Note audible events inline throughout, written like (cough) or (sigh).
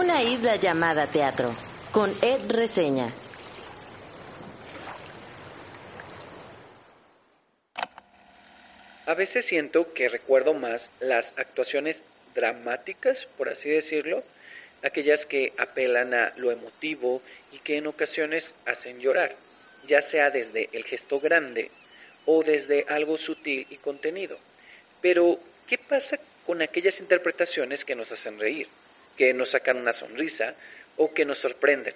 Una isla llamada teatro, con Ed Reseña. A veces siento que recuerdo más las actuaciones dramáticas, por así decirlo, aquellas que apelan a lo emotivo y que en ocasiones hacen llorar, ya sea desde el gesto grande o desde algo sutil y contenido. Pero, ¿qué pasa con aquellas interpretaciones que nos hacen reír, que nos sacan una sonrisa o que nos sorprenden,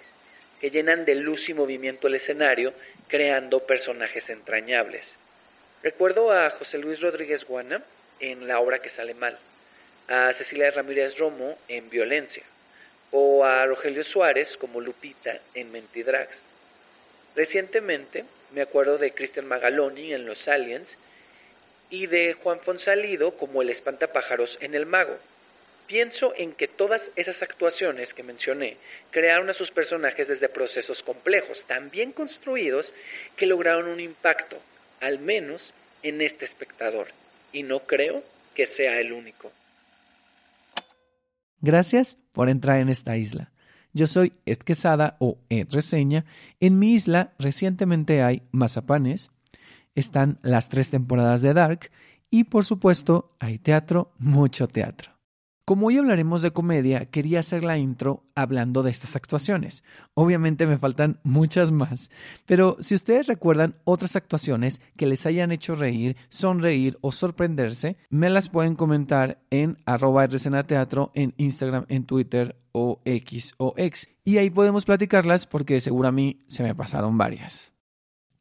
que llenan de luz y movimiento el escenario creando personajes entrañables? Recuerdo a José Luis Rodríguez Guana en La obra que sale mal, a Cecilia Ramírez Romo en Violencia, o a Rogelio Suárez como Lupita en Mentidrags. Recientemente me acuerdo de Cristian Magaloni en Los Aliens y de Juan Fonsalido como el espantapájaros en El Mago. Pienso en que todas esas actuaciones que mencioné crearon a sus personajes desde procesos complejos, tan bien construidos, que lograron un impacto, al menos en este espectador, y no creo que sea el único. Gracias por entrar en esta isla. Yo soy Ed Quesada o Ed Reseña. En mi isla recientemente hay mazapanes, están las tres temporadas de Dark y por supuesto hay teatro, mucho teatro. Como hoy hablaremos de comedia, quería hacer la intro hablando de estas actuaciones. Obviamente me faltan muchas más, pero si ustedes recuerdan otras actuaciones que les hayan hecho reír, sonreír o sorprenderse, me las pueden comentar en arroba teatro en Instagram, en Twitter o X o X. Y ahí podemos platicarlas porque seguro a mí se me pasaron varias.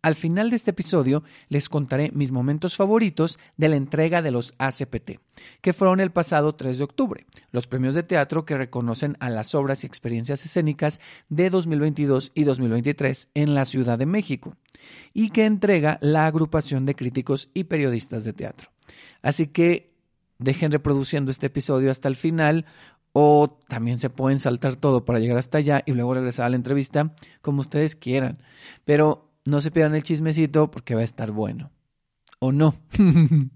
Al final de este episodio les contaré mis momentos favoritos de la entrega de los ACPT, que fueron el pasado 3 de octubre, los premios de teatro que reconocen a las obras y experiencias escénicas de 2022 y 2023 en la Ciudad de México, y que entrega la agrupación de críticos y periodistas de teatro. Así que dejen reproduciendo este episodio hasta el final o también se pueden saltar todo para llegar hasta allá y luego regresar a la entrevista como ustedes quieran. Pero no se pierdan el chismecito porque va a estar bueno. ¿O no? (laughs)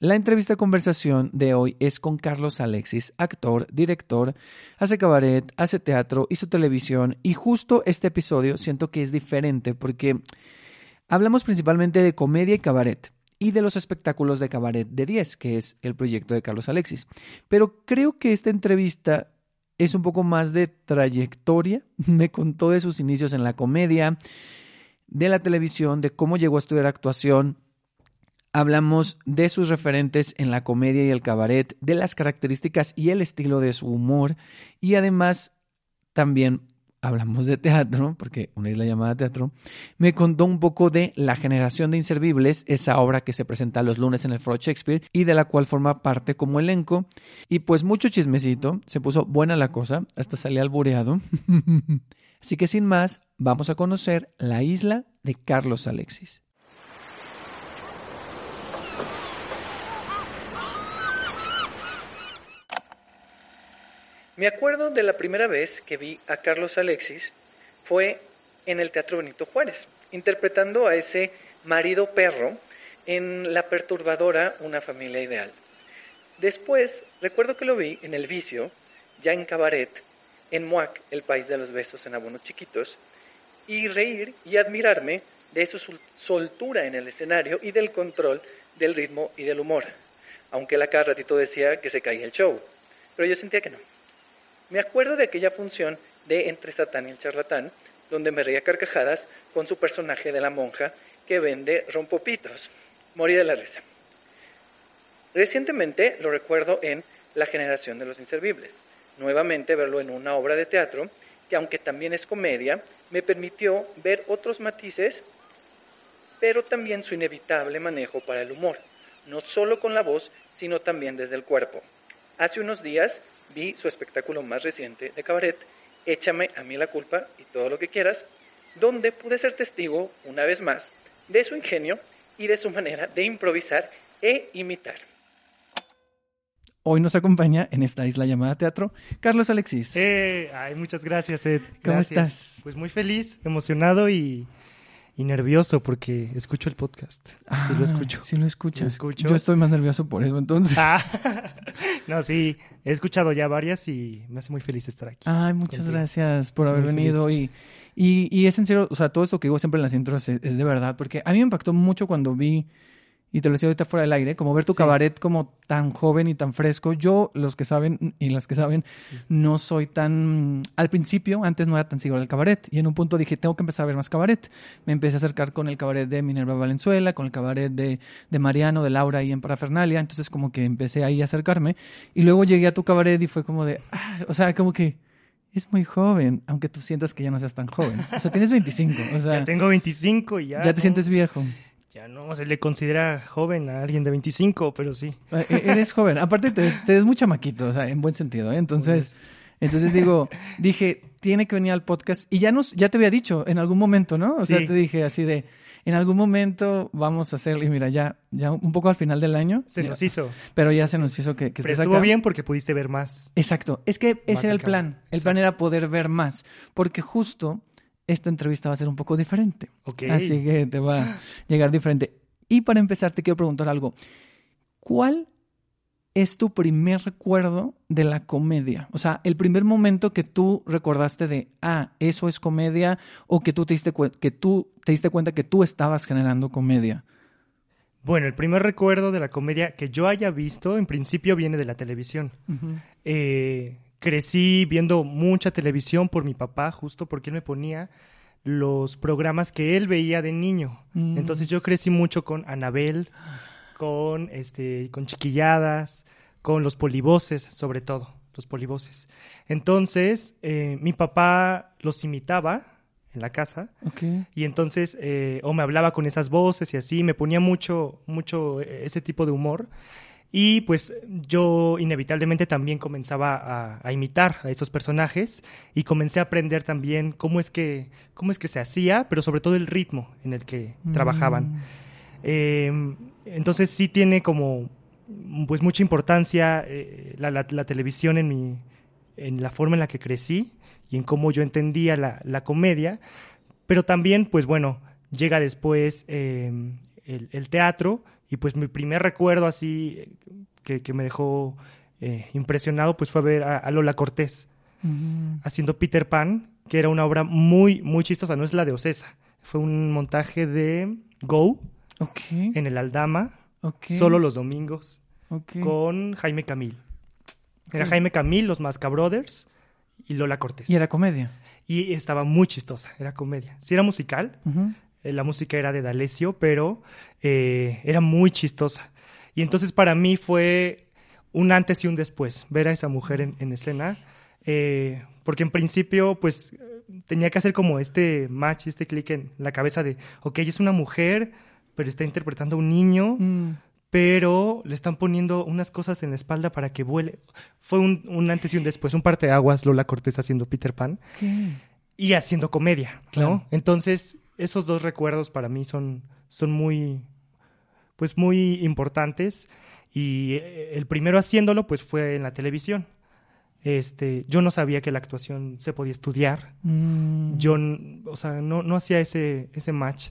La entrevista conversación de hoy es con Carlos Alexis, actor, director, hace cabaret, hace teatro, hizo televisión y justo este episodio siento que es diferente porque hablamos principalmente de comedia y cabaret y de los espectáculos de cabaret de 10, que es el proyecto de Carlos Alexis. Pero creo que esta entrevista es un poco más de trayectoria. (laughs) Me contó de sus inicios en la comedia, de la televisión, de cómo llegó a estudiar actuación. Hablamos de sus referentes en la comedia y el cabaret, de las características y el estilo de su humor y además también hablamos de teatro, porque una isla llamada teatro, me contó un poco de La generación de inservibles, esa obra que se presenta los lunes en el Foro Shakespeare y de la cual forma parte como elenco. Y pues mucho chismecito, se puso buena la cosa, hasta salía albureado. (laughs) Así que sin más, vamos a conocer la isla de Carlos Alexis. Me acuerdo de la primera vez que vi a Carlos Alexis fue en el Teatro Benito Juárez, interpretando a ese marido perro en la perturbadora Una familia ideal. Después, recuerdo que lo vi en El Vicio, ya en cabaret, en Muac, el país de los besos en abonos chiquitos, y reír y admirarme de su soltura en el escenario y del control del ritmo y del humor, aunque la cada ratito decía que se caía el show, pero yo sentía que no. Me acuerdo de aquella función de Entre Satán y el Charlatán, donde me reía carcajadas con su personaje de la monja que vende rompopitos. Morí de la risa. Recientemente lo recuerdo en La generación de los inservibles, nuevamente verlo en una obra de teatro que aunque también es comedia, me permitió ver otros matices, pero también su inevitable manejo para el humor, no solo con la voz, sino también desde el cuerpo. Hace unos días vi su espectáculo más reciente de cabaret, Échame a mí la culpa y todo lo que quieras, donde pude ser testigo, una vez más, de su ingenio y de su manera de improvisar e imitar. Hoy nos acompaña en esta isla llamada teatro Carlos Alexis. Eh, ay, muchas gracias, Ed. ¿Cómo estás? Pues muy feliz, emocionado y, y nervioso porque escucho el podcast. sí lo Ah, escucho. Sí lo escuchas. Lo escucho. Yo estoy más nervioso por eso, entonces. Ah, (laughs) no, sí, he escuchado ya varias y me hace muy feliz estar aquí. Ay, muchas contigo. gracias por haber Muy venido y, y, y es en serio, o sea, todo esto que digo siempre en las intros es, es de verdad, porque a mí me impactó mucho cuando vi, y te lo decía ahorita fuera del aire, como ver tu Sí. cabaret como tan joven y tan fresco. Yo, los que saben y las que saben, Sí. no soy tan... Al principio, antes no era tan seguro del cabaret. Y en un punto dije, tengo que empezar a ver más cabaret. Me empecé a acercar con el cabaret de Minerva Valenzuela, con el cabaret de, de Mariano, de Laura ahí en Parafernalia. Entonces como que empecé ahí a acercarme. Y luego llegué a tu cabaret y fue como de... ah, o sea, como que... Es muy joven, aunque tú sientas que ya no seas tan joven. O sea, tienes 25. O sea, ya tengo 25 y ya. ya te no- sientes viejo. Ya no se le considera joven a alguien de 25, pero sí. Eh, eh, Eres joven. Aparte, te ves, te ves muy chamaquito, o sea, en buen sentido. ¿eh? Entonces, entonces digo, dije, tiene que venir al podcast. Y ya nos, ya te había dicho en algún momento, ¿no? O sea, te dije así de, en algún momento vamos a hacerlo. Y mira, ya, ya un poco al final del año. Se ya- nos hizo. Pero ya se nos hizo que, que Pero estuvo acá. bien porque pudiste ver más. Exacto. Es que ese era el plan. El plan era poder ver más. Porque justo esta entrevista va a ser un poco diferente. Ok. Así que te va a llegar diferente. Y para empezar, te quiero preguntar algo. ¿Cuál es tu primer recuerdo de la comedia? O sea, el primer momento que tú recordaste de, ah, eso es comedia, o que tú te diste, que tú te diste cuenta que tú estabas generando comedia. Bueno, el primer recuerdo de la comedia que yo haya visto, en principio, viene de la televisión. Eh, crecí viendo mucha televisión por mi papá, justo porque él me ponía los programas que él veía de niño. Mm. Entonces yo crecí mucho con Anabel, con este, con chiquilladas, con los polivoces, sobre todo, los polivoces. Entonces, eh, mi papá los imitaba en la casa y entonces eh, o me hablaba con esas voces y así, me ponía mucho, mucho eh, ese tipo de humor. Y pues yo inevitablemente también comenzaba a, a imitar a esos personajes y comencé a aprender también cómo es que, cómo es que se hacía, pero sobre todo el ritmo en el que trabajaban. Mm. Eh, entonces sí tiene como pues mucha importancia eh, la, la- la televisión en mi en la forma en la que crecí y en cómo yo entendía la, la comedia pero también pues bueno llega después eh, el, el teatro y pues mi primer recuerdo así que, que me dejó eh, impresionado pues fue ver a, a Lola Cortés haciendo Peter Pan que era una obra muy muy chistosa no es la de Ocesa fue un montaje de Go en el Aldama, solo los domingos, con Jaime Camil. Era. Jaime Camil, los Masca Brothers y Lola Cortés. Y era comedia. Y estaba muy chistosa, era comedia. Sí era musical, eh, la música era de D'Alessio, pero eh, era muy chistosa. Y entonces para mí fue un antes y un después ver a esa mujer en, en escena, eh, porque en principio pues tenía que hacer como este match, este clic en la cabeza de, ok, es una mujer, pero está interpretando a un niño, Mm. pero le están poniendo unas cosas en la espalda para que vuele. Fue un, un antes y un después, un parteaguas Lola Cortés haciendo Peter Pan ¿Qué? y haciendo comedia, ¿no? Claro. Entonces, esos dos recuerdos para mí son, son muy, pues muy importantes. Y eh, el primero haciéndolo, pues fue en la televisión. Este, yo no sabía que la actuación se podía estudiar. Mm. Yo, o sea, no, no hacía ese, ese match.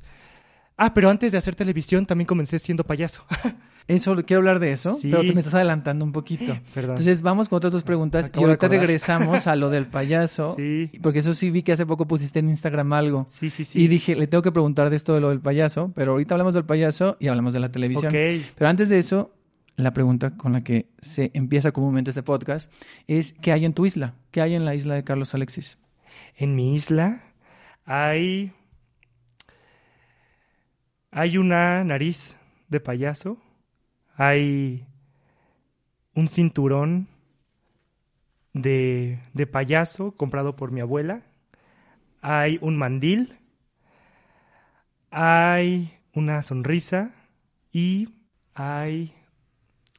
Ah, pero antes de hacer televisión también comencé siendo payaso. (laughs) Eso, quiero hablar de eso, Sí. pero te me estás adelantando un poquito. (gasps) Perdón. Entonces vamos con otras dos preguntas Acabo y ahorita regresamos a lo del payaso. (laughs) Sí. Porque eso sí vi que hace poco pusiste en Instagram algo. Sí, sí, sí. Y dije, le tengo que preguntar de esto de lo del payaso, pero ahorita hablamos del payaso y hablamos de la televisión. Pero antes de eso, la pregunta con la que se empieza comúnmente este podcast es, ¿qué hay en tu isla? ¿Qué hay en la isla de Carlos Alexis? En mi isla hay. Hay una nariz de payaso. Hay un cinturón de, de payaso comprado por mi abuela. Hay un mandil. Hay una sonrisa. Y hay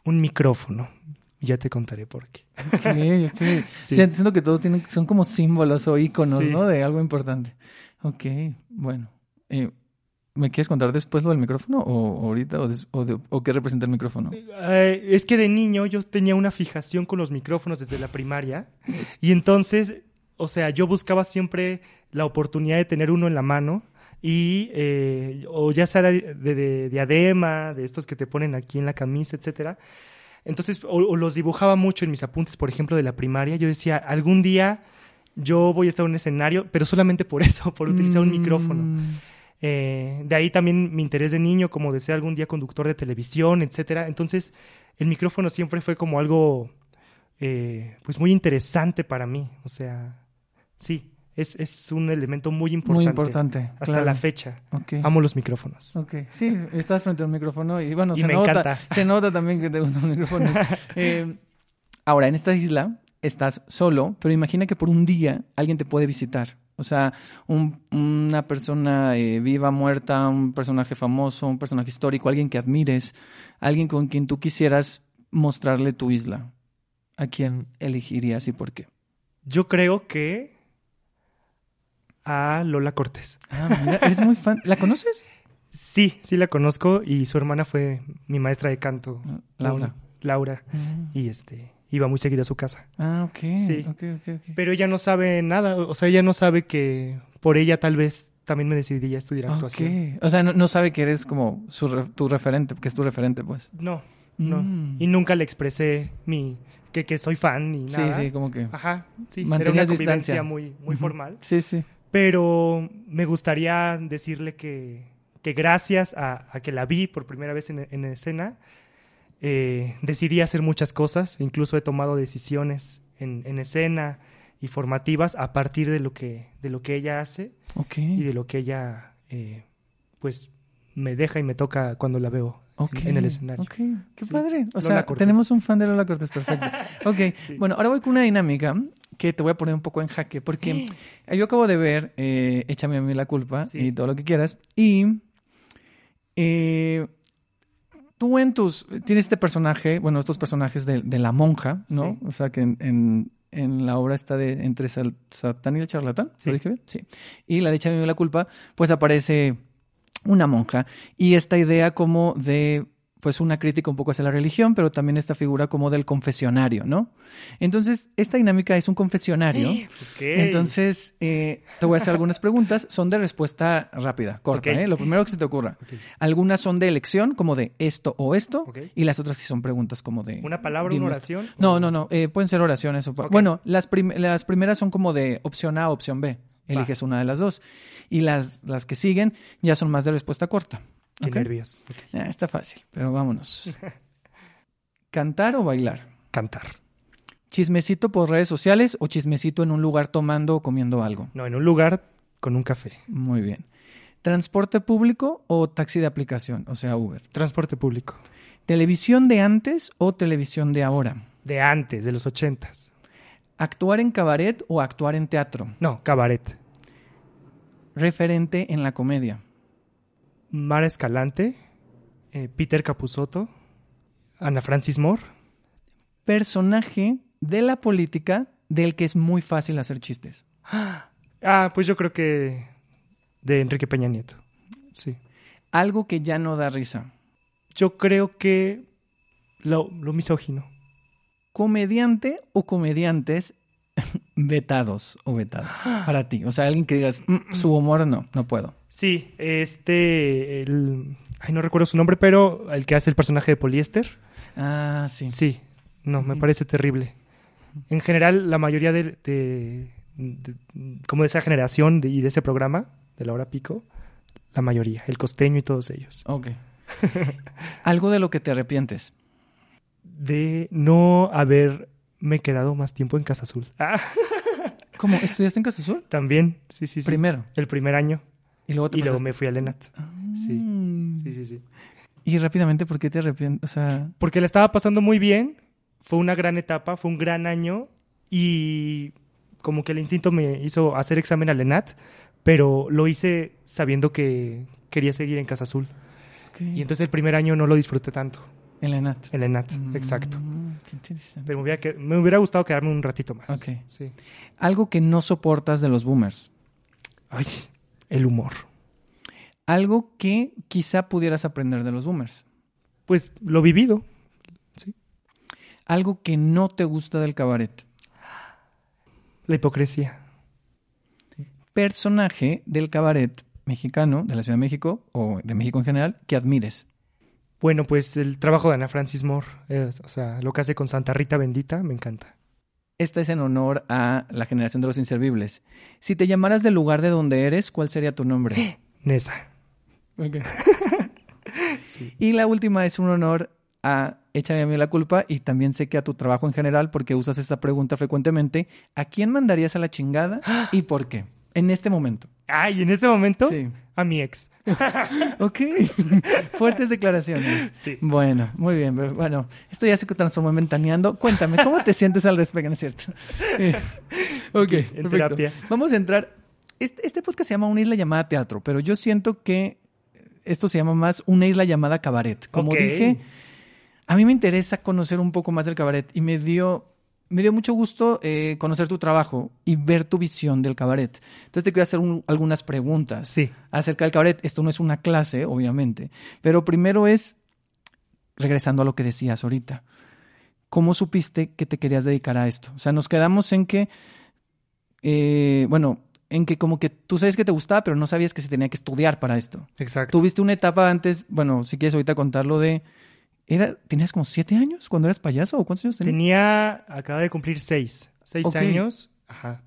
un micrófono. Ya te contaré por qué. Ok, ok. (laughs) Sí. Sí, Siento que todos tienen, son como símbolos o iconos, Sí. ¿no? De algo importante. Ok, bueno. Eh, ¿Me quieres contar después lo del micrófono o ahorita o, des- o de- o qué representa el micrófono? Eh, es que de niño yo tenía una fijación con los micrófonos desde la primaria y entonces, o sea, yo buscaba siempre la oportunidad de tener uno en la mano y eh, o ya sea de, de- de diadema, de estos que te ponen aquí en la camisa, etcétera. Entonces, o, o los dibujaba mucho en mis apuntes, por ejemplo, de la primaria. Yo decía, algún día yo voy a estar en un escenario, pero solamente por eso, por utilizar un micrófono. Eh, de ahí también mi interés de niño, como de ser algún día conductor de televisión, etcétera. Entonces, el micrófono siempre fue como algo, eh, pues muy interesante para mí. O sea, sí, es, es un elemento muy importante. Muy importante. Hasta claro. la fecha. Amo los micrófonos. Ok, sí, estás frente a un micrófono y bueno, Y se, me nota, encanta. se nota también que te gustan los micrófonos. (laughs) Eh, ahora, en esta isla estás solo, pero imagina que por un día alguien te puede visitar. O sea, un- una persona eh, viva, muerta, un personaje famoso, un personaje histórico, alguien que admires, alguien con quien tú quisieras mostrarle tu isla. ¿A quién elegirías y por qué? Yo creo que a Lola Cortés. Ah, mira, eres muy fan. ¿La conoces? Sí, sí la conozco y su hermana fue mi maestra de canto. Laura. Laura. Y este, iba muy seguido a su casa. Ah, ok. Sí. ok, ok, ok. Pero ella no sabe nada, o sea, ella no sabe que por ella tal vez también me decidiría estudiar actuación. O sea, no, no sabe que eres como su re- tu referente, que es tu referente, pues. No, no. Mm. Y nunca le expresé mi que, que soy fan ni Sí, nada. sí, como que. Ajá, sí. Era Mantenías una convivencia distancia. muy, muy formal. Sí, sí. Pero me gustaría decirle que, que gracias a, a que la vi por primera vez en, en escena, eh, decidí hacer muchas cosas, incluso he tomado decisiones en, en escena y formativas a partir de lo que, de lo que ella hace Ok. y de lo que ella eh, pues me deja y me toca cuando la veo en el escenario. Ok, qué Sí. padre. O Lola sea, Cortés. tenemos un fan de Lola Cortés, perfecto. (laughs) Ok, Sí. bueno, ahora voy con una dinámica que te voy a poner un poco en jaque, porque yo acabo de ver eh, Échame a mí la culpa Sí. y todo lo que quieras, y eh, tú en tus, tienes este personaje, bueno, estos personajes de, de la monja, ¿no? Sí. O sea, que en, en- en la obra está de entre Sal- Satán y el charlatán, Sí. ¿lo dije bien? Sí. Y la de Échame a mí la culpa, pues aparece una monja y esta idea como de pues una crítica un poco hacia la religión, pero también esta figura como del confesionario, ¿no? Entonces, esta dinámica es un confesionario. Ok. Entonces, eh, te voy a hacer algunas preguntas. Son de respuesta rápida, corta. ¿eh? Lo primero que se te ocurra. Algunas son de elección, como de esto o esto, y las otras sí son preguntas como de... ¿Una palabra, dime una oración? No, no, no. eh, pueden ser oraciones. O. Bueno, las, prim- las primeras son como de opción A, opción B. Eliges una de las dos. Y las, las que siguen ya son más de respuesta corta. Qué ¿ok? nervios. Está fácil, pero vámonos. ¿Cantar o bailar? Cantar. ¿Chismecito por redes sociales o chismecito en un lugar tomando o comiendo algo? No, en un lugar con un café. Muy bien. ¿Transporte público o taxi de aplicación? O sea, Uber. Transporte público. ¿Televisión de antes o televisión de ahora? De antes, de los ochentas. ¿Actuar en cabaret o actuar en teatro? No, cabaret. ¿Referente en la comedia? Mara Escalante, eh, Peter Capusotto, Ana Francis Moore. ¿Personaje de la política del que es muy fácil hacer chistes? (gasps) Ah, pues yo creo que de Enrique Peña Nieto. Sí. Algo que ya no da risa. Yo creo que lo, lo misógino. comediante o comediantes (laughs) vetados o vetadas para ti? O sea, alguien que digas, "Mm, su humor no, no puedo. Sí, este, el, ay, no recuerdo su nombre, pero el que hace el personaje de poliéster. Ah, sí. Sí, no, me parece terrible. En general, la mayoría de, de- de- como de esa generación de- y de ese programa, de la hora pico, la mayoría, el costeño y todos ellos, Ok. (laughs) Algo de lo que te arrepientes. de no haberme quedado más tiempo en Casa Azul. (laughs) Ah, ¿Cómo? ¿Estudiaste en Casa Azul? también, sí, sí, sí. Primero. El primer año. Y luego te Y luego me fui a Lenat. sí. Mm. Sí, sí, sí. Y rápidamente, ¿por qué te arrepientes? O sea, Porque la estaba pasando muy bien, fue una gran etapa, fue un gran año y como que el instinto me hizo hacer examen a Lenat, pero lo hice sabiendo que quería seguir en Casa Azul. Y entonces el primer año no lo disfruté tanto, en la ENAT. en Lenat, Mm, exacto. Qué interesante. Pero me hubiera, que- me hubiera gustado quedarme un ratito más. Ok. Sí. Algo que no soportas de los boomers. Ay, el humor. Algo que quizá pudieras aprender de los boomers. Pues lo vivido. Algo que no te gusta del cabaret. La hipocresía. Personaje del cabaret mexicano de la Ciudad de México o de México en general que admires. Bueno, pues el trabajo de Ana Francis Moore, es- o sea, lo que hace con Santa Rita Bendita, me encanta. Esta es en honor a la generación de los inservibles. Si te llamaras del lugar de donde eres, ¿cuál sería tu nombre? Nesa. (laughs) Y la última es un honor a Échame a mí la culpa y también sé que a tu trabajo en general, porque usas esta pregunta frecuentemente. ¿A quién mandarías a la chingada y por qué? En este momento. Ay, en ese momento, Sí. A mi ex. (laughs) Ok. Fuertes declaraciones. Sí. Bueno, muy bien. Bueno, esto ya se transformó en ventaneando. Cuéntame, ¿cómo te sientes al respecto? ¿No es cierto? Eh, (laughs) ok, perfecto. terapia. Vamos a entrar. Este, este podcast se llama Una isla llamada teatro, pero yo siento que esto se llama más Una isla llamada cabaret. Como dije, a mí me interesa conocer un poco más del cabaret y me dio, me dio mucho gusto eh, conocer tu trabajo y ver tu visión del cabaret. Entonces te quiero hacer un- algunas preguntas Sí. acerca del cabaret. Esto no es una clase, obviamente, pero primero es, regresando a lo que decías ahorita, ¿cómo supiste que te querías dedicar a esto? O sea, nos quedamos en que, eh, bueno, en que como que tú sabes que te gustaba, pero no sabías que se tenía que estudiar para esto. Exacto. Tuviste una etapa antes, bueno, si quieres ahorita contarlo de, era, ¿tenías como siete años cuando eras payaso o cuántos años tenías? Tenía, acaba de cumplir seis. Seis años. Ajá.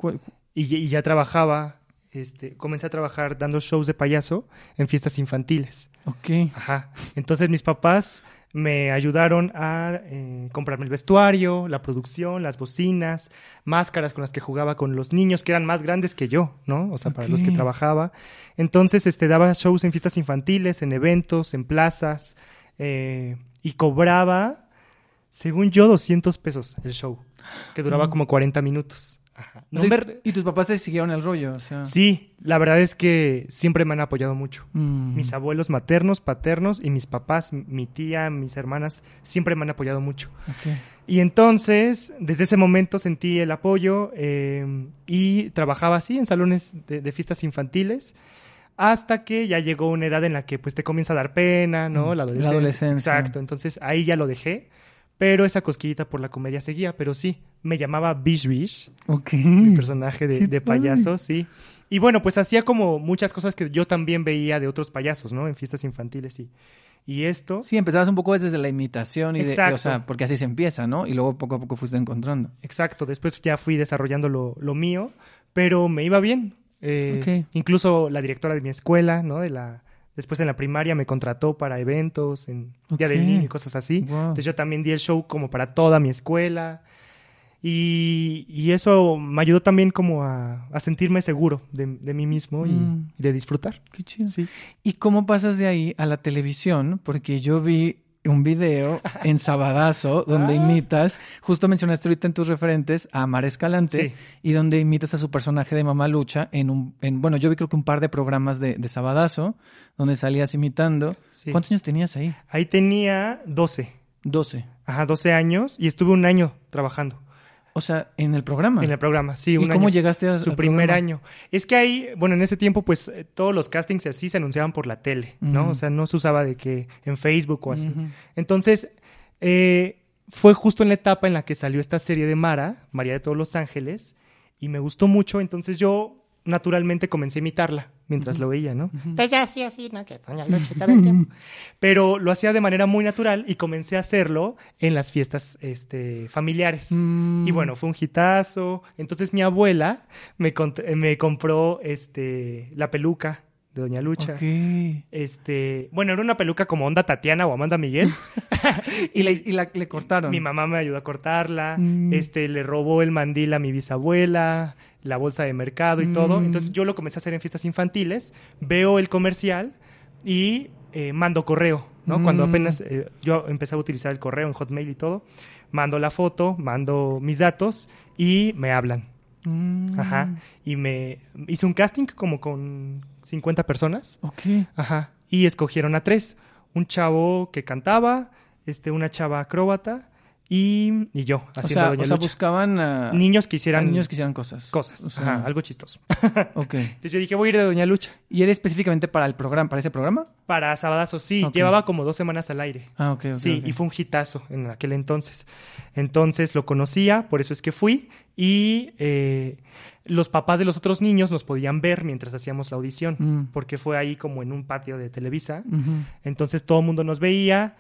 Y, ya- y ya trabajaba, este, comencé a trabajar dando shows de payaso en fiestas infantiles. Ok. Ajá. Entonces mis papás me ayudaron a eh, comprarme el vestuario, la producción, las bocinas, máscaras con las que jugaba con los niños que eran más grandes que yo, ¿no? O sea, para los que trabajaba. Entonces, este, daba shows en fiestas infantiles, en eventos, en plazas, eh, y cobraba, según yo, 200 pesos el show, que duraba como 40 minutos. Ajá. No O sea, me- y tus papás te siguieron el rollo, o sea. Sí, la verdad es que siempre me han apoyado mucho. Mm. Mis abuelos maternos, paternos y mis papás, mi tía, mis hermanas, siempre me han apoyado mucho. Y entonces, desde ese momento sentí el apoyo eh, y trabajaba así en salones de, de fiestas infantiles hasta que ya llegó una edad en la que pues te comienza a dar pena, ¿no? Mm, La la adolescencia. adolescencia. Exacto, entonces ahí ya lo dejé, pero esa cosquillita por la comedia seguía, pero sí, me llamaba Bish Bish, Ok. mi personaje de, payaso, sí. Y bueno, pues hacía como muchas cosas que yo también veía de otros payasos, ¿no? En fiestas infantiles y, y esto. Sí, empezabas un poco desde la imitación y de, o sea, porque así se empieza, ¿no? Y luego poco a poco fuiste encontrando. Exacto, después ya fui desarrollando lo, lo mío, pero me iba bien. Eh. Incluso la directora de mi escuela, ¿no? De la, después en la primaria me contrató para eventos, en Día del. Niño y cosas así. Wow. Entonces yo también di el show como para toda mi escuela. Y, y eso me ayudó también como a, a sentirme seguro de, de mí mismo y, Mm. y de disfrutar. Qué chido. Sí. ¿Y cómo pasas de ahí a la televisión? Porque yo vi un video (laughs) en Sabadazo donde Ah. imitas, justo mencionaste ahorita en tus referentes a Mar Escalante Sí. y donde imitas a su personaje de Mamá Lucha en un, en, bueno, yo vi creo que un par de programas de, de Sabadazo donde salías imitando. Sí. ¿Cuántos años tenías ahí? Ahí tenía 12. 12. Ajá, 12 años y estuve un año trabajando O sea, en el programa. en el programa. Sí, ¿Y un cómo año. llegaste a Su primer programa? año. Es que ahí, bueno, en ese tiempo, pues eh, todos los castings y así se anunciaban por la tele, ¿no? O sea, no se usaba de que en Facebook o así. Entonces, eh, fue justo en la etapa en la que salió esta serie de Mara, María de todos los Ángeles, y me gustó mucho. Entonces yo naturalmente comencé a imitarla mientras lo veía, ¿no? Entonces ya así, así, ¿no? Que Doña Lucha todo el tiempo. (laughs) Pero lo hacía de manera muy natural y comencé a hacerlo en las fiestas este, familiares. Mm. Y bueno, fue un hitazo. Entonces mi abuela me, me compró este, la peluca de Doña Lucha. Ok. Este, bueno, era una peluca como onda Tatiana o Amanda Miguel. (laughs) Y, la, y la- le cortaron. mi mamá me ayudó a cortarla. Mm. Este, le robó el mandil a mi bisabuela, la bolsa de mercado y todo. Mm. Entonces yo lo comencé a hacer en fiestas infantiles. Veo el comercial y eh, mando correo, ¿no? Cuando Mm. apenas eh, yo empecé a utilizar el correo en Hotmail y todo, mando la foto, mando mis datos y me hablan. Mm. Ajá. Y me hice un casting como con 50 personas. Ok. Ajá. Y escogieron a tres. Un chavo que cantaba, este, una chava acróbata y, y yo O haciendo sea, Doña o sea, Lucha. buscaban a, Niños que hicieran niños que hicieran cosas. cosas, O sea, ajá, algo chistoso. (laughs) Ok. Entonces yo dije, voy a ir de Doña Lucha. ¿Y era específicamente para el programa, para ese programa? Para Sabadazo, sí, llevaba como dos semanas al aire. Ah, ok, ok. sí, y fue un hitazo en aquel entonces. Entonces lo conocía, por eso es que fui. Y eh, los papás de los otros niños nos podían ver mientras hacíamos la audición, Mm. porque fue ahí como en un patio de Televisa. Entonces todo el mundo nos veía.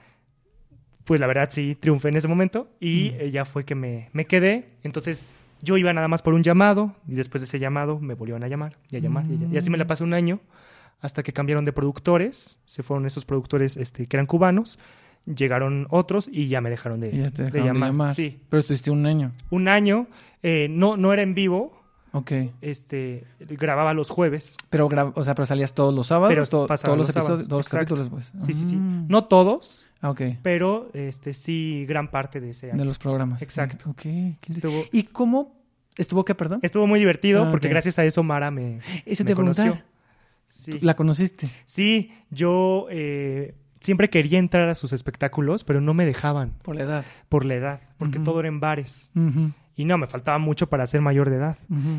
Pues la verdad sí, triunfé en ese momento. Y Mm. ya fue que me, me quedé. Entonces yo iba nada más por un llamado. Y después de ese llamado me volvieron a llamar y a llamar. Y, así me la Mm. pasé un año hasta que cambiaron de productores. Se fueron esos productores este, que eran cubanos. Llegaron otros y ya me dejaron de, Y ya te de dejaron de llamar. llamar. Sí. Pero estuviste un año. Un año. eh, no, no era en vivo. Ok. Este, grababa los jueves. Pero, o sea, pero salías todos los sábados, Pero to- pasaban todos los, los episodios, sábados, todos los exacto. capítulos, pues. Sí, sí, sí. Mm. No todos, Ah, ok. pero este, sí gran parte de ese año. De los programas. Exacto. Ok. qué inter- Estuvo, ¿Y cómo estuvo qué, perdón? estuvo muy divertido Ah, porque gracias a eso Mara me, Eso me te conoció. Sí. ¿La conociste? Sí, yo eh, siempre quería entrar a sus espectáculos, pero no me dejaban Por la edad. por la edad, porque todo era en bares. Y no, me faltaba mucho para ser mayor de edad.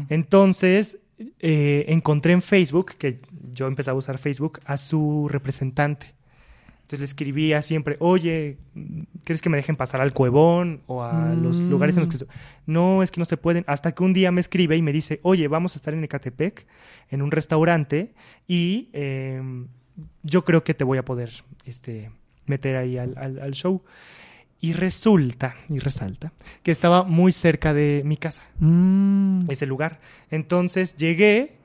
Entonces, eh, encontré en Facebook, que yo empecé a usar Facebook, a su representante. Entonces le escribía siempre, oye, ¿crees que me dejen pasar al Cuevón o a los Mm. lugares en los que... se-?" No, es que no se pueden. Hasta que un día me escribe y me dice, oye, vamos a estar en Ecatepec, en un restaurante, y eh, yo creo que te voy a poder este, meter ahí al, al- al show. Y resulta, y resalta, que estaba muy cerca de mi casa Mm. ese lugar. Entonces llegué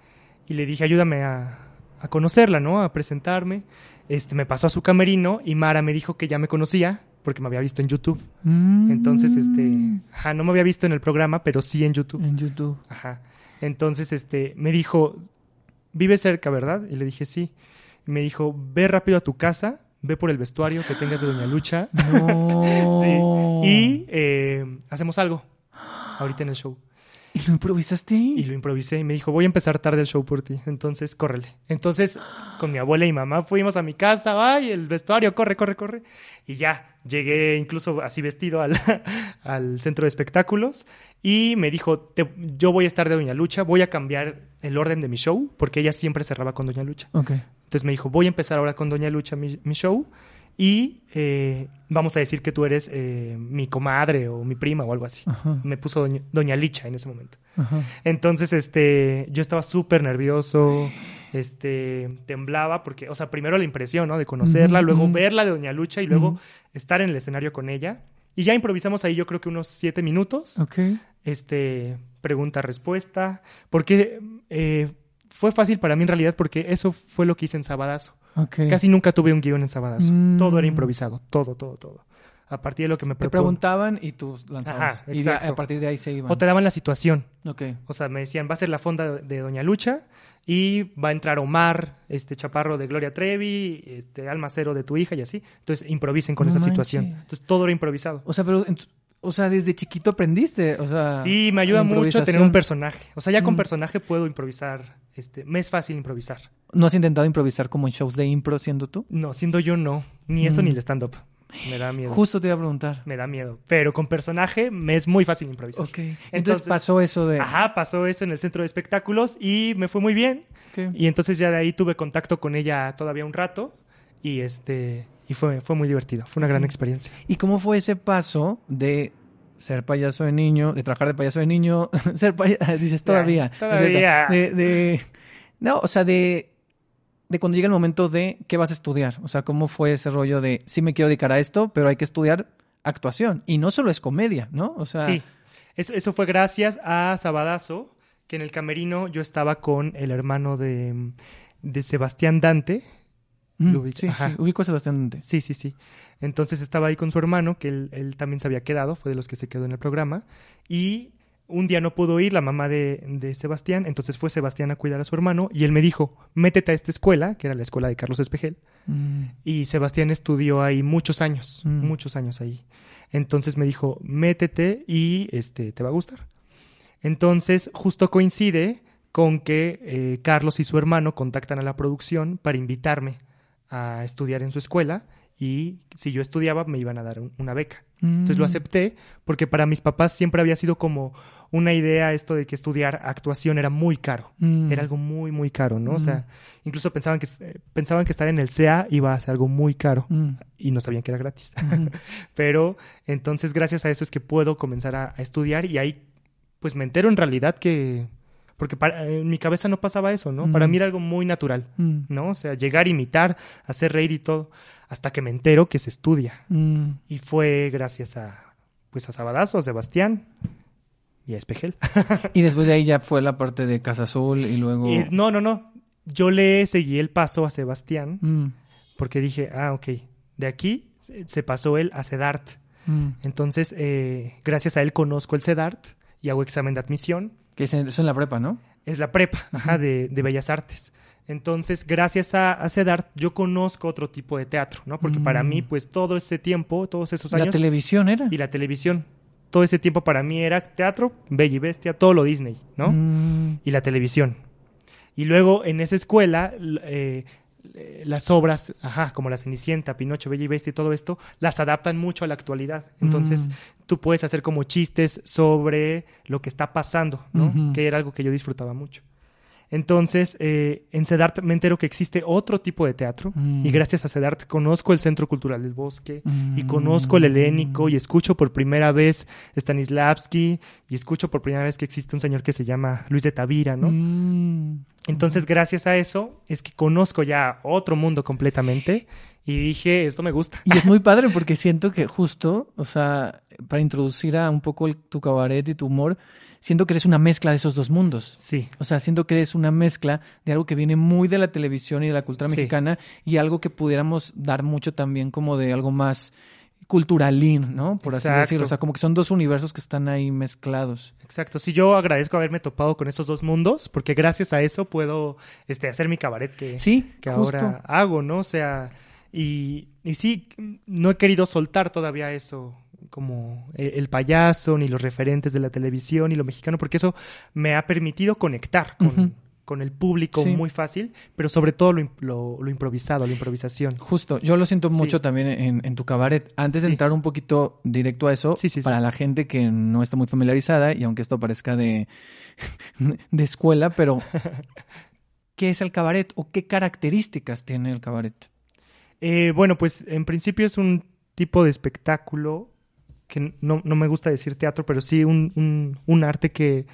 y le dije, ayúdame a, a conocerla, ¿no? A presentarme. Este, me pasó a su camerino y Mara me dijo que ya me conocía porque me había visto en YouTube. Mm. Entonces, este, ajá, no me había visto en el programa, pero sí en YouTube. En YouTube. Ajá. Entonces, este, me dijo, vive cerca, ¿verdad? Y le dije, sí. Y me dijo, ve rápido a tu casa, ve por el vestuario que tengas de Doña Lucha. No. (laughs) Y eh, hacemos algo ahorita en el show. ¿Y lo improvisaste ahí? Y lo improvisé y me dijo, voy a empezar tarde el show por ti, entonces córrele. Entonces, con mi abuela y mamá fuimos a mi casa, ay, el vestuario, corre, corre, corre. Y ya, llegué incluso así vestido al, (laughs) al centro de espectáculos y me dijo, "Te- yo voy a estar de Doña Lucha, voy a cambiar el orden de mi show, porque ella siempre cerraba con Doña Lucha. Ok. Entonces me dijo, voy a empezar ahora con Doña Lucha mi, mi show y eh, vamos a decir que tú eres eh, mi comadre o mi prima o algo así. Ajá. Me puso Doña, Doña Licha en ese momento. Ajá. Entonces, este, yo estaba súper nervioso, este, temblaba porque, o sea, primero la impresión, ¿no? De conocerla, luego verla de Doña Lucha y luego estar en el escenario con ella. Y ya improvisamos ahí yo creo que unos siete minutos, Ok. este, pregunta-respuesta, porque eh, fue fácil para mí en realidad porque eso fue lo que hice en Sabadazo. Casi nunca tuve un guion en Sabadazo. Mm. Todo era improvisado, todo, todo, todo. A partir de lo que me Te preguntaban y tú lanzabas. Ajá, y de- a partir de ahí se iban. O te daban la situación. Ok. O sea, me decían, va a ser la fonda de, Doña Lucha y va a entrar Omar, este chaparro de Gloria Trevi, este almacero de tu hija y así. Entonces improvisen con No esa situación. Entonces todo era improvisado. O sea, pero... O sea, desde chiquito aprendiste. O sea... Sí, me ayuda mucho tener un personaje. O sea, ya con Mm. personaje puedo improvisar. Este, me es fácil improvisar. ¿No has intentado improvisar como en shows de impro siendo tú? No, siendo yo no. Ni eso Mm. ni el stand-up. Me da miedo. Justo te iba a preguntar. Me da miedo. Pero con personaje me es muy fácil improvisar. Ok. Entonces, Entonces- pasó eso de... Ajá, pasó eso en el centro de espectáculos y me fue muy bien. Ok. Y entonces ya de ahí tuve contacto con ella todavía un rato y este y fue, fue muy divertido, fue una gran experiencia. ¿Y cómo fue ese paso de ser payaso de niño, de trabajar de payaso de niño, (laughs) ser payaso, (laughs) dices todavía, ¿no es cierto? todavía. De, de- no, o sea, de, de cuando llega el momento de qué vas a estudiar, o sea, cómo fue ese rollo de sí me quiero dedicar a esto, pero hay que estudiar actuación y no solo es comedia, ¿no? O sea, Sí, eso, eso fue gracias a Sabadazo, que en el camerino yo estaba con el hermano de, de Sebastián Dante. mm, ubico. sí, sí, ubico a Sebastián Dante. Sí, sí, sí. Entonces estaba ahí con su hermano, que él, él también se había quedado, fue de los que se quedó en el programa. Y un día no pudo ir la mamá de, de Sebastián, entonces fue Sebastián a cuidar a su hermano y él me dijo, métete a esta escuela, que era la escuela de Carlos Espejel. Mm, Y Sebastián estudió ahí muchos años, Mm. muchos años ahí. Entonces me dijo, métete y este, te va a gustar. Entonces justo coincide con que eh, Carlos y su hermano contactan a la producción para invitarme a estudiar en su escuela y si yo estudiaba me iban a dar un- una beca. Entonces lo Mm. acepté porque para mis papás siempre había sido como una idea esto de que estudiar actuación era muy caro. Mm. Era algo muy, muy caro, ¿no? O Mm. sea, incluso pensaban que, eh, pensaban que estar en el CEA iba a ser algo muy caro Mm. y no sabían que era gratis. (laughs) Pero entonces gracias a eso es que puedo comenzar a, a estudiar y ahí pues me entero en realidad que... Porque para- en mi cabeza no pasaba eso, ¿no? Para mí era algo muy natural, Mm. ¿no? O sea, llegar imitar, hacer reír y todo, hasta que me entero que se estudia. Mm. Y fue gracias a, pues a Sabadazo, a Sebastián y a Espejel. (laughs) Y después de ahí ya fue la parte de Casa Azul y luego... Y no, no, no. Yo le seguí el paso a Sebastián Mm. porque dije, ah, ok, de aquí se- pasó él a CEDART. Entonces, eh, gracias a él conozco el CEDART y hago examen de admisión. Que es en, eso en la prepa, ¿no? Es la prepa ajá, de, de Bellas Artes. Entonces, gracias a, a CEDART, yo conozco otro tipo de teatro, ¿no? Porque para Mm. mí, pues todo ese tiempo, todos esos La años, televisión era. y la televisión, todo ese tiempo para mí era teatro, Bella y Bestia, todo lo Disney, ¿no? Mm. y la televisión. Y luego en esa escuela, eh, las obras, ajá, como La Cenicienta, Pinocho, Bella y Bestia y todo esto, las adaptan mucho a la actualidad. Entonces, Mm. tú puedes hacer como chistes sobre lo que está pasando, ¿no? Que era algo que yo disfrutaba mucho. Entonces, eh, en CEDART me entero que existe otro tipo de teatro Mm. y gracias a CEDART conozco el Centro Cultural del Bosque y Mm. conozco el helénico y escucho por primera vez Stanislavski y escucho por primera vez que existe un señor que se llama Luis de Tavira, ¿no? Mm. Entonces, gracias a eso, es que conozco ya otro mundo completamente y dije, esto me gusta. Y es muy (laughs) padre porque siento que justo, o sea, para introducir a un poco el- tu cabaret y tu humor, siento que eres una mezcla de esos dos mundos. Sí, O sea, siento que eres una mezcla de algo que viene muy de la televisión y de la cultura Sí. mexicana y algo que pudiéramos dar mucho también como de algo más culturalín, ¿no? Por así decirlo. O sea, como que son dos universos que están ahí mezclados. exacto. Sí, yo agradezco haberme topado con esos dos mundos porque gracias a eso puedo este, hacer mi cabaret que, Sí, que justo. ahora hago, ¿no? O sea, y, y sí, no he querido soltar todavía eso como el, el payaso, ni los referentes de la televisión, ni lo mexicano, porque eso me ha permitido conectar con. Con el público Sí. muy fácil, pero sobre todo lo, lo- lo improvisado, la improvisación. Justo, yo lo siento Sí. mucho también en, en tu cabaret. Antes de entrar un poquito directo a eso, para la gente que no está muy familiarizada, y aunque esto parezca de, (laughs) de escuela, pero (laughs) ¿qué es el cabaret o qué características tiene el cabaret? Eh, bueno, pues en principio es un tipo de espectáculo que no, no me gusta decir teatro, pero sí un, un- un arte que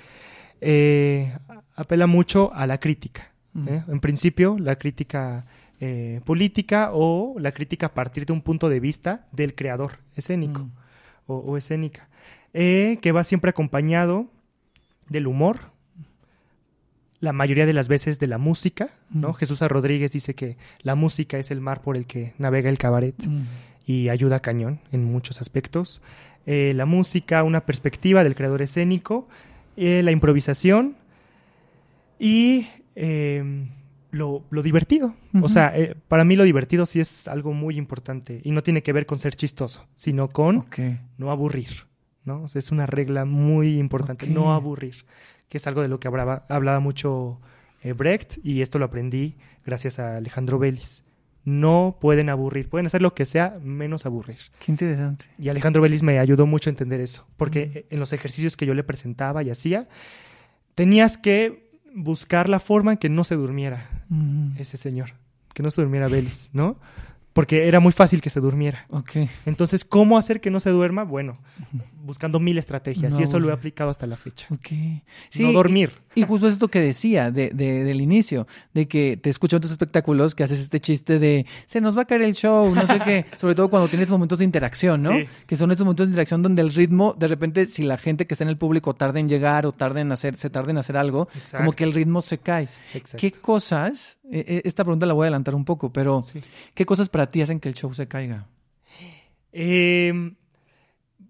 eh, apela mucho a la crítica. Mm. ¿eh? En principio, la crítica eh, política o la crítica a partir de un punto de vista del creador escénico Mm. o, o escénica, eh, que va siempre acompañado del humor, la mayoría de las veces de la música, ¿no? Mm. Jesús. Rodríguez dice que la música es el mar por el que navega el cabaret y ayuda a cañón en muchos aspectos. Eh, la música, una perspectiva del creador escénico, eh, la improvisación y eh, lo, lo divertido. O sea, eh, para mí lo divertido sí es algo muy importante y no tiene que ver con ser chistoso, sino con no aburrir. ¿no? O sea, es una regla muy importante, no aburrir, que es algo de lo que hablaba, hablaba mucho eh, Brecht y esto lo aprendí gracias a Alejandro Vélez. No pueden aburrir, pueden hacer lo que sea menos aburrir. Qué interesante. Y Alejandro Vélez me ayudó mucho a entender eso, porque en los ejercicios que yo le presentaba y hacía, tenías que buscar la forma en que no se durmiera Mm. ese señor, que no se durmiera Vélez, ¿no? Porque era muy fácil que se durmiera. Ok. Entonces, ¿cómo hacer que no se duerma? Bueno, buscando mil estrategias No y eso lo he aplicado hasta la fecha. Ok. no dormir. Y, y justo esto que decía de, de- del inicio, de que te escucho en tus espectáculos que haces este chiste de se nos va a caer el show, no sé qué, (laughs) sobre todo cuando tienes momentos de interacción, ¿no? Sí. Que son estos momentos de interacción donde el ritmo, de repente, si la gente que está en el público tarda en llegar o tarda en hacer, se tarda en hacer algo, Exacto. como que el ritmo se cae. Exacto. ¿Qué cosas, eh, eh, esta pregunta la voy a adelantar un poco, pero Sí. ¿qué cosas para ti hacen que el show se caiga? Eh,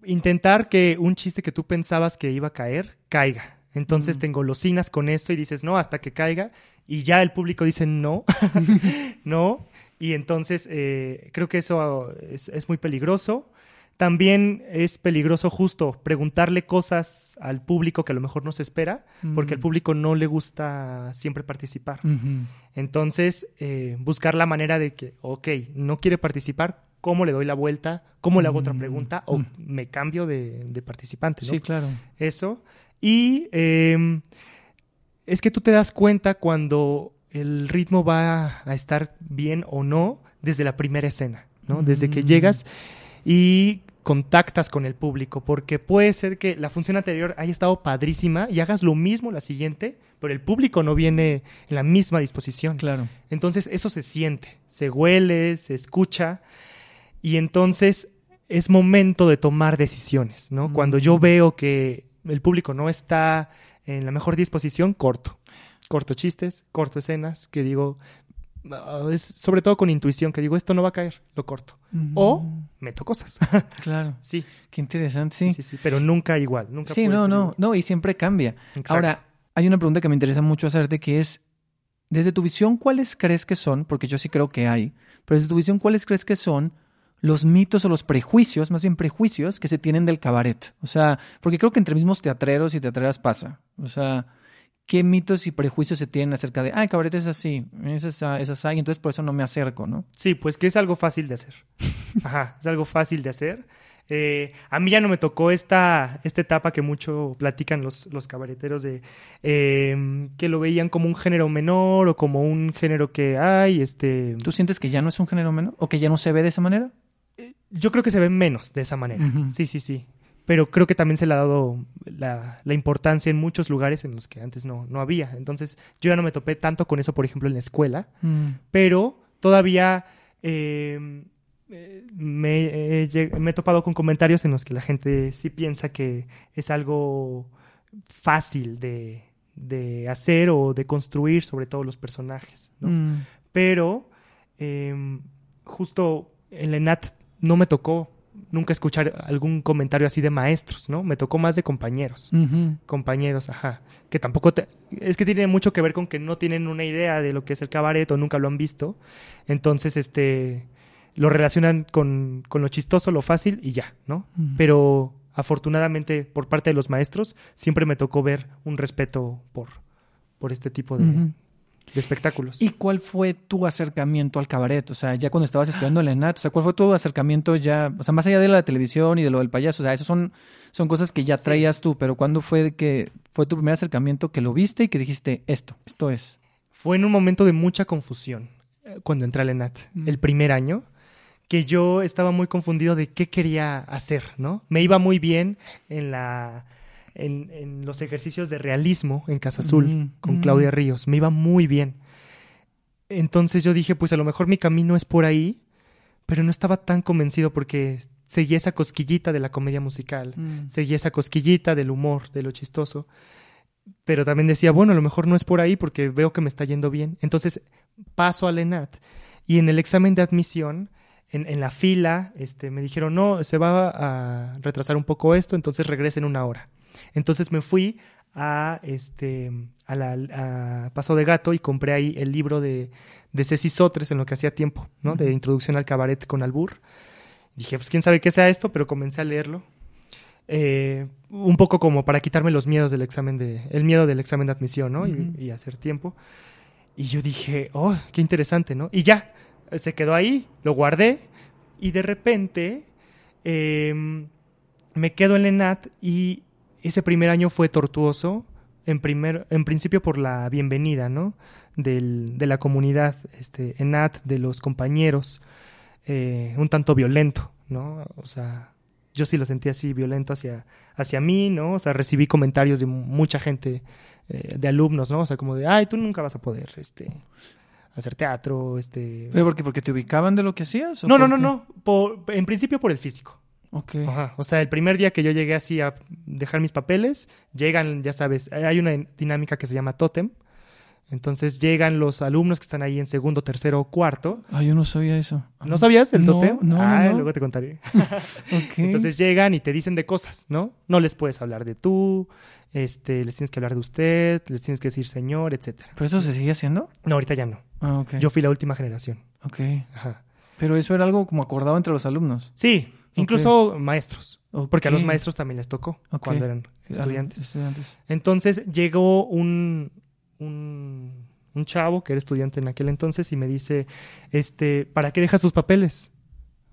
intentar que un chiste que tú pensabas que iba a caer, caiga. Entonces Mm. te engolosinas con eso y dices, no, hasta que caiga. Y ya el público dice, no, (laughs) no. Y entonces eh, creo que eso es, es muy peligroso. También es peligroso justo preguntarle cosas al público que a lo mejor no se espera, porque al Mm. público no le gusta siempre participar. Entonces, eh, buscar la manera de que, ok, no quiere participar, cómo le doy la vuelta, cómo le hago otra Mm, pregunta o mm. me cambio de, de participante, ¿no? Sí, claro. Eso. Y eh, es que tú te das cuenta cuando el ritmo va a estar bien o no desde la primera escena, ¿no? Desde que Mm. llegas y contactas con el público, porque puede ser que la función anterior haya estado padrísima y hagas lo mismo la siguiente, pero el público no viene en la misma disposición. Claro. Entonces eso se siente, se huele, se escucha y entonces es momento de tomar decisiones, ¿no? Mm. Cuando yo veo que el público no está en la mejor disposición, corto. Corto chistes, corto escenas, que digo, ah, es sobre todo con intuición, que digo, esto no va a caer, lo corto. O meto cosas. (laughs) Claro. sí, Qué interesante, sí, sí. sí, sí, pero nunca igual, nunca Sí, no, no, igual. no, y siempre cambia. Exacto. Ahora, hay una pregunta que me interesa mucho hacerte que es, desde tu visión, ¿cuáles crees que son? Porque yo sí creo que hay, pero desde tu visión, ¿cuáles crees que son los mitos o los prejuicios, más bien prejuicios, que se tienen del cabaret? O sea, porque creo que entre mismos teatreros y teatreras pasa. O sea, ¿qué mitos y prejuicios se tienen acerca de, ah, el cabaret es así, es esa, es así, y entonces por eso no me acerco, ¿no? Sí, pues que es algo fácil de hacer. (laughs) Ajá, es algo fácil de hacer. Eh, a mí ya no me tocó esta, esta etapa que mucho platican los, los cabareteros de eh, que lo veían como un género menor o como un género que hay, este... ¿Tú sientes que ya no es un género menor? ¿O que ya no se ve de esa manera? Yo creo que se ve menos de esa manera. Sí, sí, sí. Pero creo que también se le ha dado la, la importancia en muchos lugares en los que antes no, no había. Entonces, yo ya no me topé tanto con eso, por ejemplo, en la escuela. Mm. pero todavía eh, eh, me, he lleg- me he topado con comentarios en los que la gente sí piensa que es algo fácil de, de hacer o de construir, sobre todo los personajes. ¿no? Mm. Pero eh, justo en la ENAT no me tocó nunca escuchar algún comentario así de maestros, ¿no? Me tocó más de compañeros compañeros, ajá, que tampoco te- es que tiene mucho que ver con que no tienen una idea de lo que es el cabaret o nunca lo han visto, entonces este lo relacionan con, con lo chistoso, lo fácil y ya, ¿no? Pero afortunadamente por parte de los maestros siempre me tocó ver un respeto por, por este tipo de. De espectáculos. ¿Y cuál fue tu acercamiento al cabaret? O sea, ya cuando estabas estudiando en la ENAT, o sea, ¿cuál fue tu acercamiento ya, o sea, más allá de la televisión y de lo del payaso? O sea, esas son, son cosas que ya Sí. traías tú, pero ¿cuándo fue que fue tu primer acercamiento que lo viste y que dijiste, esto, esto es? Fue en un momento de mucha confusión eh, cuando entré al ENAT, Mm. el primer año, que yo estaba muy confundido de qué quería hacer, ¿no? Me iba muy bien en la en, en los ejercicios de realismo en Casa Azul Mm, con mm. Claudia Ríos, me iba muy bien. Entonces yo dije, pues a lo mejor mi camino es por ahí, pero no estaba tan convencido porque seguía esa cosquillita de la comedia musical Mm. seguía esa cosquillita del humor, de lo chistoso. Pero también decía, bueno, a lo mejor no es por ahí porque veo que me está yendo bien. Entonces paso al ENAT y en el examen de admisión, en, en la fila, este, me dijeron, no, se va a retrasar un poco esto, entonces regresen una hora. Entonces me fui a, este, a, la, a Paso de Gato y compré ahí el libro de, de Ceci Sotres en lo que hacía tiempo, ¿no? De. Introducción al Cabaret con Albur. Dije, pues quién sabe qué sea esto, pero comencé a leerlo. Eh, un poco como para quitarme los miedos del examen de, el miedo del examen de admisión, ¿no? Y- Ujú. y, hacer tiempo. Y yo dije, oh, qué interesante, ¿no? Y ya, eh, se quedó ahí, lo guardé, y de repente em, me quedo en la ENAT y ese primer año fue tortuoso, en, primer, en principio por la bienvenida, ¿no? Del, de la comunidad este, ENAT, de los compañeros, eh, un tanto violento, ¿no? O sea, yo sí lo sentí así, violento hacia, hacia mí, ¿no? O sea, recibí comentarios de mucha gente, eh, de alumnos, ¿no? O sea, como de, ay, tú nunca vas a poder, este, hacer teatro, este... ¿Pero por qué? ¿Porque te ubicaban de lo que hacías? o No, no, no, no, por- en principio por el físico. Ok. Ajá. O sea, el primer día que yo llegué así a dejar mis papeles, llegan, ya sabes, hay una dinámica que se llama tótem. Entonces llegan los alumnos que están ahí en segundo, tercero o cuarto. Ah, yo no sabía eso. ¿No sabías el No, tótem? no, Ah, no. luego te contaré. (laughs) Ok. Entonces llegan y te dicen de cosas, ¿no? No les puedes hablar de tú, este, les tienes que hablar de usted, les tienes que decir señor, etcétera. ¿Pero eso se sigue haciendo? No, ahorita ya no. Ah, ok. Yo fui la última generación. Ok. Ajá. Pero eso era algo como acordado entre los alumnos. Sí, incluso maestros. Porque a los maestros también les tocó cuando eran Ah, estudiantes. Entonces llegó un, un, un chavo que era estudiante en aquel entonces y me dice, este, ¿para qué dejas tus papeles?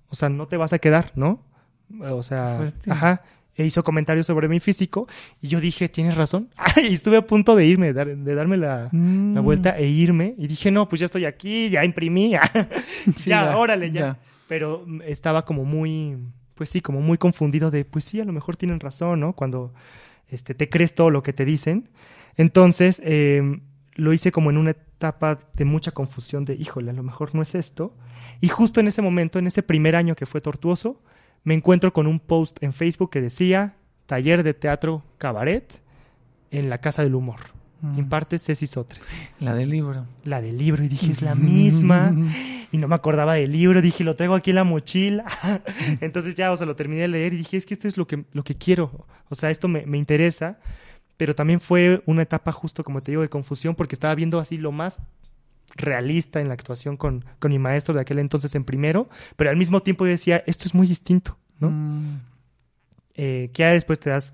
o sea, no te vas a quedar, ¿no? O sea, Fuerte. ajá. E hizo comentarios sobre mi físico y yo dije, tienes razón. (laughs) y estuve a punto de irme, dar- de darme la, la Mm. vuelta e irme. Y dije, no, pues ya estoy aquí, ya imprimí, (laughs) ya, Sí, ya, ya, órale, ya. ya. Pero mm, estaba como muy, pues sí, como muy confundido de, pues sí, a lo mejor tienen razón, ¿no? Cuando este, te crees todo lo que te dicen. Entonces, eh, lo hice como en una etapa de mucha confusión de, híjole, a lo mejor no es esto. Y justo en ese momento, en ese primer año que fue tortuoso, me encuentro con un post en Facebook que decía, taller de teatro cabaret en la Casa del Humor. Mm. Imparte Ceci Sotres. La del libro. La del libro, y dije, es la misma. (laughs) Y no me acordaba del libro, dije, lo traigo aquí en la mochila. (laughs) Entonces ya, o sea, lo terminé de leer y dije, es que esto es lo que, lo que quiero. O sea, esto me, me interesa. Pero también fue una etapa justo, como te digo, de confusión, porque estaba viendo así lo más realista en la actuación con, con mi maestro de aquel entonces en primero, pero al mismo tiempo decía, esto es muy distinto, ¿no? Mm. eh, que ya después te das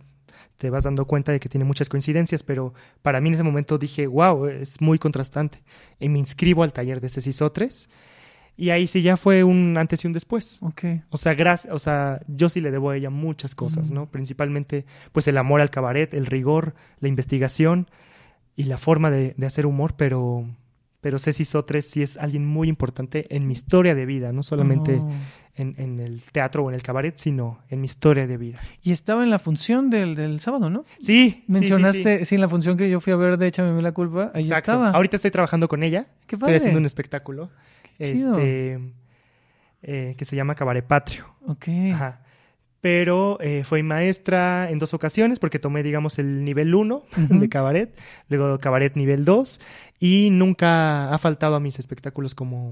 te vas dando cuenta de que tiene muchas coincidencias, pero para mí en ese momento dije, wow, es muy contrastante. Y me inscribo al taller de Ceci Sotres, y ahí sí ya fue un antes y un después. Ok. O sea, gracias, o sea, yo sí le debo a ella muchas cosas, Mm. ¿no? Principalmente, pues el amor al cabaret, el rigor, la investigación y la forma de, de hacer humor, pero, pero Ceci Sotres sí es alguien muy importante en mi historia de vida, no solamente Oh. en, en el teatro o en el cabaret, sino en mi historia de vida. Y estaba en la función del, del sábado, ¿no? Sí, sí, sí, Mencionaste, sí. sí, en la función que yo fui a ver de Échame la culpa, ahí Exacto. estaba. Ahorita estoy trabajando con ella. Qué estoy padre. haciendo un espectáculo Qué chido. este, eh, que se llama Cabaret Patrio. Ok. Ajá. Pero eh, fue maestra en dos ocasiones porque tomé, digamos, el nivel 1 Ujú. de cabaret, luego cabaret nivel 2 y nunca ha faltado a mis espectáculos como,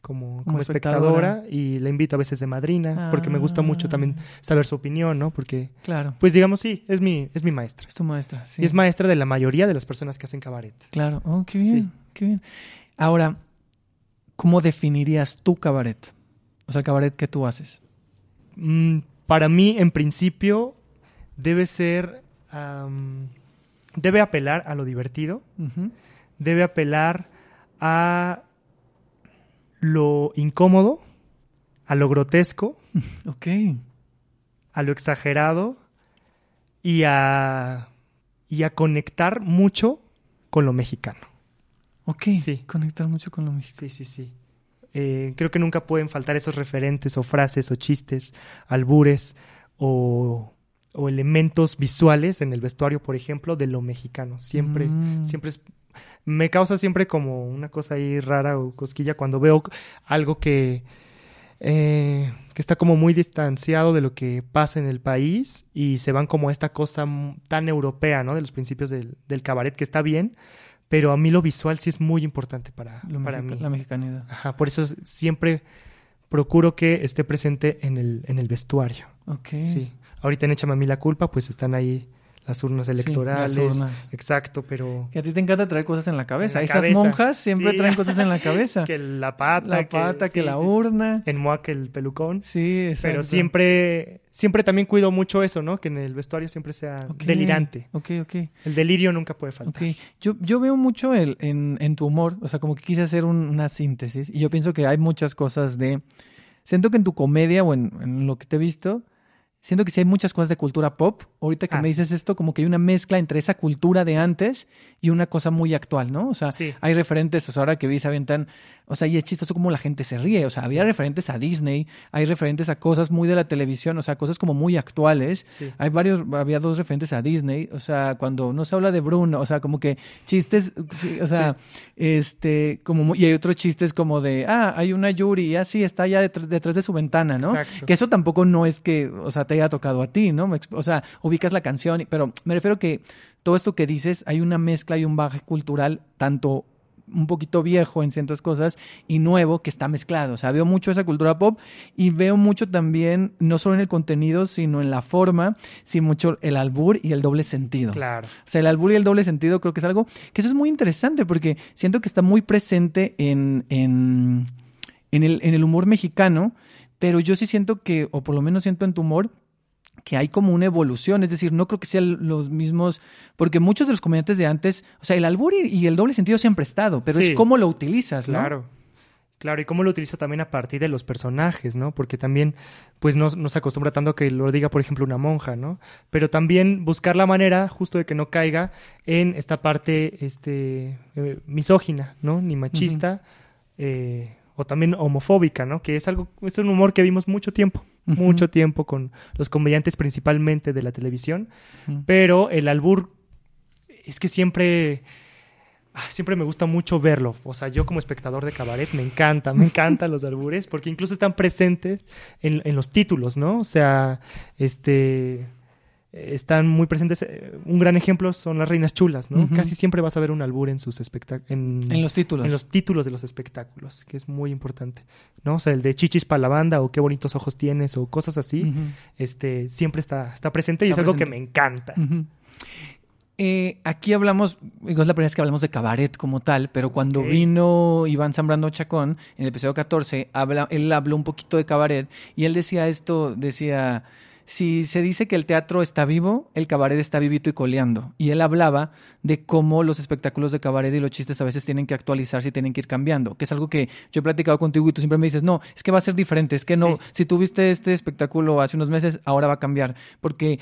como, como, Como espectadora. y la invito a veces de madrina porque me gusta mucho también Ah. saber su opinión, ¿no? Porque, Claro. pues digamos, sí, es mi, es mi maestra. Es tu maestra, sí. Y es maestra de la mayoría de las personas que hacen cabaret. Claro. Oh, qué bien, Sí. qué bien. Ahora, ¿cómo definirías tu cabaret? O sea, el cabaret que tú haces. Mm, para mí, en principio, debe ser. debe apelar a lo divertido. Debe apelar a lo incómodo, a lo grotesco, (laughs) Ok. a lo exagerado y a, y a conectar mucho con lo mexicano. Ok. Sí. Conectar mucho con lo mexicano. Sí, sí, sí. Eh, creo que nunca pueden faltar esos referentes o frases o chistes, albures o, o elementos visuales en el vestuario, por ejemplo, de lo mexicano. Siempre, Mm. siempre es, me causa siempre como una cosa ahí rara o cosquilla cuando veo algo que, eh, que está como muy distanciado de lo que pasa en el país y se van como a esta cosa tan europea, ¿no? De los principios del, del cabaret, que está bien, pero a mí lo visual sí es muy importante para, Lo para mexica- mí. La mexicanidad. Ajá, por eso siempre procuro que esté presente en el, en el vestuario. Ok. Sí. Ahorita en Échame a mí la culpa, pues están ahí las urnas Sí, las electorales. urnas. Exacto, pero Que a ti te encanta traer cosas en la cabeza. En la Esas cabeza. monjas siempre Sí. traen cosas en la cabeza. (laughs) que la pata, la pata, que, sí, la urna. En Moa que el pelucón. Sí, exacto. Pero siempre, siempre también cuido mucho eso, ¿no? Que en el vestuario siempre sea delirante. Ok, ok. El delirio nunca puede faltar. Ok, yo, yo veo mucho el, en, en tu humor, o sea, como que quise hacer un- una síntesis y yo pienso que hay muchas cosas de... Siento que en tu comedia o en, en lo que te he visto, siento que sí hay muchas cosas de cultura pop. Ahorita que Ah, me dices esto, como que hay una mezcla entre esa cultura de antes y una cosa muy actual, ¿no? O sea, Sí. hay referentes, o sea, ahora que vi, se aventan, o sea, y es chistoso como la gente se ríe, o sea, había referentes a Disney, hay referentes a cosas muy de la televisión, o sea, cosas como muy actuales. Sí. Hay varios, había dos referentes a Disney, o sea, cuando no se habla de Bruno, o sea, como que chistes, sí, o sea, este, como, y hay otros chistes como de, ah, hay una Yuri, y así está allá detrás, detrás de su ventana, ¿no? Exacto. Que eso tampoco no es que, o sea, te haya tocado a ti, ¿no? O sea, ubicas la canción, pero me refiero que todo esto que dices, hay una mezcla y un baje cultural, tanto un poquito viejo en ciertas cosas y nuevo que está mezclado. O sea, veo mucho esa cultura pop y veo mucho también, no solo en el contenido, sino en la forma, sí mucho el albur y el doble sentido. Claro. O sea, el albur y el doble sentido creo que es algo que eso es muy interesante porque siento que está muy presente en, en, en, el, en el humor mexicano, pero yo sí siento que, o por lo menos siento en tu humor, que hay como una evolución, es decir, no creo que sean los mismos, porque muchos de los comediantes de antes, o sea, el albur y, el doble sentido siempre ha estado, pero Sí. es cómo lo utilizas, ¿no? Claro. Claro, y cómo lo utilizo también a partir de los personajes, ¿no? Porque también, pues, no, no se acostumbra tanto que lo diga, por ejemplo, una monja, ¿no? Pero también buscar la manera justo de que no caiga en esta parte, este, eh, misógina, ¿no? Ni machista, eh, o también homofóbica, ¿no? Que es algo, es un humor que vimos mucho tiempo, Mucho tiempo con los comediantes principalmente de la televisión, pero el albur es que siempre ah, siempre me gusta mucho verlo. O sea, yo como espectador de cabaret me encanta, me (laughs) encantan los albures, porque incluso están presentes en, en los títulos, ¿no? O sea, este están muy presentes. eh, Un gran ejemplo son las reinas chulas, ¿no? Casi siempre vas a ver un albur en sus espectáculos. En, En los títulos. en los títulos de los espectáculos, que es muy importante, ¿no? O sea, el de chichis para la banda o qué bonitos ojos tienes o cosas así, este, siempre está, está presente y Está es algo que me encanta. Eh, aquí hablamos, digo, es la primera vez que hablamos de cabaret como tal, pero cuando vino Iván Zambrano Chacón, en el episodio 14, habla, él habló un poquito de cabaret y él decía esto, decía, si se dice que el teatro está vivo, el cabaret está vivito y coleando. Y él hablaba de cómo los espectáculos de cabaret y los chistes a veces tienen que actualizarse y tienen que ir cambiando, que es algo que yo he platicado contigo y tú siempre me dices, no, es que va a ser diferente, es que no, Sí. si tuviste este espectáculo hace unos meses, ahora va a cambiar, porque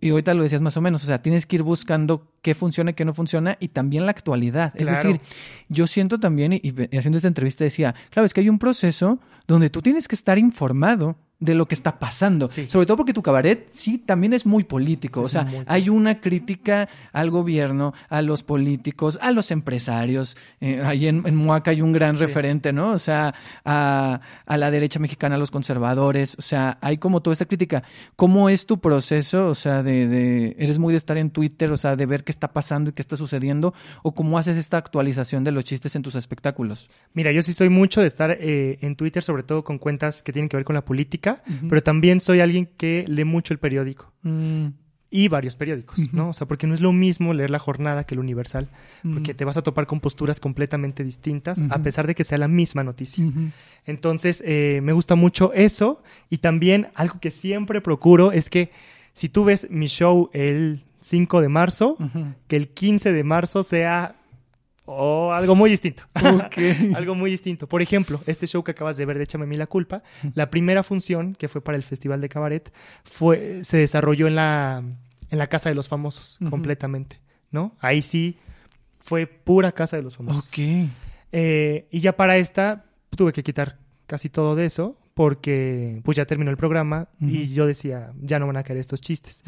y ahorita lo decías más o menos, o sea, tienes que ir buscando qué funciona y qué no funciona y también la actualidad. Es decir, yo siento también, y, y haciendo esta entrevista decía, claro, es que hay un proceso donde tú tienes que estar informado de lo que está pasando. Sí. Sobre todo porque tu cabaret sí también es muy político. O sea, muy hay una crítica al gobierno, a los políticos, a los empresarios. Eh, ahí en, en Moaca hay un gran Sí. referente, ¿no? O sea, a, a la derecha mexicana, a los conservadores. O sea, hay como toda esta crítica. ¿Cómo es tu proceso? O sea, de, de eres muy de estar en Twitter, o sea, de ver qué está pasando y qué está sucediendo, o cómo haces esta actualización de los chistes en tus espectáculos. Mira, yo sí soy mucho de estar eh, en Twitter, sobre todo con cuentas que tienen que ver con la política, pero también soy alguien que lee mucho el periódico. Mm, y varios periódicos, ¿no? O sea, porque no es lo mismo leer La Jornada que el Universal, porque mm, te vas a topar con posturas completamente distintas, a pesar de que sea la misma noticia. Entonces, eh, me gusta mucho eso y también algo que siempre procuro es que si tú ves mi show el 5 de marzo, que el 15 de marzo sea oh, algo muy distinto. (laughs) Algo muy distinto. Por ejemplo, este show que acabas de ver de Échame a mí la culpa, la primera función, que fue para el Festival de Cabaret, fue, se desarrolló en la, en la Casa de los Famosos, completamente, ¿no? Ahí sí fue pura Casa de los Famosos. Ok. Eh, y ya para esta tuve que quitar casi todo de eso porque pues ya terminó el programa y yo decía, ya no van a caer estos chistes.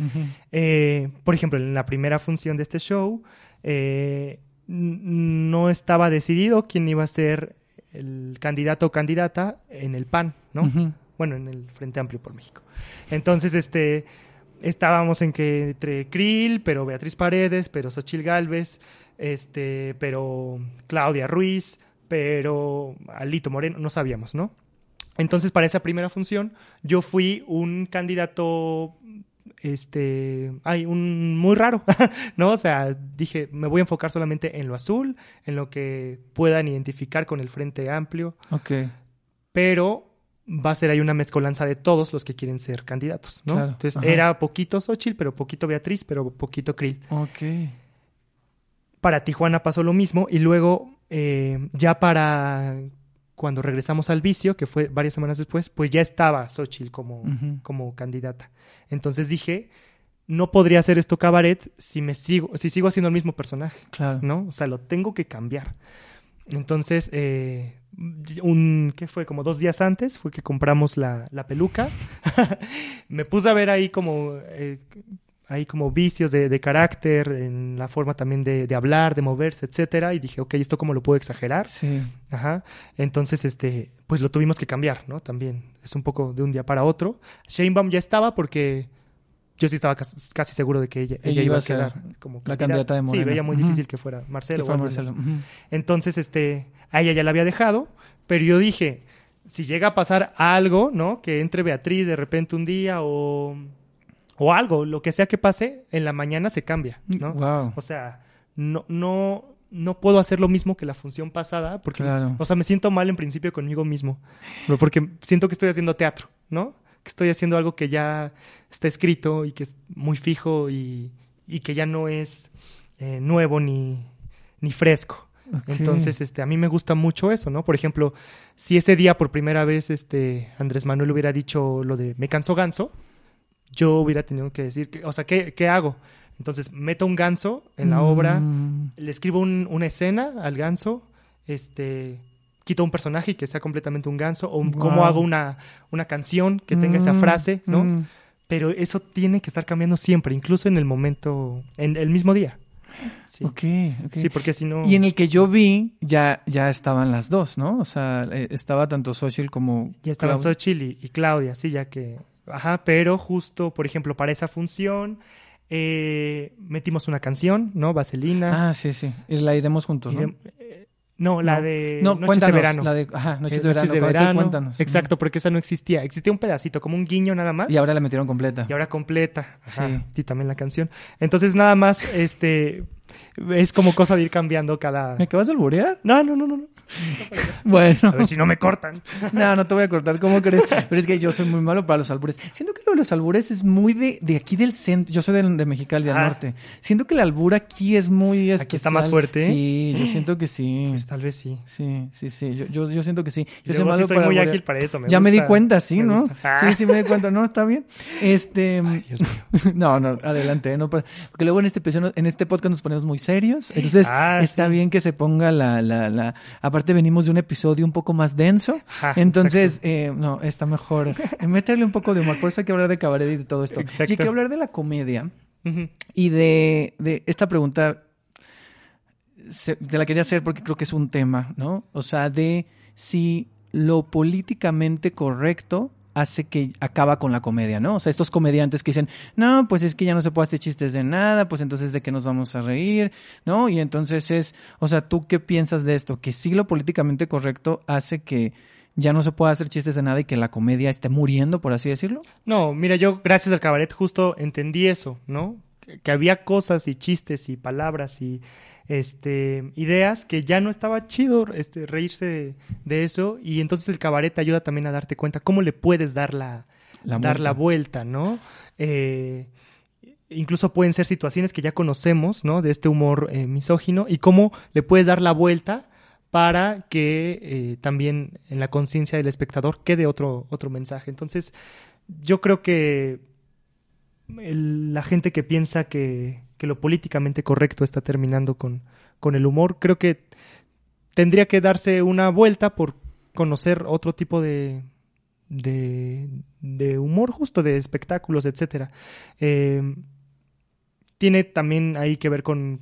Eh, por ejemplo, en la primera función de este show, eh, no estaba decidido quién iba a ser el candidato o candidata en el PAN, ¿no? Bueno, en el Frente Amplio por México. Entonces, este, estábamos en que entre Krill, pero Beatriz Paredes, pero Xochil Gálvez, este, pero Claudia Ruiz, pero Alito Moreno, no sabíamos, ¿no? Entonces, para esa primera función, yo fui un candidato, este, ay, un muy raro, (laughs) ¿no? O sea, dije, me voy a enfocar solamente en lo azul, en lo que puedan identificar con el Frente Amplio, Ok. pero va a ser ahí una mezcolanza de todos los que quieren ser candidatos, ¿no? Claro, Entonces, ajá. era poquito Xochitl, pero poquito Beatriz, pero poquito Krill. Ok. Para Tijuana pasó lo mismo y luego eh, ya para cuando regresamos al vicio, que fue varias semanas después, pues ya estaba Xochitl como, como candidata. Entonces dije, no podría hacer esto cabaret si me sigo, si sigo haciendo el mismo personaje, Claro. ¿no? O sea, lo tengo que cambiar. Entonces, eh, un, ¿qué fue? Como dos días antes fue que compramos la, la peluca. (laughs) me puse a ver ahí como, eh, ahí como vicios de, de carácter, en la forma también de, de hablar, de moverse, etcétera. Y dije, ok, ¿esto cómo lo puedo exagerar? Sí. Ajá. Entonces, este, pues lo tuvimos que cambiar, ¿no? También es un poco de un día para otro. Sheinbaum ya estaba porque yo sí estaba casi, casi seguro de que ella, ella iba a ser quedar como la candidata de Sí, Morena. veía muy difícil que fuera Marcelo. Que Marcelo. Entonces, este, a ella ya la había dejado, pero yo dije, si llega a pasar algo, ¿no? Que entre Beatriz de repente un día o, o algo, lo que sea que pase, en la mañana se cambia, ¿no? Wow. O sea, no, no, no puedo hacer lo mismo que la función pasada porque, Claro. o sea, me siento mal en principio conmigo mismo, porque siento que estoy haciendo teatro, ¿no? Que estoy haciendo algo que ya está escrito y que es muy fijo y, y que ya no es eh, nuevo ni, ni fresco. Entonces, este, a mí me gusta mucho eso, ¿no? Por ejemplo, si ese día por primera vez este, Andrés Manuel hubiera dicho lo de me canso ganso, yo hubiera tenido que decir, que, o sea, ¿qué, ¿qué hago? Entonces, meto un ganso en la obra, Mm, le escribo un- una escena al ganso, este, quito un personaje y que sea completamente un ganso, o cómo Wow. hago una, una canción que tenga esa mm, frase, ¿no? mm. Pero eso tiene que estar cambiando siempre, incluso en el momento, en el mismo día. Sí, Ok, ok. sí porque si no... Y en el que yo vi, ya, ya estaban las dos, ¿no? O sea, eh, estaba tanto Xochitl como. Ya estaban. Xochitl y, y Claudia, sí, ya que... Ajá, pero justo, por ejemplo, para esa función eh, metimos una canción, ¿no? Vaselina. Ah, sí, sí. Y la iremos juntos, ¿no? Irem- eh, no, la No. de No, Noches de Verano. La de, ajá, Noches de Verano. cuéntanos. Exacto, porque esa no existía. Existía un pedacito, como un guiño nada más. Y ahora la metieron completa. y ahora completa. Ajá, Sí. Y también la canción. Entonces, nada más, este... Es como cosa de ir cambiando cada... ¿Me acabas de alburear? No, no, no, no. no. (laughs) Bueno. A ver si no me cortan. (laughs) No, no te voy a cortar, ¿cómo crees? Pero es que yo soy muy malo para los albures. Siento que lo de los albures es muy de, de aquí del centro. Yo soy de, de Mexicali, del Ah. norte. Siento que el albur aquí es muy especial. Aquí está más fuerte, ¿eh? Sí, yo siento que sí. Pues tal vez sí. Sí, sí, sí. Yo, yo, yo siento que sí. Yo soy sí para muy alburear. ágil para eso. me ya me di cuenta, sí, me ¿no? gusta. Ah. Sí, sí me di cuenta, ¿no? Está bien. (laughs) Este... Dios mío. No, no, adelante, no pasa- porque luego en este en este podcast nos ponemos muy serios, entonces Ah, está sí. bien que se ponga la, la, la, aparte venimos de un episodio un poco más denso, Ajá, entonces eh, no, está mejor eh, meterle un poco de humor, por eso hay que hablar de cabaret y de todo esto, Exacto. y hay que hablar de la comedia y de, de esta pregunta, se- te la quería hacer porque creo que es un tema, ¿no? O sea, de si lo políticamente correcto hace que acaba con la comedia, ¿no? O sea, estos comediantes que dicen, no, pues es que ya no se puede hacer chistes de nada, pues entonces de qué nos vamos a reír, ¿no? Y entonces es, o sea, ¿tú qué piensas de esto? Que sí lo políticamente correcto hace que ya no se pueda hacer chistes de nada y que la comedia esté muriendo, por así decirlo. No, mira, yo gracias al cabaret justo entendí eso, ¿no? Que, que había cosas y chistes y palabras y este ideas que ya no estaba chido este reírse de, de eso y entonces el cabaret te ayuda también a darte cuenta cómo le puedes dar la, La dar la vuelta. ¿no? Eh, incluso pueden ser situaciones que ya conocemos, ¿no? De este humor eh, misógino y cómo le puedes dar la vuelta para que eh, también en la conciencia del espectador quede otro, otro mensaje. Entonces, yo creo que el- la gente que piensa que, que lo políticamente correcto está terminando con, con el humor, creo que tendría que darse una vuelta por conocer otro tipo de, de, de humor justo, de espectáculos, etcétera. Eh, tiene también ahí que ver con,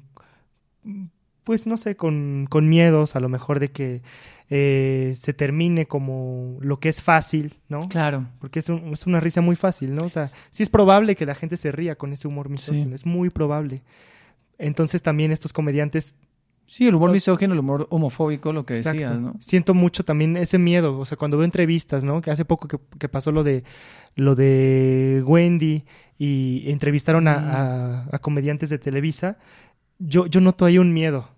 pues no sé, con, con miedos a lo mejor de que eh, se termine como lo que es fácil, ¿no? Claro. Porque es, un- es una risa muy fácil, ¿no? O sea, sí es probable que la gente se ría con ese humor misógino, Sí. es muy probable. Entonces también estos comediantes Sí, el humor Entonces- misógino, el humor homofóbico, lo que decías, Exacto. ¿no? Siento mucho también ese miedo, o sea, cuando veo entrevistas, ¿no? Que hace poco que, que pasó lo de lo de Wendy y entrevistaron a, Mm. a- a comediantes de Televisa, yo, yo noto ahí un miedo,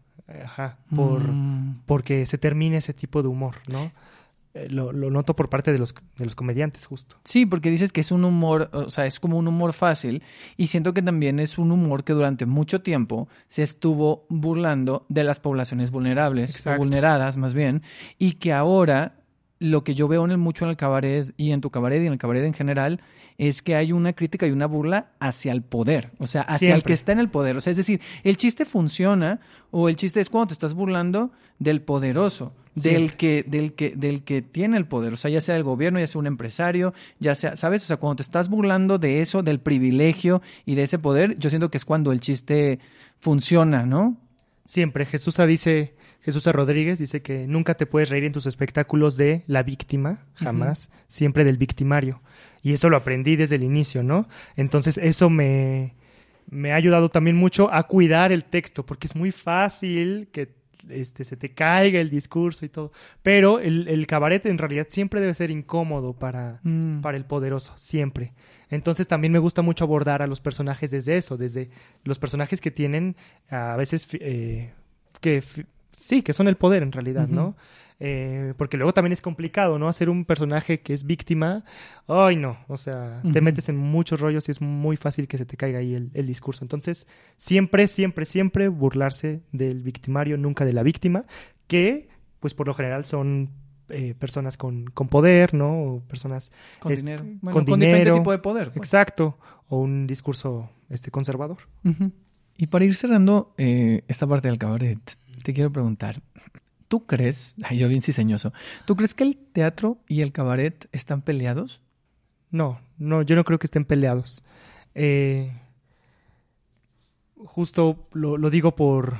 ajá, por, Mm. porque se termine ese tipo de humor, ¿no? Eh, lo, lo noto por parte de los, de los comediantes, justo. Sí, porque dices que es un humor, o sea, es como un humor fácil y siento que también es un humor que durante mucho tiempo se estuvo burlando de las poblaciones vulnerables o vulneradas más bien y que ahora lo que yo veo en el, mucho en el cabaret y en tu cabaret y en el cabaret en general es que hay una crítica y una burla hacia el poder, o sea, hacia el que está en el poder. O sea, es decir, el chiste funciona o el chiste es cuando te estás burlando del poderoso, del que, del que, del que tiene el poder. O sea, ya sea el gobierno, ya sea un empresario, ya sea, ¿sabes? O sea, cuando te estás burlando de eso, del privilegio y de ese poder, yo siento que es cuando el chiste funciona, ¿no? Siempre. Jesús dice, Jesús Rodríguez dice que nunca te puedes reír en tus espectáculos de la víctima, jamás, siempre del victimario. Y eso lo aprendí desde el inicio, ¿no? Entonces eso me, me ha ayudado también mucho a cuidar el texto, porque es muy fácil que este, se te caiga el discurso y todo. Pero el, el cabaret en realidad siempre debe ser incómodo para, Mm. para el poderoso, siempre. Entonces también me gusta mucho abordar a los personajes desde eso, desde los personajes que tienen a veces eh, que sí, que son el poder en realidad. ¿no? Eh, porque luego también es complicado, ¿no? Hacer un personaje que es víctima, ay no, o sea, te metes en muchos rollos y es muy fácil que se te caiga ahí el, el discurso. Entonces, siempre, siempre, siempre burlarse del victimario, nunca de la víctima, que pues por lo general son eh, personas con, con poder, ¿no? O personas Con Es- dinero. con Bueno, con, diferente dinero. tipo de poder. pues. Exacto. O un discurso este, conservador. Y para ir cerrando eh, esta parte del cabaret, te quiero preguntar, ¿tú crees, (laughs) ay, yo bien ciseñoso, ¿tú crees que el teatro y el cabaret están peleados? No, no, yo no creo que estén peleados. Eh, justo lo, lo digo por,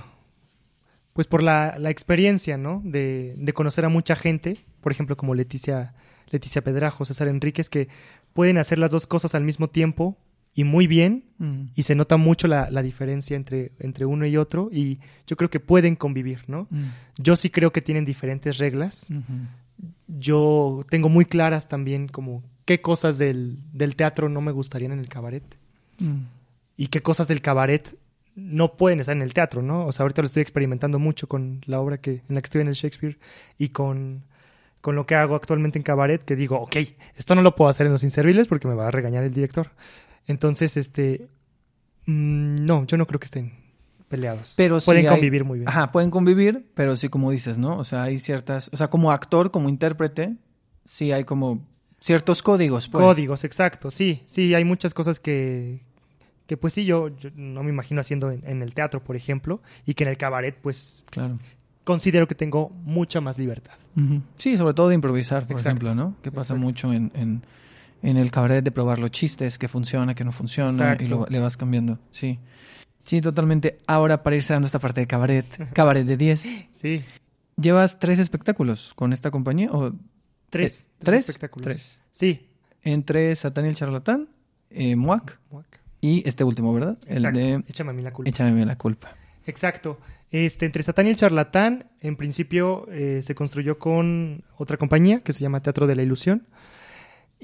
pues por la, la experiencia, ¿no? De, de conocer a mucha gente, por ejemplo, como Leticia, Leticia Pedrajo, César Enríquez, que pueden hacer las dos cosas al mismo tiempo y muy bien, Mm. y se nota mucho la, la diferencia entre, entre uno y otro, y yo creo que pueden convivir, ¿no? Mm. Yo sí creo que tienen diferentes reglas. Yo tengo muy claras también como qué cosas del, del teatro no me gustarían en el cabaret Mm. y qué cosas del cabaret no pueden estar en el teatro, ¿no? O sea, ahorita lo estoy experimentando mucho con la obra que, en la que estoy en el Shakespeare y con, con lo que hago actualmente en cabaret, que digo, ok, esto no lo puedo hacer en Los Inservibles porque me va a regañar el director. Entonces, este, mm, no, yo no creo que estén peleados. Pero sí pueden hay- convivir muy bien. Ajá, pueden convivir, pero sí como dices, ¿no? O sea, hay ciertas, o sea, como actor, como intérprete, sí hay como ciertos códigos, pues. Códigos, exacto, sí, sí, hay muchas cosas que, que pues sí, yo, yo no me imagino haciendo en, en el teatro, por ejemplo, y que en el cabaret, pues Claro. considero que tengo mucha más libertad. Sí, sobre todo de improvisar, por Exacto. ejemplo, ¿no? Que pasa Exacto. mucho en, en, en el cabaret de probar los chistes, que funciona, que no funciona, Exacto. y lo- le vas cambiando. Sí. Sí, totalmente. Ahora, para ir cerrando esta parte de cabaret, (laughs) cabaret de 10, Sí, ¿llevas tres espectáculos con esta compañía? ¿O tres, Eh, tres, ¿tres? espectáculos. Tres. Sí. entre Satán y el Charlatán, eh, Muac Muac. y este último, ¿verdad? Exacto. El de Échame a mí la culpa. Échame la culpa. Exacto. Este, entre Satán y el Charlatán, en principio eh, se construyó con otra compañía que se llama Teatro de la Ilusión.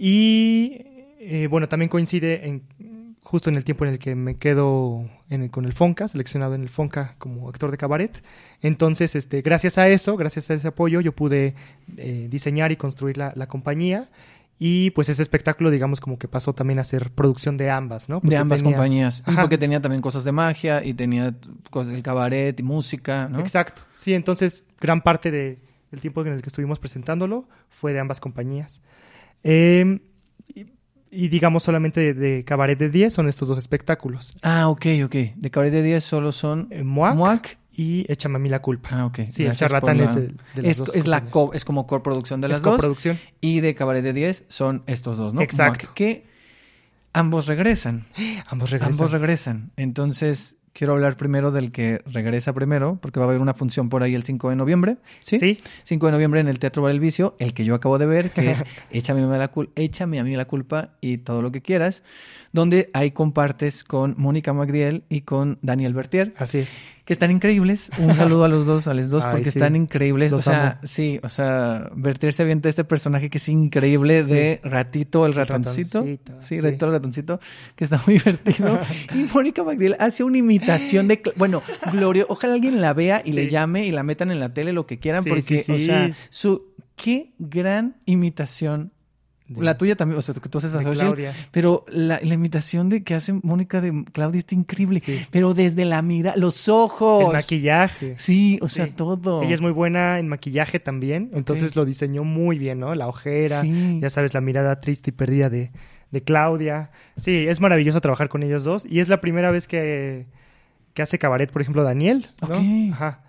Y eh, bueno, también coincide en, justo en el tiempo en el que me quedo en el- con el Fonca, seleccionado en el Fonca como actor de cabaret. Entonces, este, gracias a eso, gracias a ese apoyo, yo pude eh, diseñar y construir la, la compañía. Y pues ese espectáculo, digamos, como que pasó también a ser producción de ambas, ¿no? De ambas tenía- compañías. Ajá. porque tenía también cosas de magia y tenía cosas del cabaret y música, ¿no? Exacto. Sí, entonces gran parte de- del tiempo en el que estuvimos presentándolo fue de ambas compañías. Eh, y, digamos solamente de, de Cabaret de 10 son estos dos espectáculos. Ah, ok, ok. De cabaret de 10 solo son Eh, y Échame a mí la culpa. Ah, ok. Sí, el Gracias charlatán por la- es el de las es, dos es la co- es como coproducción de las Es dos. coproducción. Y de cabaret de 10 son estos dos, ¿no? Exacto. Que ambos regresan. (gasps) Ambos regresan. Ambos regresan. Entonces, quiero hablar primero del que regresa primero, porque va a haber una función por ahí el 5 de noviembre. ¿Sí? Sí. 5 de noviembre en el Teatro Bar El Vicio, el que yo acabo de ver, que es (laughs) Échame a mí la, cul- Échame a mí la culpa y todo lo que quieras, donde ahí compartes con Mónica Magdiel y con Daniel Bertier, Así es. Que están increíbles. Un saludo a los dos, a los dos, (laughs) Ay, porque sí. están increíbles. Los o sea, amo. sí, o sea, Bertier se avienta este personaje que es increíble Sí. de Ratito el ratoncito. ratoncito, sí, sí. Ratito el ratoncito, que está muy (laughs) divertido. (laughs) y Mónica Magdiel hace una imitación de. Bueno, Glorio, ojalá alguien la vea y le llame y la metan en la tele, lo que quieran, porque, o sea, su. Qué gran imitación. De- La tuya también, o sea, que tú haces a Claudia. pero la, la imitación de que hace Mónica de Claudia está increíble. Sí. Pero desde la mira, los ojos. El maquillaje. Sí, o sea, Sí. todo. Ella es muy buena en maquillaje también, entonces lo diseñó muy bien, ¿no? La ojera, Sí. ya sabes, la mirada triste y perdida de, de Claudia. Sí, es maravilloso trabajar con ellos dos y es la primera vez que, que hace cabaret, por ejemplo, Daniel, ¿no? Ok. Ajá.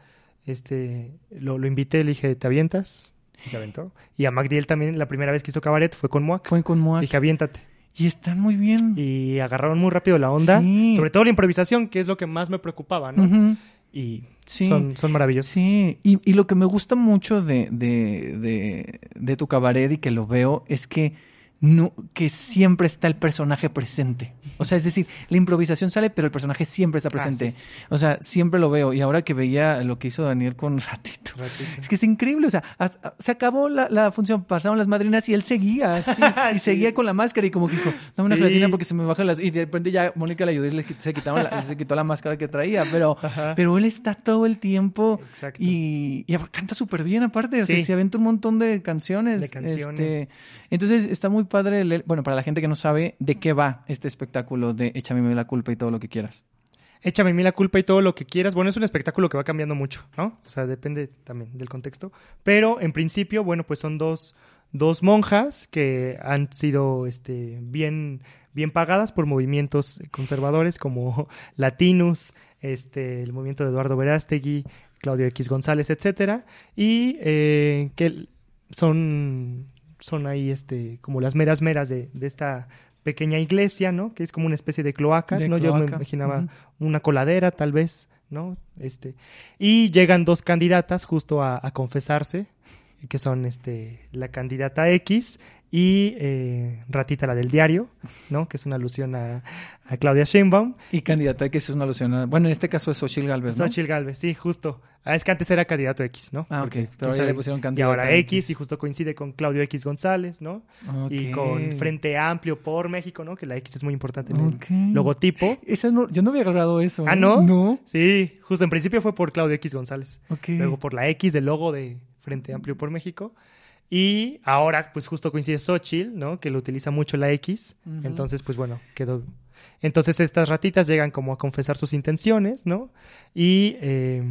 Este, lo, lo invité, le dije, ¿te avientas? Y se aventó. Y a Magdiel también, la primera vez que hizo cabaret fue con Moac. Fue con Moac. Dije, aviéntate. Y están muy bien. Y agarraron muy rápido la onda, Sí. sobre todo la improvisación, que es lo que más me preocupaba, ¿no? Y Sí. son, son maravillosos. Sí, y, y lo que me gusta mucho de, de, de, de tu cabaret y que lo veo es que no, que siempre está el personaje presente. O sea, es decir, la improvisación sale, pero el personaje siempre está presente. O sea, siempre lo veo. Y ahora que veía lo que hizo Daniel con (laughs) Ratito, es que es increíble. O sea, se acabó la, la función, pasaron las madrinas y él seguía así. (laughs) y Sí. seguía con la máscara y como que dijo, dame una Sí. gelatina porque se me bajan las... Y de repente ya Mónica le ayudó y se, quitaron la, se quitó la máscara que traía. Pero, (laughs) Ajá. pero él está todo el tiempo Exacto. y, y canta súper bien aparte. O sea, se aventa un montón de canciones. De canciones. Este, entonces está muy padre, bueno, para la gente que no sabe de qué va este espectáculo de Échame la culpa y todo lo que quieras. Échame mí la culpa y todo lo que quieras. Bueno, es un espectáculo que va cambiando mucho, ¿no? O sea, depende también del contexto. Pero en principio, bueno, pues son dos, dos monjas que han sido este, bien, bien pagadas por movimientos conservadores como (laughs) Latinus, este, el movimiento de Eduardo Verástegui, Claudio X González, etcétera. Y eh, que son, son ahí este, como las meras meras de, de esta pequeña iglesia, ¿no? Que es como una especie de cloaca, De ¿no? Yo me imaginaba una coladera, tal vez, ¿no? Este, y llegan dos candidatas justo a, a confesarse, que son este, la candidata X y eh, Ratita, la del diario, ¿no? Que es una alusión a, a Claudia Sheinbaum. Y candidata que es una alusión. a- Bueno, en este caso es Xochitl Galvez, ¿no? Xochitl Galvez, sí, justo. Ah, es que antes era candidato X, ¿no? Ah, ok. Porque, Pero quién ya sabe, le pusieron Y candidata ahora X. X, y justo coincide con Claudio X González, ¿no? Y Ok. con Frente Amplio por México, ¿no? Que la X es muy importante en Ok. el logotipo. Esa no- yo no había agarrado eso. Ah, ¿eh? ¿no? No. Sí, justo en principio fue por Claudio X González. Ok. Luego por la X del logo de Frente Amplio por México. Y ahora, pues justo coincide Xochitl, ¿no? Que lo utiliza mucho la X. Entonces, pues bueno, quedó. Entonces estas ratitas llegan como a confesar sus intenciones, ¿no? Y, eh,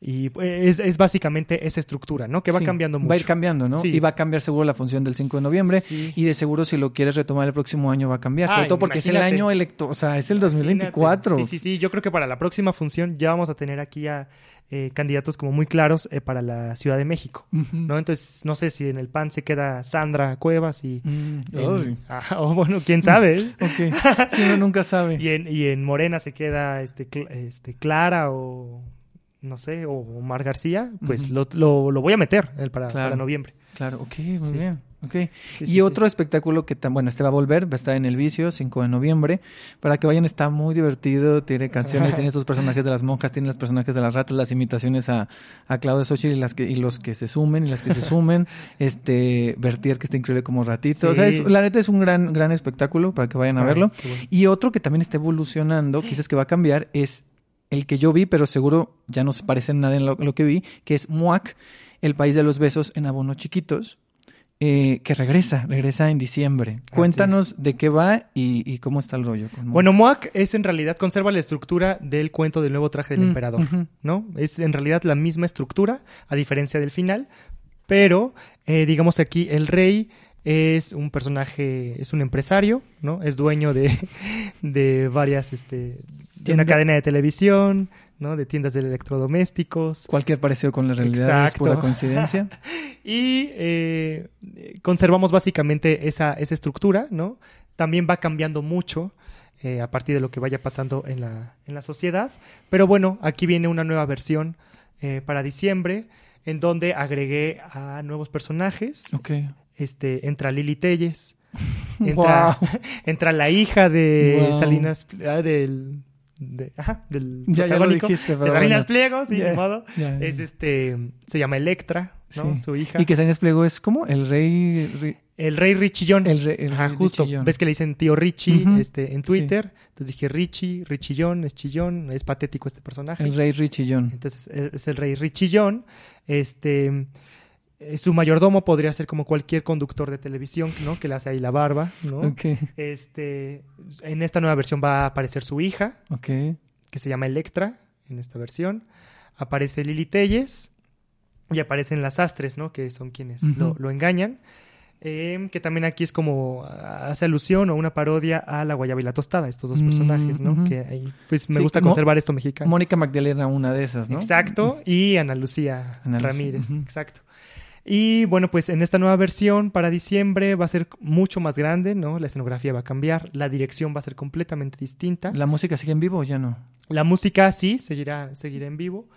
y es, es básicamente esa estructura, ¿no? Que va Sí, cambiando mucho. Va a ir cambiando, ¿no? Sí. Y va a cambiar seguro la función del 5 de noviembre. Sí. Y de seguro si lo quieres retomar el próximo año va a cambiar. Sobre Ay, todo porque es el imagínate. año electo, o sea, es el 2024. Sí, sí, sí. Yo creo que para la próxima función ya vamos a tener aquí a eh, candidatos como muy claros eh, para la Ciudad de México. ¿no? Entonces, no sé si en el PAN se queda Sandra Cuevas y... Mm, en- ay. (laughs) Ah, o bueno, quién sabe. ¿eh? (laughs) Ok. Si uno nunca sabe. y, en, y en Morena se queda este, este, Clara o no sé, o Omar García, pues lo, lo, lo voy a meter eh, para, Claro. para noviembre. Claro, ok, muy Sí. bien. Ok. Sí, y sí, otro espectáculo que, bueno, este va a volver, va a estar en El Vicio, 5 de noviembre. Para que vayan, está muy divertido. Tiene canciones, (laughs) tiene estos personajes de las monjas, tiene los personajes de las ratas, las imitaciones a, a Claudia Xochitl y, las que, y los que se sumen y las que se (laughs) sumen. este, Vertier, que está increíble como ratito. O sea, es- la neta es un gran, gran espectáculo para que vayan a Ay, verlo. bueno. Y otro que también está evolucionando, quizás que va a cambiar, es el que yo vi, pero seguro ya no se parece en nada en lo, lo que vi, que es Muac, el país de los besos en abonos chiquitos, eh, que regresa, regresa en diciembre. Cuéntanos de qué va y, y cómo está el rollo. Con Muac. Bueno, Moak es en realidad, conserva la estructura del cuento del nuevo traje del Mm, emperador. ¿no? Es en realidad la misma estructura, a diferencia del final, pero eh, digamos aquí el rey es un personaje, es un empresario, ¿no? Es dueño de, (laughs) de varias, este, de una cadena de televisión, ¿no? De tiendas de electrodomésticos. Cualquier parecido con la realidad es pura coincidencia. (laughs) Y eh, conservamos básicamente esa, esa estructura, ¿no? También va cambiando mucho eh, a partir de lo que vaya pasando en la, en la sociedad. Pero bueno, aquí viene una nueva versión eh, para diciembre, en donde agregué a nuevos personajes. Ok. Este, entra Lili Telles, (laughs) entra, (laughs) entra la hija de Guau. Salinas, ah, del, de- ajá, del Ya, ya lo dijiste, pero de Salinas bueno. Pliego, sí, Ya, ni modo. Es este, se llama Electra, ¿no? Sí. Su hija. Y que Sáenz Pliego es como el rey... ri- El rey Richillón. El el Ajá, rey justo. Richillón. Ves que le dicen tío Richie este, en Twitter. Entonces dije Richie, Richillón, es chillón, es patético este personaje. El rey Richillón. Entonces es, es el rey Richillón. Este, eh, su mayordomo podría ser como cualquier conductor de televisión, ¿no? Que le hace ahí la barba, ¿no? Este, en esta nueva versión va a aparecer su hija, que se llama Electra, en esta versión. Aparece Lili Telles y aparecen las Astres, ¿no? Que son quienes lo, lo engañan. Em, que también aquí es como ah, hace alusión o una parodia a la guayaba y la tostada, estos dos Mm, personajes, ¿no? Que ahí, pues me Sí, gusta conservar esto mexicano. Mónica Magdalena, una de esas, ¿no? Exacto, y Ana Lucía Ana Lucía, Ramírez, exacto. Y bueno, pues en esta nueva versión para diciembre va a ser mucho más grande, ¿no? La escenografía va a cambiar, la dirección va a ser completamente distinta. La, ¿La música sigue en vivo o ya no? música sí, seguirá, seguirá en vivo.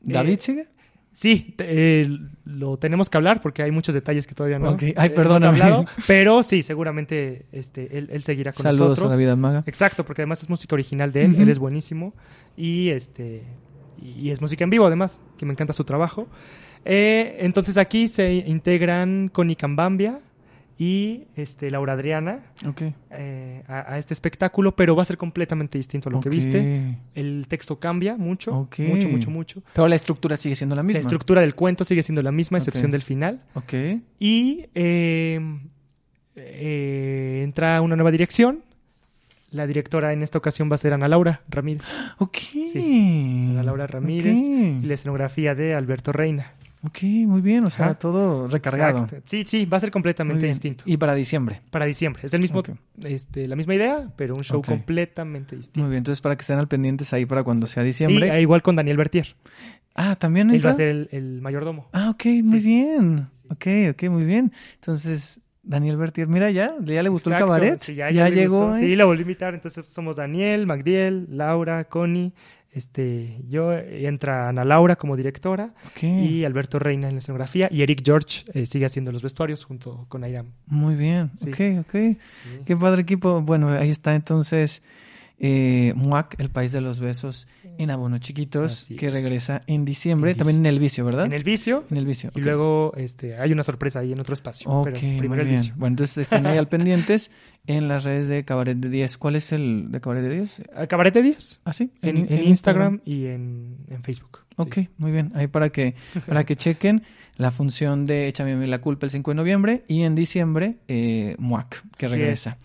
¿David Eh, sigue? Sí, eh, lo tenemos que hablar porque hay muchos detalles que todavía no Ok. Ay, perdóname. hablado, pero sí, seguramente este, él, él seguirá con Saludos nosotros. a David Maga. Exacto, porque además es música original de él, él es buenísimo y este y es música en vivo además, que me encanta su trabajo. Eh, entonces aquí se integran Connie Cambambia y este, Laura Adriana eh, a, a este espectáculo, pero va a ser completamente distinto a lo que viste. El texto cambia mucho, mucho, mucho, mucho. Pero la estructura sigue siendo la misma. La estructura del cuento sigue siendo la misma, a excepción del final. Ok. Y eh, eh, entra una nueva dirección. La directora en esta ocasión va a ser Ana Laura Ramírez. Ok. Ana Laura Ramírez y la escenografía de Alberto Reina. Ok, muy bien. O sea, Ajá. todo recargado. Exacto. Sí, sí, va a ser completamente distinto. Y para diciembre. Para diciembre. Es el mismo, este, la misma idea, pero un show completamente distinto. Muy bien. Entonces, para que estén al pendientes ahí para cuando sea Y diciembre. eh, igual con Daniel Bertier. Ah, también Él va a ser el, el mayordomo. Ah, ok, muy Sí. bien. Ok, ok, muy bien. Entonces, Daniel Bertier, mira ya, ya le gustó Exacto. el cabaret. Sí, ya ya, le llegó. ¿eh? Sí, lo volví a invitar. Entonces somos Daniel, Magdiel, Laura, Connie, este, yo, eh, entra Ana Laura como directora y Alberto Reina en la escenografía y Eric George eh, sigue haciendo los vestuarios junto con Airam. Muy bien. Sí. Ok, ok. Qué padre equipo. Bueno, ahí está entonces eh, MUAC, el país de los besos en abonos chiquitos, Así que es. regresa en diciembre, En también en el vicio, ¿verdad? En el vicio En el vicio. y luego este, hay una sorpresa ahí en otro espacio. Ok, pero muy primero el bien. vicio. Bueno, entonces estén ahí al (laughs) pendientes en las redes de Cabaret de 10. ¿Cuál es el de Cabaret de 10? Ah, Cabaret de 10 Ah, sí. en, en Instagram y en, en Facebook. Sí. Ok, muy bien. Ahí para que, para que chequen la función de Échame la culpa el 5 de noviembre y en diciembre eh, MUAC, que regresa.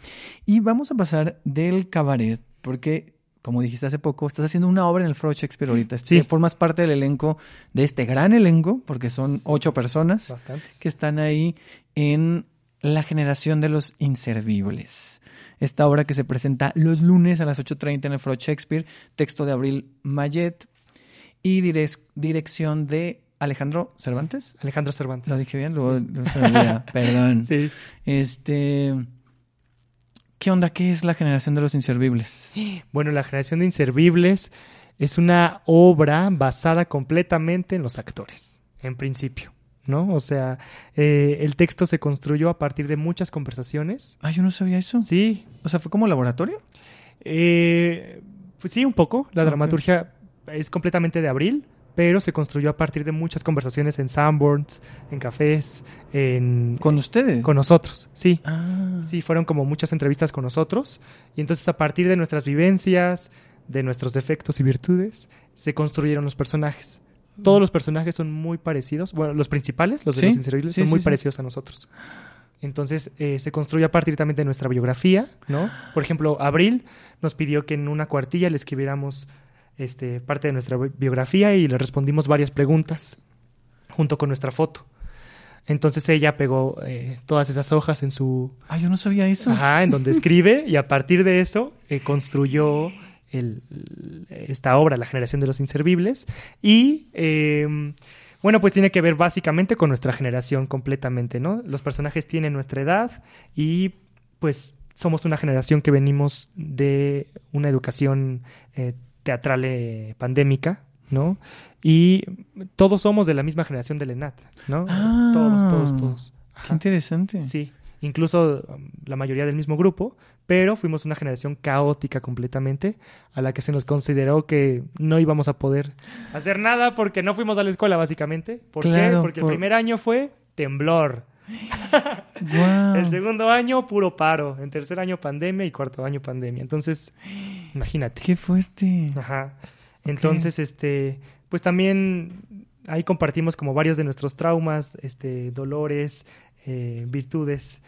Y vamos a pasar del cabaret, porque como dijiste hace poco, estás haciendo una obra en el Foro Shakespeare ahorita. Sí. Eh, Formas parte del elenco, de este gran elenco, porque son ocho personas Bastantes. que están ahí en la generación de los inservibles. Esta obra que se presenta los lunes a las 8.30 en el Foro Shakespeare, texto de Abril Mayet y direc- dirección de Alejandro Cervantes. Alejandro Cervantes. Lo dije bien, luego se me olvida, perdón. (laughs) Sí. Este, ¿qué onda? ¿Qué es la generación de los inservibles? Bueno, La generación de inservibles es una obra basada completamente en los actores, en principio, ¿no? O sea, eh, el texto se construyó a partir de muchas conversaciones. Ah, yo no sabía eso. Sí, O sea, fue como laboratorio. eh, pues sí, un poco. La dramaturgia es completamente de abril, pero se construyó a partir de muchas conversaciones en Sanborns, en cafés, en, Con ustedes. con nosotros, sí. Ah, Sí, fueron como muchas entrevistas con nosotros y entonces a partir de nuestras vivencias, de nuestros defectos y virtudes, se construyeron los personajes. Todos los personajes son muy parecidos, bueno, los principales, los de Sí, los inservibles, sí, son muy sí, parecidos a nosotros. Entonces eh, se construye a partir también de nuestra biografía, ¿no? Por ejemplo, Abril nos pidió que en una cuartilla le escribiéramos este, parte de nuestra bi- biografía y le respondimos varias preguntas junto con nuestra foto. Entonces ella pegó eh, todas esas hojas en su, Ah, yo no sabía eso. Ajá, en donde (laughs) escribe y a partir de eso eh, construyó el- esta obra, La generación de los inservibles. Y eh, bueno, pues tiene que ver básicamente con nuestra generación completamente, ¿no? Los personajes tienen nuestra edad y pues somos una generación que venimos de una educación eh, teatral eh, pandémica, ¿no? Y todos somos de la misma generación del ENAT, ¿no? Ah. todos, todos, todos. Qué interesante. Sí, incluso um, la mayoría del mismo grupo, pero fuimos una generación caótica completamente, a la que se nos consideró que no íbamos a poder hacer nada porque no fuimos a la escuela, básicamente. ¿Por qué? Porque por- el primer año fue temblor, (laughs) El segundo año puro paro, en tercer año pandemia y cuarto año pandemia. Entonces, imagínate. Qué fuerte. Ajá. Entonces, este, pues también ahí compartimos como varios de nuestros traumas, este, dolores, eh, virtudes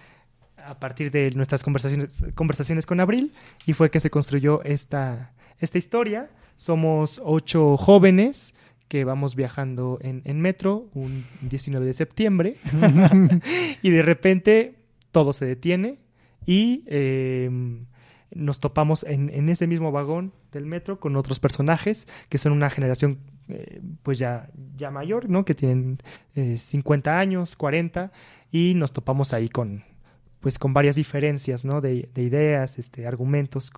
a partir de nuestras conversaciones, conversaciones con Abril y fue que se construyó esta, esta historia. Somos ocho jóvenes que vamos viajando en, en metro un 19 de septiembre (laughs) y de repente todo se detiene y eh, nos topamos en, en ese mismo vagón del metro con otros personajes que son una generación eh, pues ya, ya mayor, ¿no? Que tienen eh, 50 años, 40 y nos topamos ahí con pues con varias diferencias, ¿no? De, de ideas, este, argumentos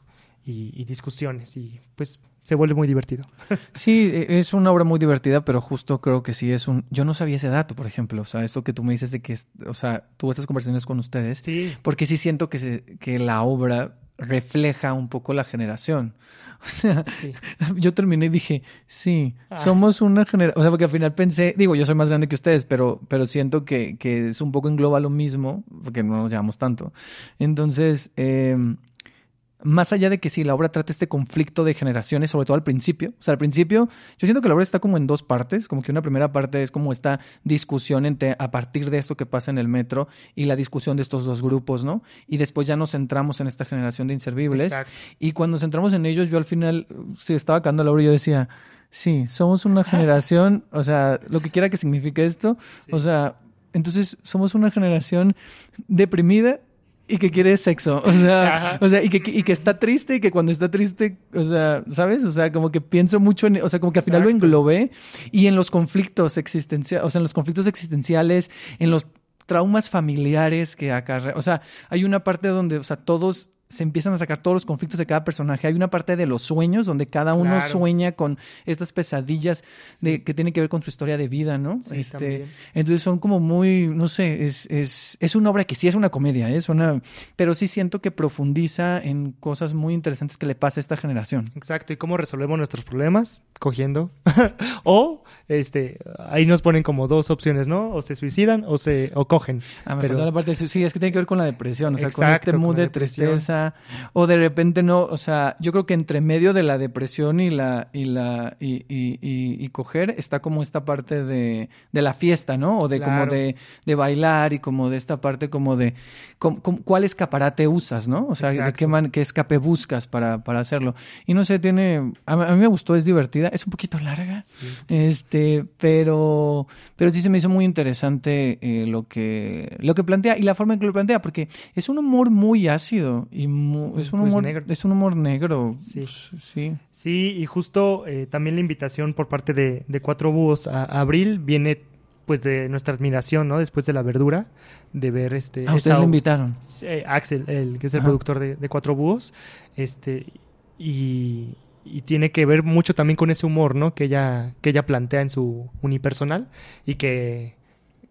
y, y discusiones y pues se vuelve muy divertido. (laughs) Sí, e- es una obra muy divertida, pero justo creo que sí es un... Yo no sabía ese dato, por ejemplo. O sea, esto que tú me dices de que, o sea, tuve estas conversaciones con ustedes. Sí. Porque sí siento que, se- que la obra refleja un poco la generación. (laughs) O sea, Sí. (laughs) yo terminé y dije, sí, Ah. somos una generación, o sea, porque al final pensé, digo, yo soy más grande que ustedes, pero, pero siento que, que es un poco engloba lo mismo, porque no nos llevamos tanto. Entonces, eh, más allá de que sí, la obra trata este conflicto de generaciones, sobre todo al principio. O sea, al principio, yo siento que la obra está como en dos partes, como que una primera parte es como esta discusión entre, a partir de esto que pasa en el metro y la discusión de estos dos grupos, ¿no? Y después ya nos centramos en esta generación de inservibles. Exacto. Y cuando nos centramos en ellos, yo al final, se estaba acabando la obra yo decía, sí, somos una (laughs) generación, o sea, lo que quiera que signifique esto, o sea, entonces somos una generación deprimida y que quiere sexo, (laughs) o sea, o sea, y que, y que está triste y que cuando está triste, o sea, ¿sabes? O sea, como que pienso mucho en, o sea, como que al final lo englobé y en los conflictos existenciales, o sea, en los conflictos existenciales, en los traumas familiares que acarrea, o sea, hay una parte donde, o sea, todos se empiezan a sacar todos los conflictos de cada personaje. Hay una parte de los sueños donde cada uno Claro. sueña con estas pesadillas de, que tienen que ver con su historia de vida, ¿no? Sí, este, también. entonces son como muy, no sé, es, es, es una obra que sí es una comedia, ¿eh? es una, pero sí siento que profundiza en cosas muy interesantes que le pasa a esta generación. Exacto, y cómo resolvemos nuestros problemas cogiendo. (laughs) o este ahí nos ponen como dos opciones, ¿no? O se suicidan o se o cogen. Ah, me Pero- la parte de sí, es que tiene que ver con la depresión, o sea, con este mood de depresión. O de repente no, o sea, yo creo que entre medio de la depresión y la, y la, y, y, y, y coger está como esta parte de, de la fiesta, ¿no? O de como de, de bailar y como de esta parte como de com- com- cuál escaparate usas, ¿no? O sea, de qué man, qué escape buscas para, para hacerlo. Y no sé, tiene, a, mí- a mí me gustó, es divertida, es un poquito larga, este, pero, pero sí se me hizo muy interesante eh, lo que, lo que plantea y la forma en que lo plantea, porque es un humor muy ácido y mu- es un Pues humor, negro. es un humor negro, Sí. pues, sí. Sí, y justo eh, también la invitación por parte de, de Cuatro Búhos a, a Abril viene pues de nuestra admiración, ¿no? Después de la verdura, de ver este... A ustedes lo invitaron. eh, Axel, el que es el Ajá. productor de, de Cuatro Búhos, este, y, y tiene que ver mucho también con ese humor, ¿no? Que ella, que ella plantea en su unipersonal y que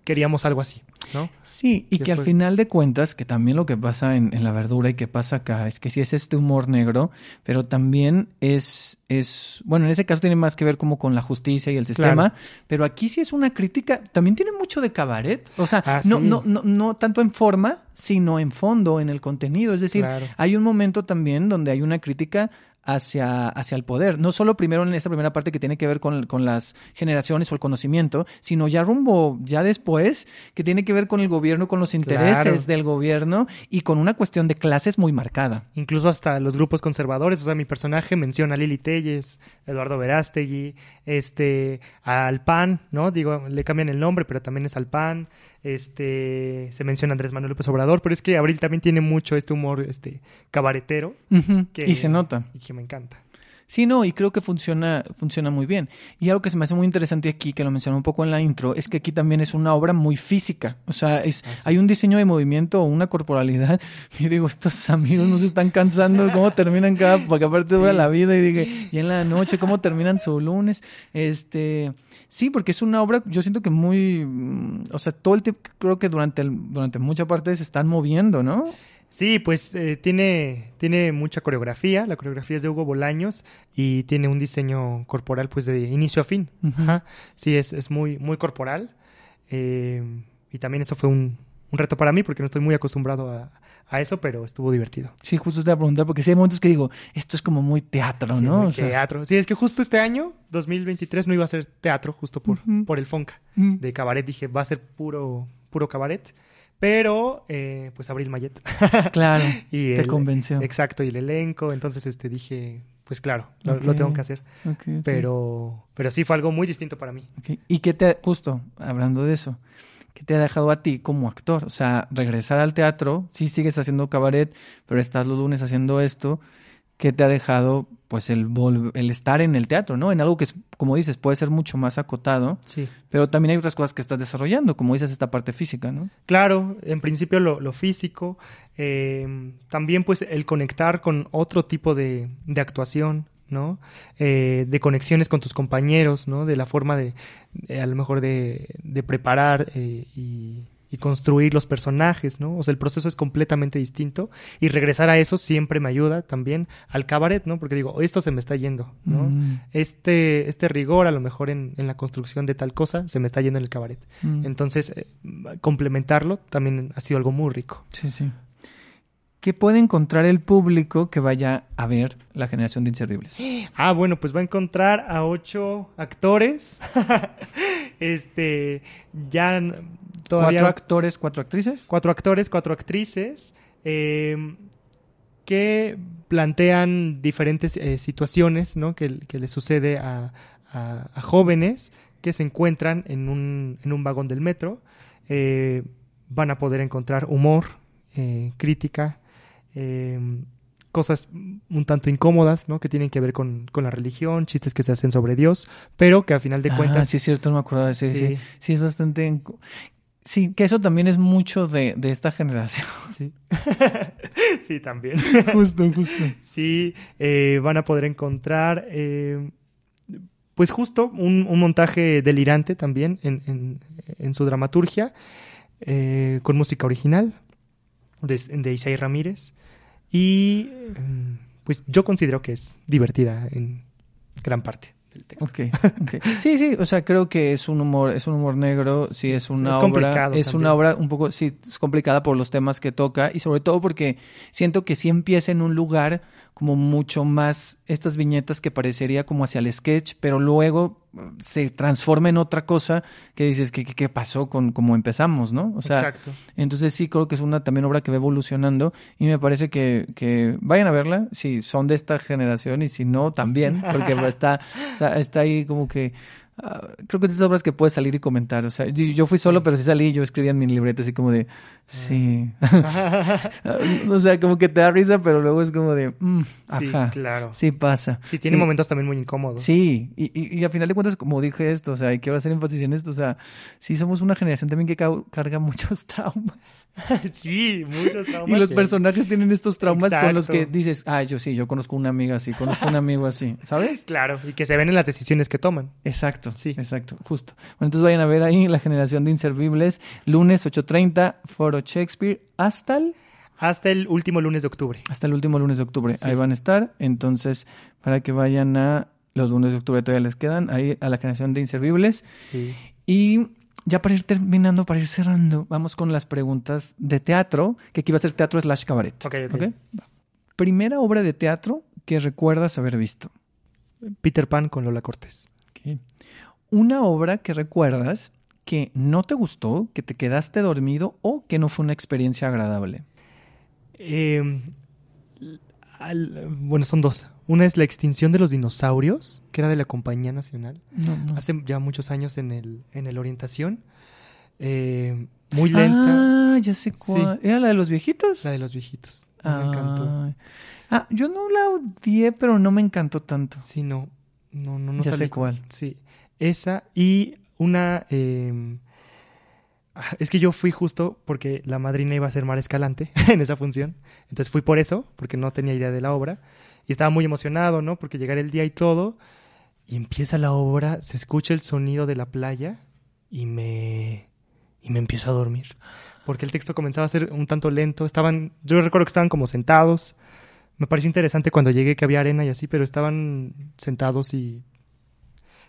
queríamos algo así, ¿no? Sí, y que que al final de cuentas, que también lo que pasa en, en la verdura y que pasa acá, es que sí es este humor negro, pero también es, es, bueno, en ese caso tiene más que ver como con la justicia y el sistema, Claro. pero aquí sí es una crítica, también tiene mucho de cabaret, o sea, Ah, no, sí. no, no, no tanto en forma, sino en fondo, en el contenido, es decir, Claro. hay un momento también donde hay una crítica hacia, hacia el poder. No solo primero en esta primera parte que tiene que ver con, con las generaciones o el conocimiento, sino ya rumbo, ya después, que tiene que ver con el gobierno, con los intereses Claro. del gobierno y con una cuestión de clases muy marcada. Incluso hasta los grupos conservadores, o sea, mi personaje menciona a Lili Telles, Eduardo Verástegui, este, al PAN, ¿no? Digo, le cambian el nombre, pero también es al PAN, este, se menciona Andrés Manuel López Obrador, pero es que Abril también tiene mucho este humor, este, cabaretero. Que- Y se nota. Y que me encanta. Sí, no, y creo que funciona, funciona muy bien. Y algo que se me hace muy interesante aquí, que lo mencioné un poco en la intro, es que aquí también es una obra muy física. O sea, es, hay un diseño de movimiento o una corporalidad. (laughs) Y digo, estos amigos no se están cansando, cómo terminan cada, porque aparte dura la vida, y dije, y en la noche, cómo terminan su lunes. Este, sí, porque es una obra, yo siento que muy, mm, o sea, todo el tiempo, creo que durante, el, durante mucha parte se están moviendo, ¿no? Sí, pues eh, tiene, tiene mucha coreografía. La coreografía es de Hugo Bolaños y tiene un diseño corporal, pues de inicio a fin. Ajá. Sí, es, es muy, muy corporal. Eh, y también eso fue un, un reto para mí porque no estoy muy acostumbrado a, a eso, pero estuvo divertido. Sí, justo te iba a preguntar, porque sí hay momentos que digo, esto es como muy teatro, Sí, ¿no? muy O sea, teatro. Sí, es que justo este año, 2023, no iba a ser teatro, justo por, por el Fonca. De cabaret dije, va a ser puro, puro cabaret. Pero, eh, pues Abril Mayet. (laughs) Claro, (laughs) y te el- convenció. Exacto, y el elenco. Entonces, este dije, pues claro, lo, tengo que hacer. Pero, pero sí fue algo muy distinto para mí. ¿Y qué te, justo hablando de eso, qué te ha dejado a ti como actor? O sea, regresar al teatro, sí sigues haciendo cabaret, pero estás los lunes haciendo esto. ¿Qué te ha dejado, pues, el, vol- el estar en el teatro, ¿no? En algo que, es, como dices, puede ser mucho más acotado, Sí. pero también hay otras cosas que estás desarrollando, como dices, esta parte física, ¿no? Claro, en principio lo, lo físico, eh, también pues el conectar con otro tipo de, de actuación, ¿no? Eh, de conexiones con tus compañeros, ¿no? De la forma de, de, a lo mejor de, de preparar eh, y, y construir los personajes, ¿no? O sea, el proceso es completamente distinto y regresar a eso siempre me ayuda también al cabaret, ¿no? Porque digo, esto se me está yendo, ¿no? Mm. Este, este rigor a lo mejor en, en la construcción de tal cosa se me está yendo en el cabaret. Mm. Entonces, eh, complementarlo también ha sido algo muy rico. Sí, sí. ¿Qué puede encontrar el público que vaya a ver la generación de inservibles? (gasps) Ah, bueno, pues va a encontrar a ocho actores. (laughs) este, ya todavía... ¿Cuatro actores, cuatro actrices? cuatro actores, cuatro actrices, eh, que plantean diferentes eh, situaciones ¿no? que, que le sucede a, a- a jóvenes que se encuentran en un, en un vagón del metro. Eh, van a poder encontrar humor, crítica, cosas un tanto incómodas, ¿no? Que tienen que ver con, con la religión, chistes que se hacen sobre Dios, pero que a final de Ah, cuentas... sí, es cierto, no me acordaba de eso. Sí. Sí. Sí, es bastante... Sí, que eso también es mucho de, de esta generación. (laughs) Sí, (laughs) sí también. justo, justo. Sí, eh, van a poder encontrar, eh, pues justo un, un montaje delirante también en, en- en su dramaturgia, eh, con música original de, de Isaí Ramírez. Y mm, pues yo considero que es divertida en gran parte del texto. Sí, sí, o sea, creo que es un humor, es un humor negro, sí es una Es obra, complicado es también. una obra un poco, sí, es complicada por los temas que toca y sobre todo porque siento que sí empieza en un lugar como mucho más estas viñetas que parecería como hacia el sketch, pero luego eh, se transforma en otra cosa que dices, ¿qué, qué, pasó con cómo empezamos, no? O sea, Exacto. entonces sí creo que es una también obra que va evolucionando y me parece que, que vayan a verla si son de esta generación y si no también, porque (laughs) está, está, está ahí como que ah, creo que es de esas obras que puedes salir y comentar. O sea, yo, yo fui solo, pero sí salí y yo escribía en mi libreta así como de sí. (laughs) (laughs) o sea, como que te da risa, pero luego es como de mm, Sí, ajá. claro. Sí pasa. Sí, tiene Sí. momentos también muy incómodos. Sí, y, y, y a final de cuentas, como dije esto, o sea, y quiero hacer énfasis en esto, o sea, sí somos una generación también que carga muchos (laughs) traumas. Sí, muchos traumas. Y los sí. personajes tienen estos traumas con los que dices, ah, yo sí, yo conozco una amiga así, conozco un amigo así, ¿sabes? Claro, y que se ven en las decisiones que toman. Exacto, Sí. exacto, justo. Bueno, entonces vayan a ver ahí la generación de inservibles, lunes 8.30, Foro Shakespeare, hasta el, Hasta el último lunes de octubre. hasta el último lunes de octubre. Sí. Ahí van a estar, entonces, para que vayan a los lunes de octubre todavía les quedan, ahí a la generación de inservibles. Sí. Y ya para ir terminando, para ir cerrando, vamos con las preguntas de teatro, que aquí va a ser teatro slash cabaret. Ok, ok. Primera obra de teatro que recuerdas haber visto. Peter Pan con Lola Cortés. Una obra que recuerdas que no te gustó, que te quedaste dormido o que no fue una experiencia agradable. Eh, al- bueno, son dos. Una es La extinción de los dinosaurios, que era de la Compañía Nacional. No, no. Hace ya muchos años en el, en el Orientación. Eh, muy lenta. Ah, ya sé cuál. ¿Era la de los viejitos? La de los viejitos. No me encantó. Ah, yo no la odié, pero no me encantó tanto. Sí, no. No, no, no ya salí sé cuál. Sí. Esa y una. eh, ah, es que yo fui justo porque la madrina iba a ser Mar Escalante (laughs) en esa función. Entonces fui por eso, porque no tenía idea de la obra. Y estaba muy emocionado, ¿no? Porque llegar el día y todo. Y empieza la obra, se escucha el sonido de la playa y me. y me empiezo a dormir. Porque el texto comenzaba a ser un tanto lento. Estaban. Yo recuerdo que estaban como sentados. Me pareció interesante cuando llegué que había arena y así, pero estaban sentados y.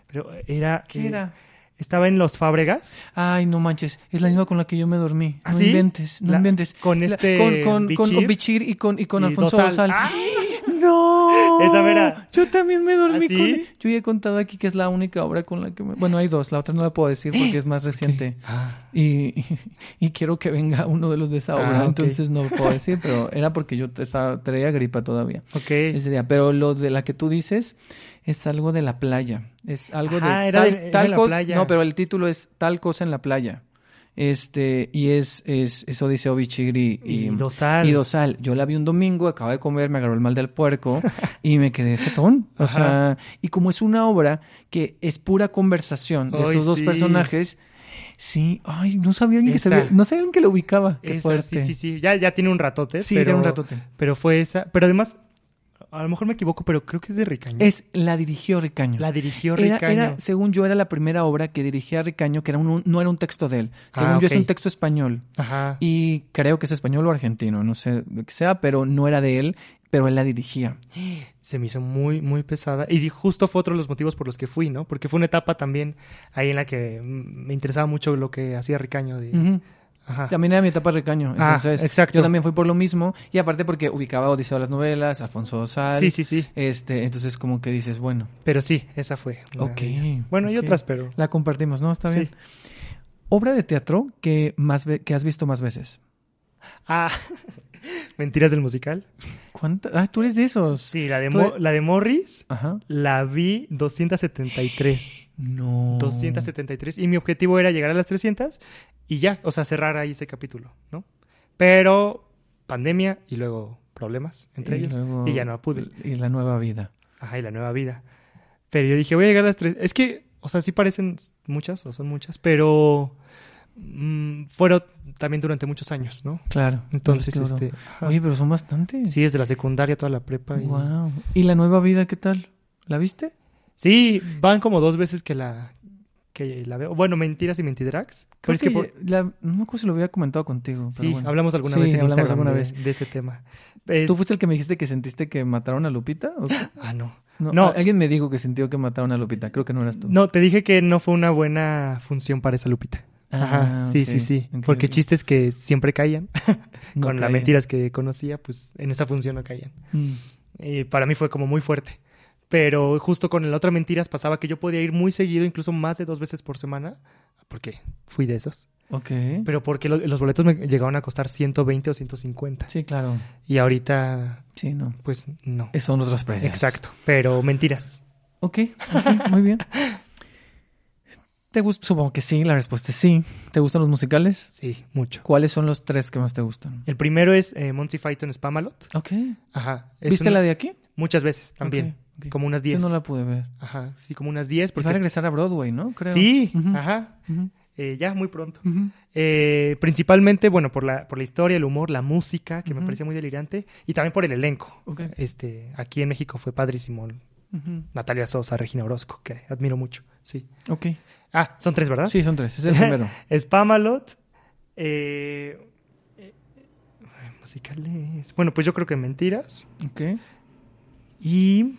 Pero era. ¿Qué eh, era? Estaba en los Fábregas. Ay, no manches. Es la misma con la que yo me dormí. ¿Ah, no sí? inventes, no La- inventes. con La- este con, con, con Bichir. Y con, y con Y Alfonso Dosal. Dosal. ¡Ah! (laughs) ¡No! Esa mera. Yo también me dormí ¿Ah, sí? con... Yo ya he contado aquí que es la única obra con la que me... Bueno, hay dos. La otra no la puedo decir porque (gasps) es más reciente. Ah, Y, (laughs) y quiero que venga uno de los de esa Ah, obra. Entonces no puedo decir, pero era porque yo estaba, traía gripa todavía ok. ese día. Pero lo de la que tú dices es algo de la playa. Es algo Ajá, de era tal, de- era tal de la playa. No, pero el título es Tal cosa en la playa. Este, y es, es, eso dice Obichir y, Y Dosal. y Dosal. Yo la vi un domingo, acaba de comer, me agarró el mal del puerco (laughs) y me quedé jetón. O sea, y como es una obra que es pura conversación de estos dos sí. personajes, sí, ay, no sabía alguien que Esa. sabía, no sabía alguien que lo ubicaba. Qué Esa, fuerte. sí, sí, sí. Ya, ya tiene un ratote. Sí, pero, tiene un ratote. Pero fue esa. Pero además, a lo mejor me equivoco, pero creo que es de Ricaño. Es La dirigió Ricaño. la dirigió Ricaño. era, según yo, era la primera obra que dirigía Ricaño, que era un- no era un texto de él. Según Ah, yo, es un texto español. Ajá. Y creo que es español o argentino, no sé de qué sea, pero no era de él, pero él la dirigía. (gasps) se me hizo muy, muy pesada. Y justo fue otro de los motivos por los que fui, ¿no? Porque fue una etapa también ahí en la que mm, me interesaba mucho lo que hacía Ricaño. De... Ajá. También era mi etapa Ricaño. Ah, Entonces, exacto. yo también fui por lo mismo. Y aparte porque ubicaba Odiseo de las novelas, Alfonso Sal. Sí, sí, sí. Este, entonces como que dices, bueno, Pero sí, esa fue. Ok, de. Bueno, y ok. otras, pero. la compartimos, ¿no? Está Sí. bien. Obra de teatro que más que has visto más veces. Ah, (laughs) (laughs) Mentiras del musical. ¿Cuántas? Ah, tú eres de esos. Sí, la de, Mo- la de Morris Ajá. la vi 273. No. 273. Y mi objetivo era llegar a las 300 y ya, o sea, cerrar ahí ese capítulo, ¿no? Pero pandemia y luego problemas entre Y ellos. luego- Y ya no pude. Y la nueva vida. Ajá, y la nueva vida. Pero yo dije, voy a llegar a las tres. Es que, o sea, sí parecen muchas, o son muchas, pero fueron también durante muchos años, ¿no? Claro. Entonces, este. ajá. Oye, pero son bastantes. Sí, desde la secundaria, toda la prepa. Y... Wow. ¿Y la nueva vida qué tal? ¿La viste? Sí, van como dos veces que la, que la veo. Bueno, mentiras y mentidrags. Creo Pero es que, que por- la- no me acuerdo si lo había comentado contigo. pero Sí, bueno. hablamos alguna Sí, vez en hablamos Instagram alguna vez. de ese tema. Es- ¿Tú fuiste el que me dijiste que sentiste que mataron a Lupita? (gasps) Ah, no. No, No. Alguien me dijo que sintió que mataron a Lupita. Creo que no eras tú. No, te dije que no fue una buena función para esa Lupita. Ajá, Ah, sí, ok, sí, sí. ok, Porque chistes que siempre caían, (laughs) No con las mentiras que conocía, pues en esa función no caían. Mm. Y para mí fue como muy fuerte. Pero justo con la otra mentiras pasaba que yo podía ir muy seguido, incluso más de dos veces por semana, porque fui de esos. Ok. Pero porque lo- los boletos me llegaban a costar 120 o 150. Sí, claro. Y ahorita, Sí, no. pues no. Son otros precios. Exacto. Pero mentiras. Ok, ok, muy bien. (laughs) ¿Te gusta? Supongo que sí, la respuesta es sí. ¿Te gustan los musicales? Sí, mucho. ¿Cuáles son los tres que más te gustan? El primero es eh, Monty Python Spamalot. Ok. Ajá. Es ¿Viste una- la de aquí? Muchas veces también. Como unas Yo 10. no la pude ver. Ajá, sí, como unas 10. Porque va a regresar a Broadway, ¿no? Creo. Sí, ajá. Eh, ya, muy pronto. Eh, principalmente, bueno, por la, por la historia, el humor, la música, que me Ujú. parecía muy delirante, y también por el elenco. Ok. Este, aquí en México fue padrísimo. Natalia Sosa, Regina Orozco, que admiro mucho. Sí. Ok. Ah, son tres, ¿verdad? Sí, son tres. Es el (laughs) primero. Spamalot. Eh, eh, musicales. Bueno, pues yo creo que Mentiras. Ok. Y.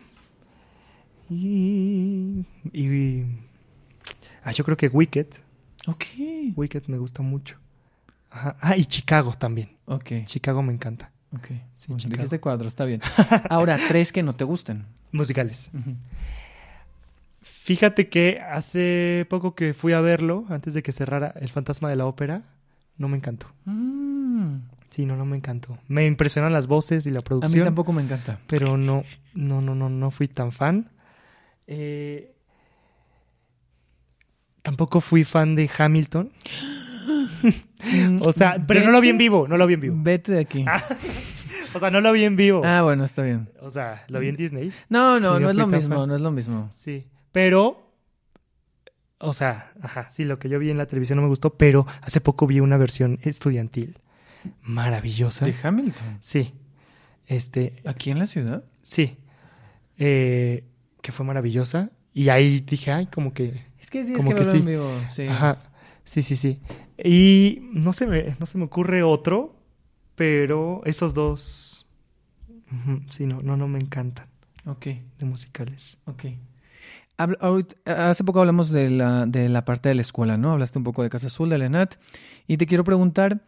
Y. y ah, yo creo que Wicked. Ok. Wicked me gusta mucho. Ajá. Ah, y Chicago también. Ok. Chicago me encanta. Ok. Sí, Bueno, Chicago. dijiste cuatro, está bien. Ahora, (laughs) tres que no te gusten. Musicales. Fíjate que hace poco que fui a verlo, antes de que cerrara El Fantasma de la Ópera, no me encantó. Mm, Sí, no, no me encantó. Me impresionan las voces y la A producción. mí tampoco me encanta. pero no, no, no, no, no fui tan fan. Eh, tampoco fui fan de Hamilton. (gasps) O sea, pero no lo vi en vivo, no lo vi en vivo. Vete de aquí. (laughs) O sea, no lo vi en vivo. Ah, bueno, está bien. O sea, lo vi en Disney. No, no, no es lo mismo, fan. no es lo mismo. Sí, pero, o sea, ajá, sí, lo que yo vi en la televisión no me gustó, pero hace poco vi una versión estudiantil maravillosa. De Hamilton. Sí, este, ¿Aquí en la ciudad? sí, eh, que fue maravillosa. Y ahí dije, ay, como que Es que tienes Como que que sí. en vivo, sí. Ajá, sí, sí, sí. Y no se me, no se me ocurre otro, pero esos dos, sí, no, no, no me encantan Ok, de musicales. ok. Hace poco hablamos de la, de la parte de la escuela, ¿no? Hablaste un poco de Casa Azul, de la ENAT. Y te quiero preguntar,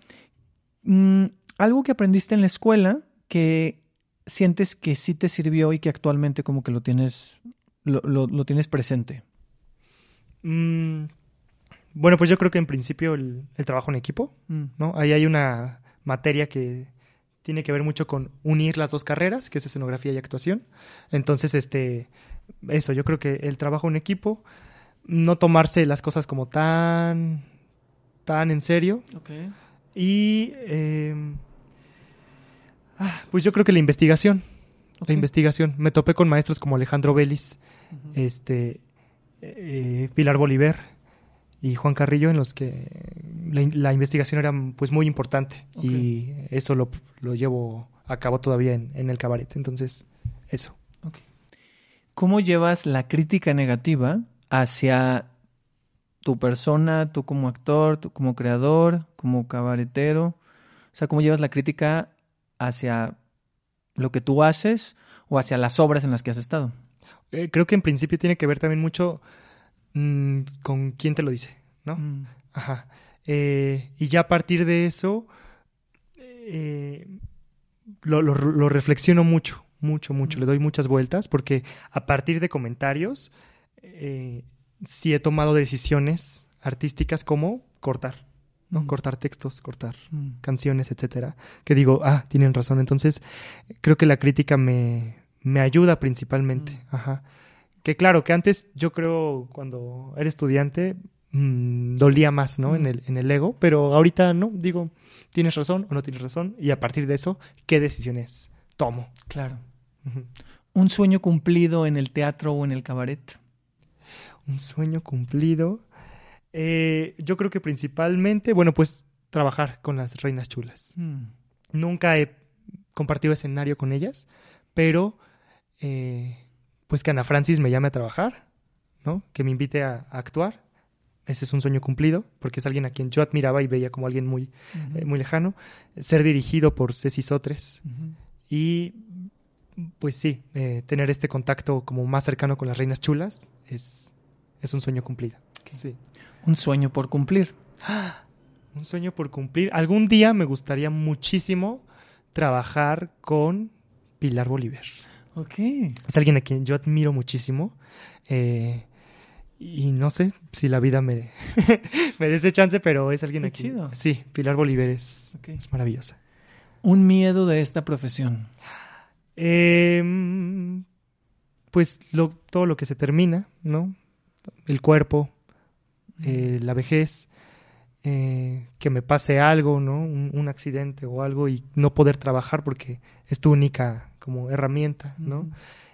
mm, algo que aprendiste en la escuela que sientes que sí te sirvió y que actualmente como que lo tienes, lo, lo- lo tienes presente. Mm, bueno, pues yo creo que en principio el, el trabajo en equipo, Mm, ¿no? Ahí hay una materia que tiene que ver mucho con unir las dos carreras, que es escenografía y actuación. Entonces, este, eso, yo creo que el trabajo en equipo, no tomarse las cosas como tan, tan en serio. Y eh, pues yo creo que la investigación. La investigación. Me topé con maestros como Alejandro Vélez, este, eh, Pilar Bolívar y Juan Carrillo, en los que la, in- la investigación era pues muy importante. Y eso lo, lo llevo a cabo todavía en, en el cabaret. Entonces, Eso. ¿Cómo llevas la crítica negativa hacia tu persona, tú como actor, tú como creador, como cabaretero? O sea, ¿cómo llevas la crítica hacia lo que tú haces o hacia las obras en las que has estado? Eh, creo que en principio tiene que ver también mucho mm, con quién te lo dice, ¿no? Mm, Ajá. Eh, y ya a partir de eso, eh, lo, lo- lo reflexiono mucho, mucho, mucho. Le doy muchas vueltas porque a partir de comentarios, eh, sí he tomado decisiones artísticas como cortar, ¿no? Mm. Cortar textos, cortar mm. canciones, etcétera. Que digo, ah, tienen razón. Entonces, creo que la crítica me, me ayuda principalmente. Mm. Ajá. Que claro, que antes yo creo cuando era estudiante mm, dolía más, ¿no? En, el, en el ego, pero ahorita no, digo, tienes razón o no tienes razón. Y a partir de eso, ¿qué decisiones tomo? Claro. Un sueño cumplido en el teatro o en el cabaret. Un sueño cumplido. Eh, yo creo que principalmente, bueno, pues trabajar con las reinas chulas. Mm. Nunca he compartido escenario con ellas, pero eh, pues que Ana Francis me llame a trabajar, ¿no? Que me invite a, a actuar. Ese es un sueño cumplido, porque es alguien a quien yo admiraba y veía como alguien muy, eh, muy lejano. Ser dirigido por Ceci Sotres y, pues sí, eh, tener este contacto como más cercano con las reinas chulas es, es un sueño cumplido. Sí. Un sueño por cumplir. (gasps) Un sueño por cumplir. Algún día me gustaría muchísimo trabajar con Pilar Bolívar. Ok. Es alguien a quien yo admiro muchísimo. eh, y no sé si la vida me, (laughs) me dé ese chance, pero es alguien Qué a quien. chido. Sí, Pilar Bolívar es, es maravillosa. Un miedo de esta profesión. Eh, pues lo- todo lo que se termina, ¿no? El cuerpo, eh, la vejez, eh, que me pase algo, ¿no? Un, un accidente o algo y no poder trabajar porque es tu única como herramienta, ¿no?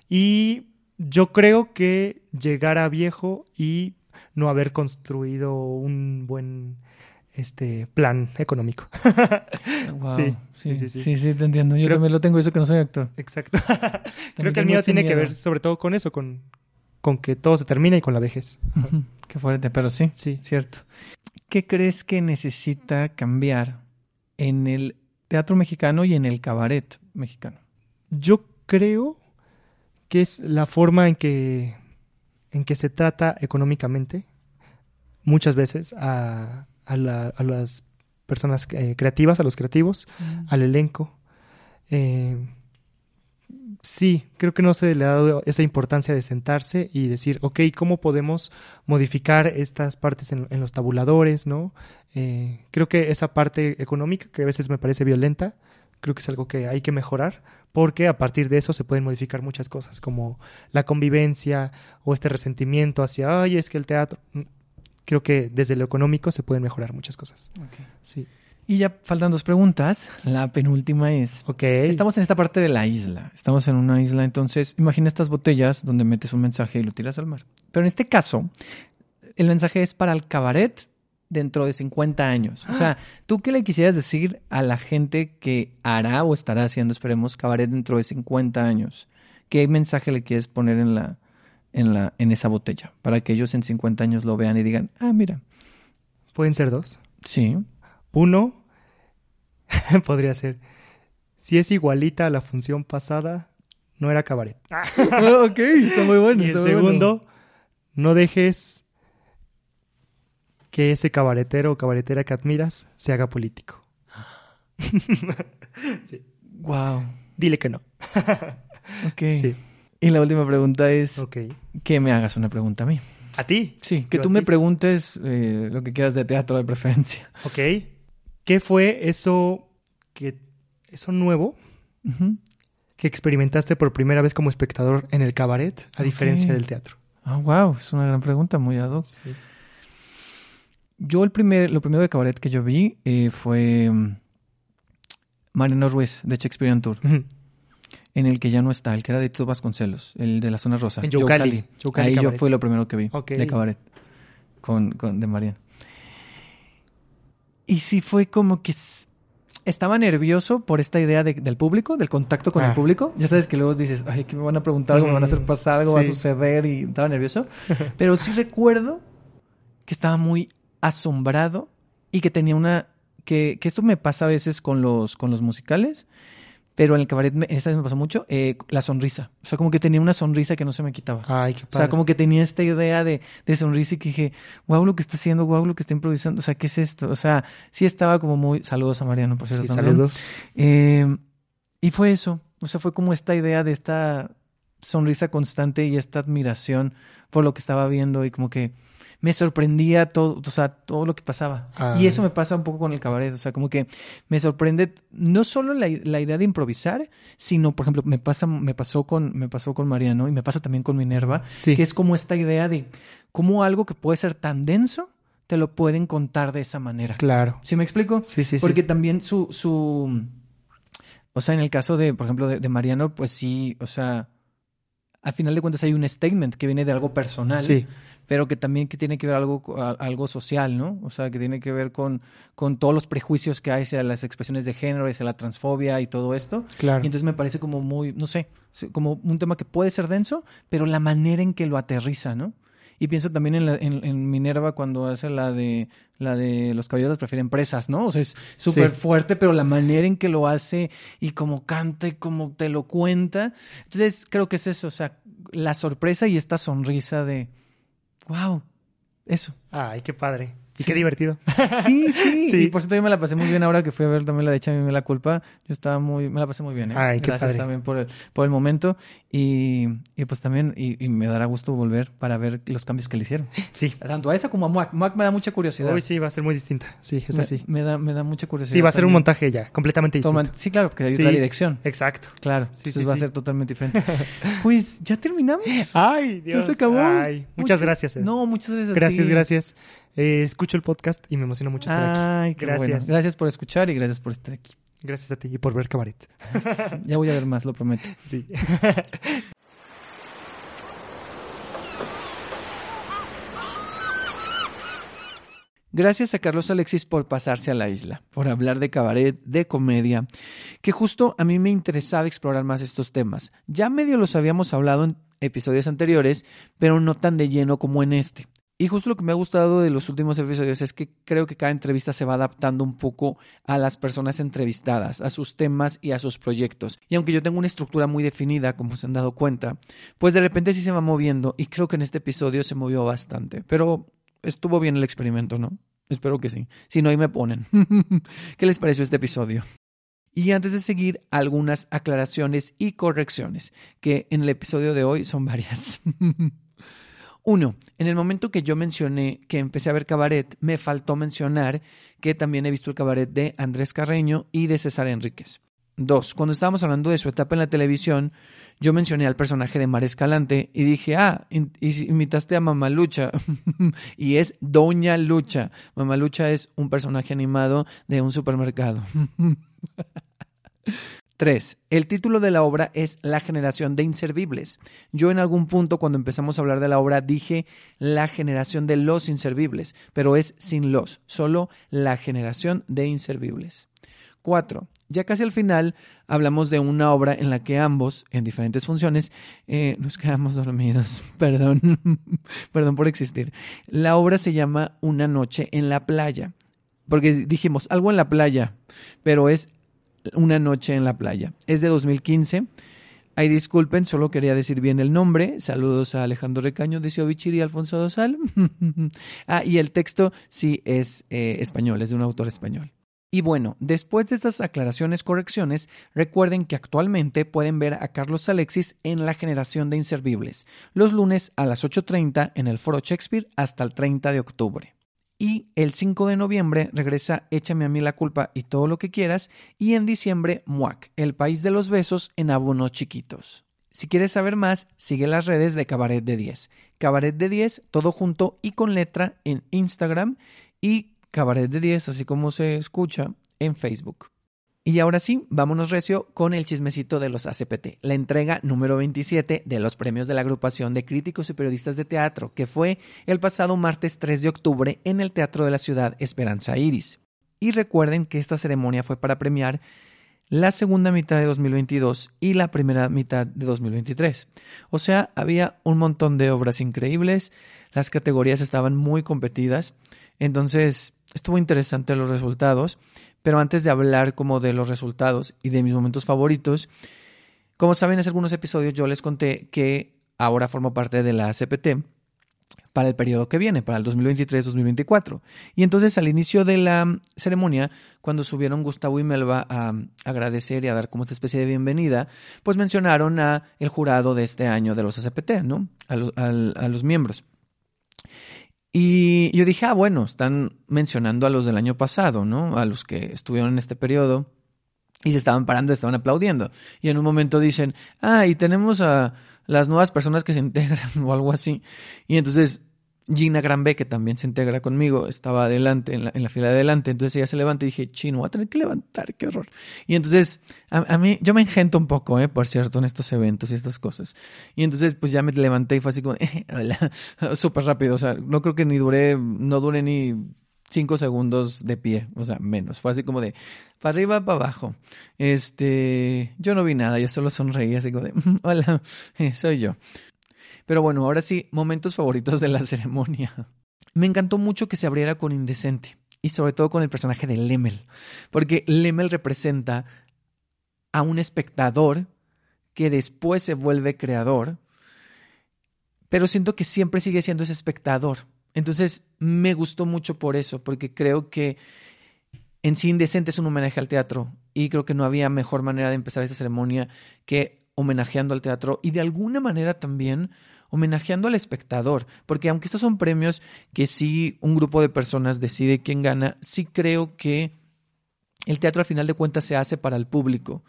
Y yo creo que llegar a viejo y no haber construido un buen este plan económico. (laughs) Wow. Sí, Sí, sí, sí, sí, sí, te entiendo. Yo Creo- también lo tengo, eso que no soy actor. Exacto. (laughs) Creo que el miedo tiene que ver sobre todo con eso, con, con que todo se termina y con la vejez. Qué fuerte, pero sí, Sí. cierto. ¿Qué crees que necesita cambiar en el teatro mexicano y en el cabaret mexicano? Yo creo que es la forma en que, en que se trata económicamente muchas veces a, a, la- a las personas eh, creativas, a los creativos, al elenco. Eh, sí, creo que no se le ha dado esa importancia de sentarse y decir, ok, ¿cómo podemos modificar estas partes en, en los tabuladores, no? Eh, creo que esa parte económica, que a veces me parece violenta, creo que es algo que hay que mejorar, porque a partir de eso se pueden modificar muchas cosas, como la convivencia o este resentimiento hacia, ay, es que el teatro... Creo que desde lo económico se pueden mejorar muchas cosas. Sí. Y ya faltan dos preguntas. La penúltima es, estamos en esta parte de la isla. Estamos en una isla, entonces imagina estas botellas donde metes un mensaje y lo tiras al mar. Pero en este caso, el mensaje es para el cabaret dentro de 50 años. O sea, ¿tú qué le quisieras decir a la gente que hará o estará haciendo, esperemos, cabaret dentro de 50 años? ¿Qué mensaje le quieres poner en la, en la, en esa botella? Para que ellos en 50 años lo vean y digan, ah, mira, Pueden ser dos. sí, Uno (laughs) podría ser, si es igualita a la función pasada, no era cabaret. (laughs) ok, está muy bueno. y el segundo, no dejes que ese cabaretero o cabaretera que admiras se haga político. (gasps) (laughs) Wow. Dile que no. Ok. Sí. Y la última pregunta es Ok. que me hagas una pregunta a mí. ¿A ti? Sí, que tú me preguntes eh, lo que quieras de teatro de preferencia. Ok. ¿Qué fue eso que eso nuevo que experimentaste por primera vez como espectador en el cabaret, a diferencia del teatro? Ah, wow, es una gran pregunta, muy ad hoc. Yo el primer, lo primero de cabaret que yo vi eh, fue Mariano Ruiz de Shakespearean Tour. En el que ya no está, el que era de Tito Vasconcelos, el de la zona rosa. En Yocali. Cali. Yocali Ahí yo fue lo primero que vi de cabaret con, con- de Mariano. Y sí fue como que estaba nervioso por esta idea de- del público, del contacto con el Ah, público. Ya sabes que luego dices, ay, que me van a preguntar algo, me van a hacer pasar algo, va a suceder y estaba nervioso. (laughs) Pero sí recuerdo que estaba muy asombrado y que tenía una... Que, que esto me pasa a veces con los, con los musicales, pero en el cabaret me, esa vez me pasó mucho, eh, la sonrisa. O sea, como que tenía una sonrisa que no se me quitaba. Ay, qué O padre. sea, como que tenía esta idea de, de sonrisa y que dije, wow, lo que está haciendo, wow, lo que está improvisando. O sea, ¿qué es esto? O sea, sí estaba como muy... Saludos a Mariano, por cierto. Sí, también. saludos. Eh, y fue eso. O sea, fue como esta idea de esta sonrisa constante y esta admiración por lo que estaba viendo y como que me sorprendía todo, o sea, todo lo que pasaba. Ah. Y eso me pasa un poco con el cabaret, o sea, como que me sorprende no solo la, la idea de improvisar, sino, por ejemplo, me pasa, me pasó con, me pasó con Mariano y me pasa también con Minerva, Sí. que es como esta idea de cómo algo que puede ser tan denso te lo pueden contar de esa manera. Claro. ¿Sí me explico? Sí, sí, sí. Porque también su, su, o sea, en el caso de, por ejemplo, de, de Mariano, pues sí, o sea, al final de cuentas hay un statement que viene de algo personal, Sí. Pero que también que tiene que ver algo, algo social, ¿no? O sea, que tiene que ver con, con todos los prejuicios que hay hacia las expresiones de género, hacia la transfobia y todo esto. Claro. Y entonces me parece como muy, no sé, como un tema que puede ser denso, pero la manera en que lo aterriza, ¿no? Y pienso también en, la- en, en Minerva cuando hace la de la de los caballeros prefieren presas, ¿no? O sea, es súper Sí. fuerte, pero la manera en que lo hace y como canta y como te lo cuenta. Entonces, creo que es eso, o sea, la sorpresa y esta sonrisa de, wow, eso. Ay, qué padre. Y Sí. qué divertido. (laughs) Sí, sí, Sí. Y por cierto, yo me la pasé muy bien ahora que fui a ver también la de Échame la culpa. Yo estaba muy, me la pasé muy bien. ¿eh? Ay, qué Gracias padre. también por el, por el momento. Y, y pues también, y, y me dará gusto volver para ver los cambios que le hicieron. Sí. Tanto a esa como a Muac. Muac me da mucha curiosidad. Uy, sí, va a ser muy distinta. Sí, es me, así. Me da, me da mucha curiosidad. Sí, va a ser un montaje ya, completamente distinto. Toma- Sí, claro, porque hay Sí. otra dirección. Exacto. Claro, Sí, entonces sí, va a ser totalmente diferente. (laughs) pues ya terminamos. Ay, Ya Dios. se acabó. Ay, muchas gracias. Ed. No, muchas gracias. a gracias, ti. gracias. Eh, escucho el podcast y me emociona mucho estar aquí. Ay, qué Gracias. bueno. Gracias por escuchar y gracias por estar aquí. Gracias a ti y por ver Cabaret. (laughs) Ya voy a ver más, lo prometo. (laughs) Sí. Gracias a Carlos Alexis por pasarse a la isla, por hablar de cabaret, de comedia, que justo a mí me interesaba explorar más estos temas. Ya medio los habíamos hablado en episodios anteriores, pero no tan de lleno como en este. Y justo lo que me ha gustado de los últimos episodios es que creo que cada entrevista se va adaptando un poco a las personas entrevistadas, a sus temas y a sus proyectos. Y aunque yo tengo una estructura muy definida, como se han dado cuenta, pues de repente sí se va moviendo y creo que en este episodio se movió bastante. Pero estuvo bien el experimento, ¿no? Espero que sí. Si no, ahí me ponen. (laughs) ¿Qué les pareció este episodio? Y antes de seguir, algunas aclaraciones y correcciones, que en el episodio de hoy son varias. (laughs) Uno, en el momento que yo mencioné que empecé a ver cabaret, me faltó mencionar que también he visto el cabaret de Andrés Carreño y de César Enríquez. Dos, cuando estábamos hablando de su etapa en la televisión, yo mencioné al personaje de Mar Escalante y dije, ah, in- imitaste a Mamalucha. (laughs) y es Doña Lucha. Mamalucha es un personaje animado de un supermercado. (laughs) Tres, el título de la obra es La generación de inservibles. Yo en algún punto cuando empezamos a hablar de la obra dije la generación de los inservibles, pero es sin los, solo la generación de inservibles. Cuatro, ya casi al final hablamos de una obra en la que ambos, en diferentes funciones, eh, nos quedamos dormidos. (laughs) Perdón, (laughs) perdón por existir. La obra se llama Una noche en la playa, porque dijimos algo en la playa, pero es una noche en la playa. Es de 2015. Ay, disculpen, solo quería decir bien el nombre. Saludos a Alejandro Recaño de Siovichir y Alfonso Dosal. (laughs) ah, y el texto sí es eh, español, es de un autor español. Y bueno, después de estas aclaraciones, correcciones, recuerden que actualmente pueden ver a Carlos Alexis en La Generación de Inservibles, los lunes a las 8.30 en el Foro Shakespeare hasta el 30 de octubre. Y el 5 de noviembre regresa Échame a mí la culpa y todo lo que quieras. Y en diciembre, Muac, el país de los besos en abonos chiquitos. Si quieres saber más, sigue las redes de Cabaret de 10. Cabaret de 10, todo junto y con letra en Instagram y Cabaret de 10, así como se escucha, en Facebook. Y ahora sí, vámonos recio con el chismecito de los ACPT, la entrega número 27 de los premios de la agrupación de críticos y periodistas de teatro, que fue el pasado martes 3 de octubre en el Teatro de la Ciudad Esperanza Iris. Y recuerden que esta ceremonia fue para premiar la segunda mitad de 2022 y la primera mitad de 2023. O sea, había un montón de obras increíbles, las categorías estaban muy competidas, entonces estuvo interesante los resultados, pero antes de hablar como de los resultados y de mis momentos favoritos, como saben, hace algunos episodios yo les conté que ahora formo parte de la CPT para el periodo que viene, para el 2023-2024. Y entonces al inicio de la ceremonia, cuando subieron Gustavo y Melba a agradecer y a dar como esta especie de bienvenida, pues mencionaron a el jurado de este año de los ACPT, ¿no? A los, a los miembros. Y yo dije, ah, bueno, están mencionando a los del año pasado, ¿no? A los que estuvieron en este periodo y se estaban parando, estaban aplaudiendo. Y en un momento dicen, ah, y tenemos a las nuevas personas que se integran (laughs) o algo así. Y entonces Gina Granbe, que también se integra conmigo, estaba adelante, en la, fila de adelante, entonces ella se levanta y dije, chino, voy a tener que levantar, qué horror. Y entonces, a, a mí, yo me engento un poco, eh, por cierto, en estos eventos y estas cosas. Y entonces, pues ya me levanté y fue así como, (laughs) eh, (laughs) súper rápido, o sea, no creo que ni duré, no duré ni cinco segundos de pie, o sea, menos. Fue así como de para arriba, para abajo. Este, yo no vi nada, yo solo sonreí así como de, hola, eh, (laughs) soy yo. Pero bueno, ahora sí, momentos favoritos de la (laughs) ceremonia. Me encantó mucho que se abriera con Indecente y sobre todo con el personaje de Lemel, porque Lemel representa a un espectador que después se vuelve creador, pero siento que siempre sigue siendo ese espectador. Entonces me gustó mucho por eso, porque creo que en sí Indecente es un homenaje al teatro y creo que no había mejor manera de empezar esta ceremonia que homenajeando al teatro y de alguna manera también homenajeando al espectador, porque aunque estos son premios que sí un grupo de personas decide quién gana, sí creo que el teatro al final de cuentas se hace para el público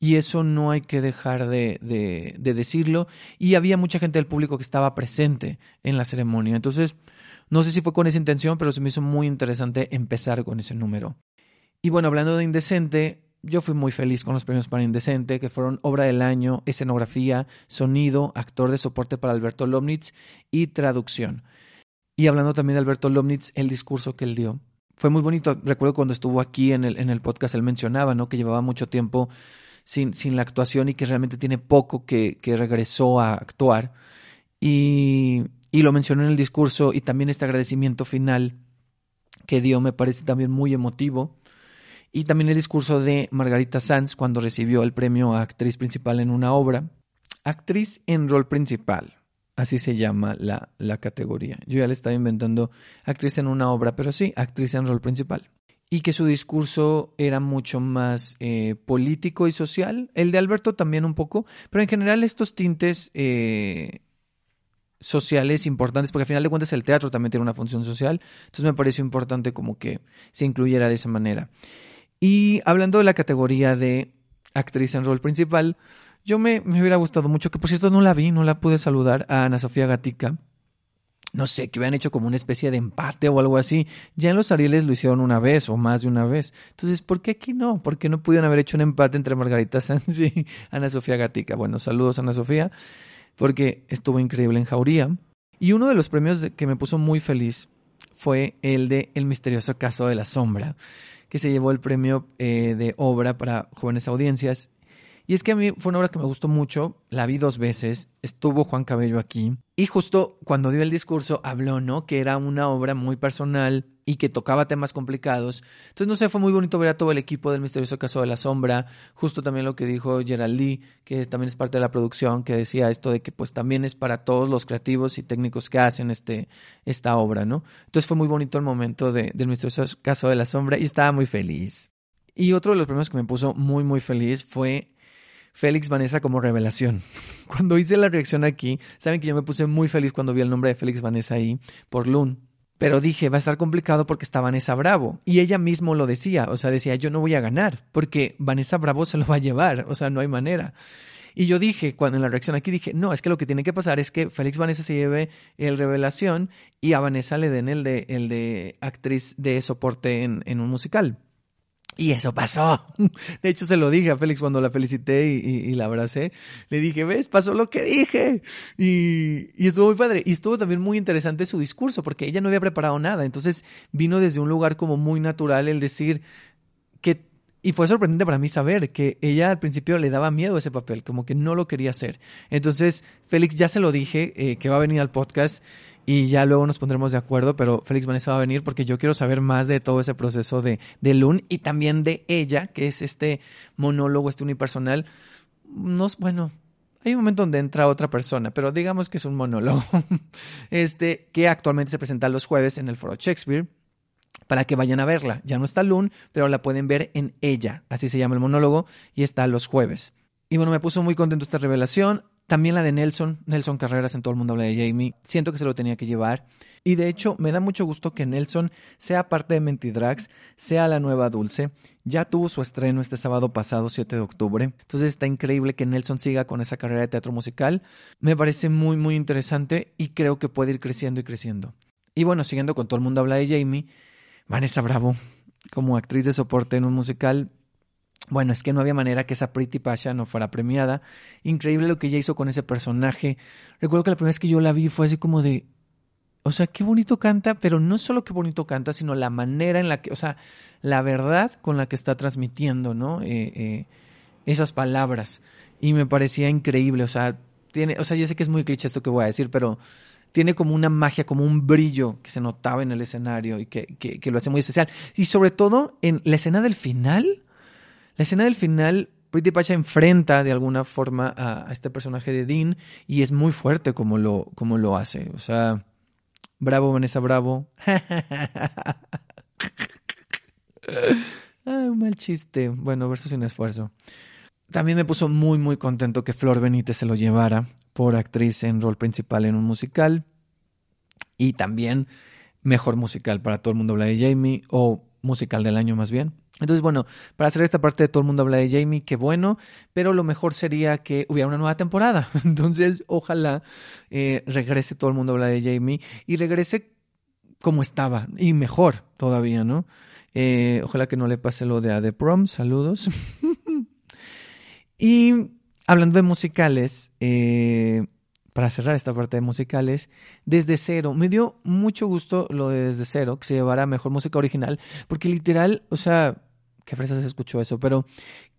y eso no hay que dejar de, de, de, decirlo. Y había mucha gente del público que estaba presente en la ceremonia. Entonces, no sé si fue con esa intención, pero se me hizo muy interesante empezar con ese número. Y bueno, hablando de Indecente, yo fui muy feliz con los premios para Indecente, que fueron Obra del Año, Escenografía, Sonido, Actor de Soporte para Alberto Lomnitz y Traducción. Y hablando también de Alberto Lomnitz, el discurso que él dio. Fue muy bonito. Recuerdo cuando estuvo aquí en el, en el podcast, él mencionaba ¿no? que llevaba mucho tiempo sin, sin la actuación y que realmente tiene poco que, que regresó a actuar. Y, y lo mencionó en el discurso y también este agradecimiento final que dio me parece también muy emotivo y también el discurso de Margarita Sanz cuando recibió el premio a actriz principal en una obra. Actriz en rol principal, así se llama la, la categoría. Yo ya le estaba inventando actriz en una obra, pero sí, actriz en rol principal. Y que su discurso era mucho más eh, político y social. El de Alberto también un poco, pero en general estos tintes eh, sociales importantes, porque al final de cuentas el teatro también tiene una función social. Entonces me pareció importante como que se incluyera de esa manera. Y hablando de la categoría de actriz en rol principal, yo me, me, hubiera gustado mucho, que por cierto no la vi, no la pude saludar, a Ana Sofía Gatica. No sé, que hubieran hecho como una especie de empate o algo así. Ya en los Arieles lo hicieron una vez o más de una vez. Entonces, ¿por qué aquí no? ¿Por qué no pudieron haber hecho un empate entre Margarita (laughs) Sanz y Ana Sofía Gatica? Bueno, saludos Ana Sofía, porque estuvo increíble en Jauría. Y uno de los premios que me puso muy feliz fue el de El misterioso caso de la sombra que se llevó el premio eh, de obra para jóvenes audiencias. Y es que a mí fue una obra que me gustó mucho, la vi dos veces, estuvo Juan Cabello aquí, y justo cuando dio el discurso habló, ¿no? Que era una obra muy personal y que tocaba temas complicados. Entonces, no sé, fue muy bonito ver a todo el equipo del misterioso caso de la sombra, justo también lo que dijo Gerald Lee, que también es parte de la producción, que decía esto de que pues también es para todos los creativos y técnicos que hacen este, esta obra, ¿no? Entonces fue muy bonito el momento de, del misterioso caso de la sombra y estaba muy feliz. Y otro de los premios que me puso muy, muy feliz fue Félix Vanessa como revelación. (laughs) Cuando hice la reacción aquí, saben que yo me puse muy feliz cuando vi el nombre de Félix Vanessa ahí por Loon. Pero dije, va a estar complicado porque está Vanessa Bravo. Y ella mismo lo decía, o sea, decía, yo no voy a ganar, porque Vanessa Bravo se lo va a llevar, o sea, no hay manera. Y yo dije, cuando en la reacción aquí dije, no, es que lo que tiene que pasar es que Félix Vanessa se lleve el revelación y a Vanessa le den el de, el de actriz de soporte en, en un musical. Y eso pasó. (laughs) De hecho, se lo dije a Félix cuando la felicité y, y- y la abracé. Le dije, ¿ves? Pasó lo que dije. Y, y estuvo muy padre. Y estuvo también muy interesante su discurso, porque ella no había preparado nada. Entonces vino desde un lugar como muy natural el decir que... Y fue sorprendente para mí saber que ella al principio le daba miedo ese papel, como que no lo quería hacer. Entonces, Félix, ya se lo dije, eh, que va a venir al podcast y ya luego nos pondremos de acuerdo, pero Félix Vanessa va a venir porque yo quiero saber más de todo ese proceso de, de Loon y también de ella, que es este monólogo, este unipersonal. No, es- bueno, hay un momento donde entra otra persona, pero digamos que es un monólogo, (laughs) este, que actualmente se presenta los jueves en el Foro Shakespeare para que vayan a verla. Ya no está Loon, pero la pueden ver en ella, así se llama el monólogo, y está los jueves. Y bueno, me puso muy contento esta revelación. También la de Nelson, Nelson Carreras, en todo el mundo habla de Jamie. Siento que se lo tenía que llevar. Y de hecho, me da mucho gusto que Nelson sea parte de Mentidrags, sea la nueva Dulce. Ya tuvo su estreno este sábado pasado, 7 de octubre. Entonces está increíble que Nelson siga con esa carrera de teatro musical. Me parece muy, muy interesante y creo que puede ir creciendo y creciendo. Y bueno, siguiendo con todo el mundo habla de Jamie, Vanessa Bravo, como actriz de soporte en un musical, bueno, es que no había manera que esa Pretty Pasha no fuera premiada. Increíble lo que ella hizo con ese personaje. Recuerdo que la primera vez que yo la vi fue así como de, o sea, qué bonito canta, pero no solo qué bonito canta, sino la manera en la que, o sea, la verdad con la que está transmitiendo, ¿no? Eh, eh, esas palabras. Y me parecía increíble, o sea, tiene, o sea, yo sé que es muy cliché esto que voy a decir, pero tiene como una magia, como un brillo que se notaba en el escenario y que, que, que lo hace muy especial. Y sobre todo en la escena del final, la escena del final, Pretty Pacha enfrenta de alguna forma a, este personaje de Dean y es muy fuerte como lo, como lo hace. O sea, bravo, Vanessa, bravo. (laughs) ah, un mal chiste. Bueno, verso sin esfuerzo. También me puso muy, muy contento que Flor Benítez se lo llevara por actriz en rol principal en un musical. Y también mejor musical para todo el mundo habla de Jamie, o musical del año más bien. Entonces, bueno, para hacer esta parte de todo el mundo habla de Jamie, qué bueno, pero lo mejor sería que hubiera una nueva temporada. (laughs) Entonces, ojalá eh, regrese todo el mundo habla de Jamie y regrese como estaba y mejor todavía, ¿no? Eh, ojalá que no le pase lo de The Prom, saludos. (laughs) y hablando de musicales, eh, para cerrar esta parte de musicales, desde cero, me dio mucho gusto lo de desde cero, que se llevara mejor música original, porque literal, o sea, qué fresa se escuchó eso, pero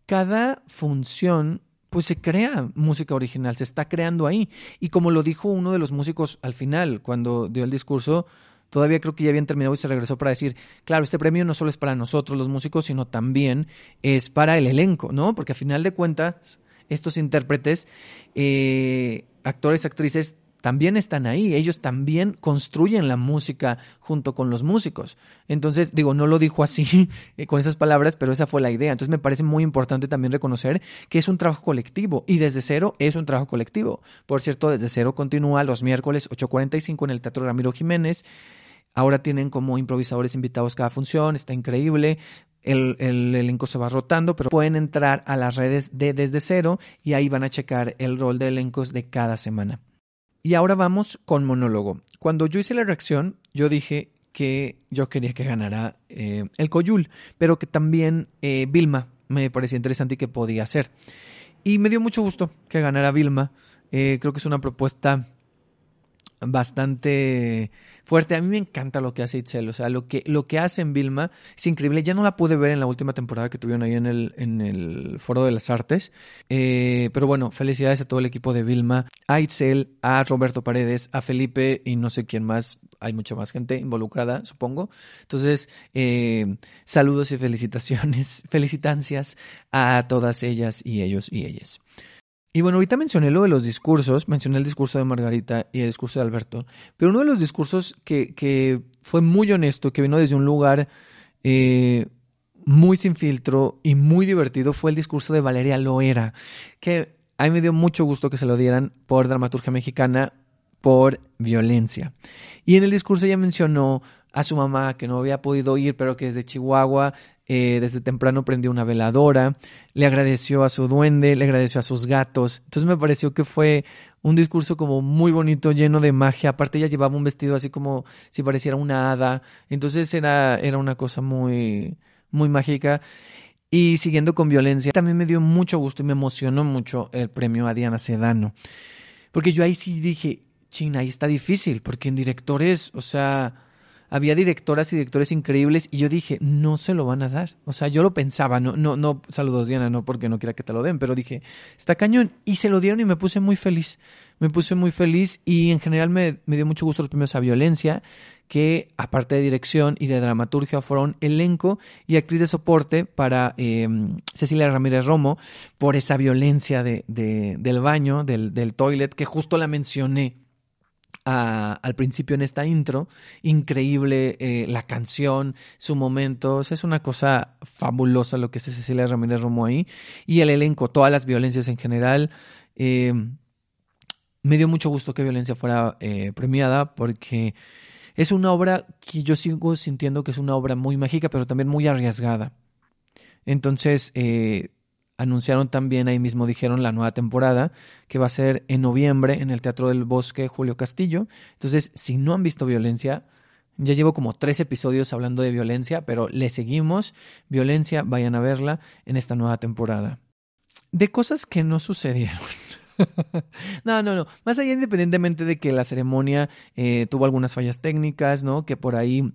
cada función pues se crea música original, se está creando ahí. Y como lo dijo uno de los músicos al final, cuando dio el discurso, todavía creo que ya habían terminado y se regresó para decir, claro, este premio no solo es para nosotros los músicos, sino también es para el elenco, ¿no? Porque a final de cuentas, estos intérpretes, eh, actores, actrices, también están ahí, ellos también construyen la música junto con los músicos. Entonces, digo, no lo dijo así (laughs) eh, con esas palabras, pero esa fue la idea. Entonces me parece muy importante también reconocer que es un trabajo colectivo y desde cero es un trabajo colectivo. Por cierto, desde cero continúa los miércoles 8.45 en el Teatro Ramiro Jiménez. Ahora tienen como improvisadores invitados cada función, está increíble. El, el, elenco se va rotando, pero pueden entrar a las redes de Desde Cero y ahí van a checar el rol de elencos de cada semana. Y ahora vamos con monólogo. Cuando yo hice la reacción, yo dije que yo quería que ganara eh, el Coyul, pero que también eh, Vilma me parecía interesante y que podía ser. Y me dio mucho gusto que ganara Vilma. Eh, creo que es una propuesta bastante fuerte. A mí me encanta lo que hace Itzel, o sea, lo que, lo que hace en Vilma es increíble. Ya no la pude ver en la última temporada que tuvieron ahí en el, en el Foro de las Artes. Eh, pero bueno, felicidades a todo el equipo de Vilma, a Itzel, a Roberto Paredes, a Felipe y no sé quién más. Hay mucha más gente involucrada, supongo. Entonces, eh, saludos y felicitaciones, (laughs) felicitancias a todas ellas y ellos y ellas. Y bueno, ahorita mencioné lo de los discursos, mencioné el discurso de Margarita y el discurso de Alberto, pero uno de los discursos que, que fue muy honesto, que vino desde un lugar eh, muy sin filtro y muy divertido, fue el discurso de Valeria Loera, que a mí me dio mucho gusto que se lo dieran por dramaturgia mexicana, por violencia. Y en el discurso ella mencionó a su mamá que no había podido ir, pero que desde Chihuahua eh, desde temprano prendió una veladora, le agradeció a su duende, le agradeció a sus gatos. Entonces me pareció que fue un discurso como muy bonito, lleno de magia. Aparte ella llevaba un vestido así como si pareciera una hada. Entonces era, era una cosa muy, muy mágica. Y siguiendo con violencia, también me dio mucho gusto y me emocionó mucho el premio a Diana Sedano. Porque yo ahí sí dije, china, ahí está difícil, porque en directores, o sea, había directoras y directores increíbles y yo dije, no se lo van a dar. O sea, yo lo pensaba, no, no, no, saludos Diana, no porque no quiera que te lo den, pero dije, está cañón. Y se lo dieron y me puse muy feliz. Me puse muy feliz y en general me, me dio mucho gusto los premios a violencia, que aparte de dirección y de dramaturgia fueron elenco y actriz de soporte para eh, Cecilia Ramírez Romo por esa violencia de, de, del baño, del, del toilet, que justo la mencioné al principio en esta intro. Increíble eh, la canción, su momento. es una cosa fabulosa lo que hace Cecilia Ramírez Romo ahí. Y el elenco, todas las violencias en general. Eh, me dio mucho gusto que Violencia fuera eh, premiada porque es una obra que yo sigo sintiendo que es una obra muy mágica, pero también muy arriesgada. Entonces, anunciaron también, ahí mismo dijeron, la nueva temporada, que va a ser en noviembre en el Teatro del Bosque Julio Castillo. Entonces, si no han visto violencia, ya llevo como tres episodios hablando de violencia, pero le seguimos. Violencia, vayan a verla en esta nueva temporada. De cosas que no sucedieron. (laughs) no, no, no. Más allá, independientemente de que la ceremonia eh, tuvo algunas fallas técnicas, ¿no? Que por ahí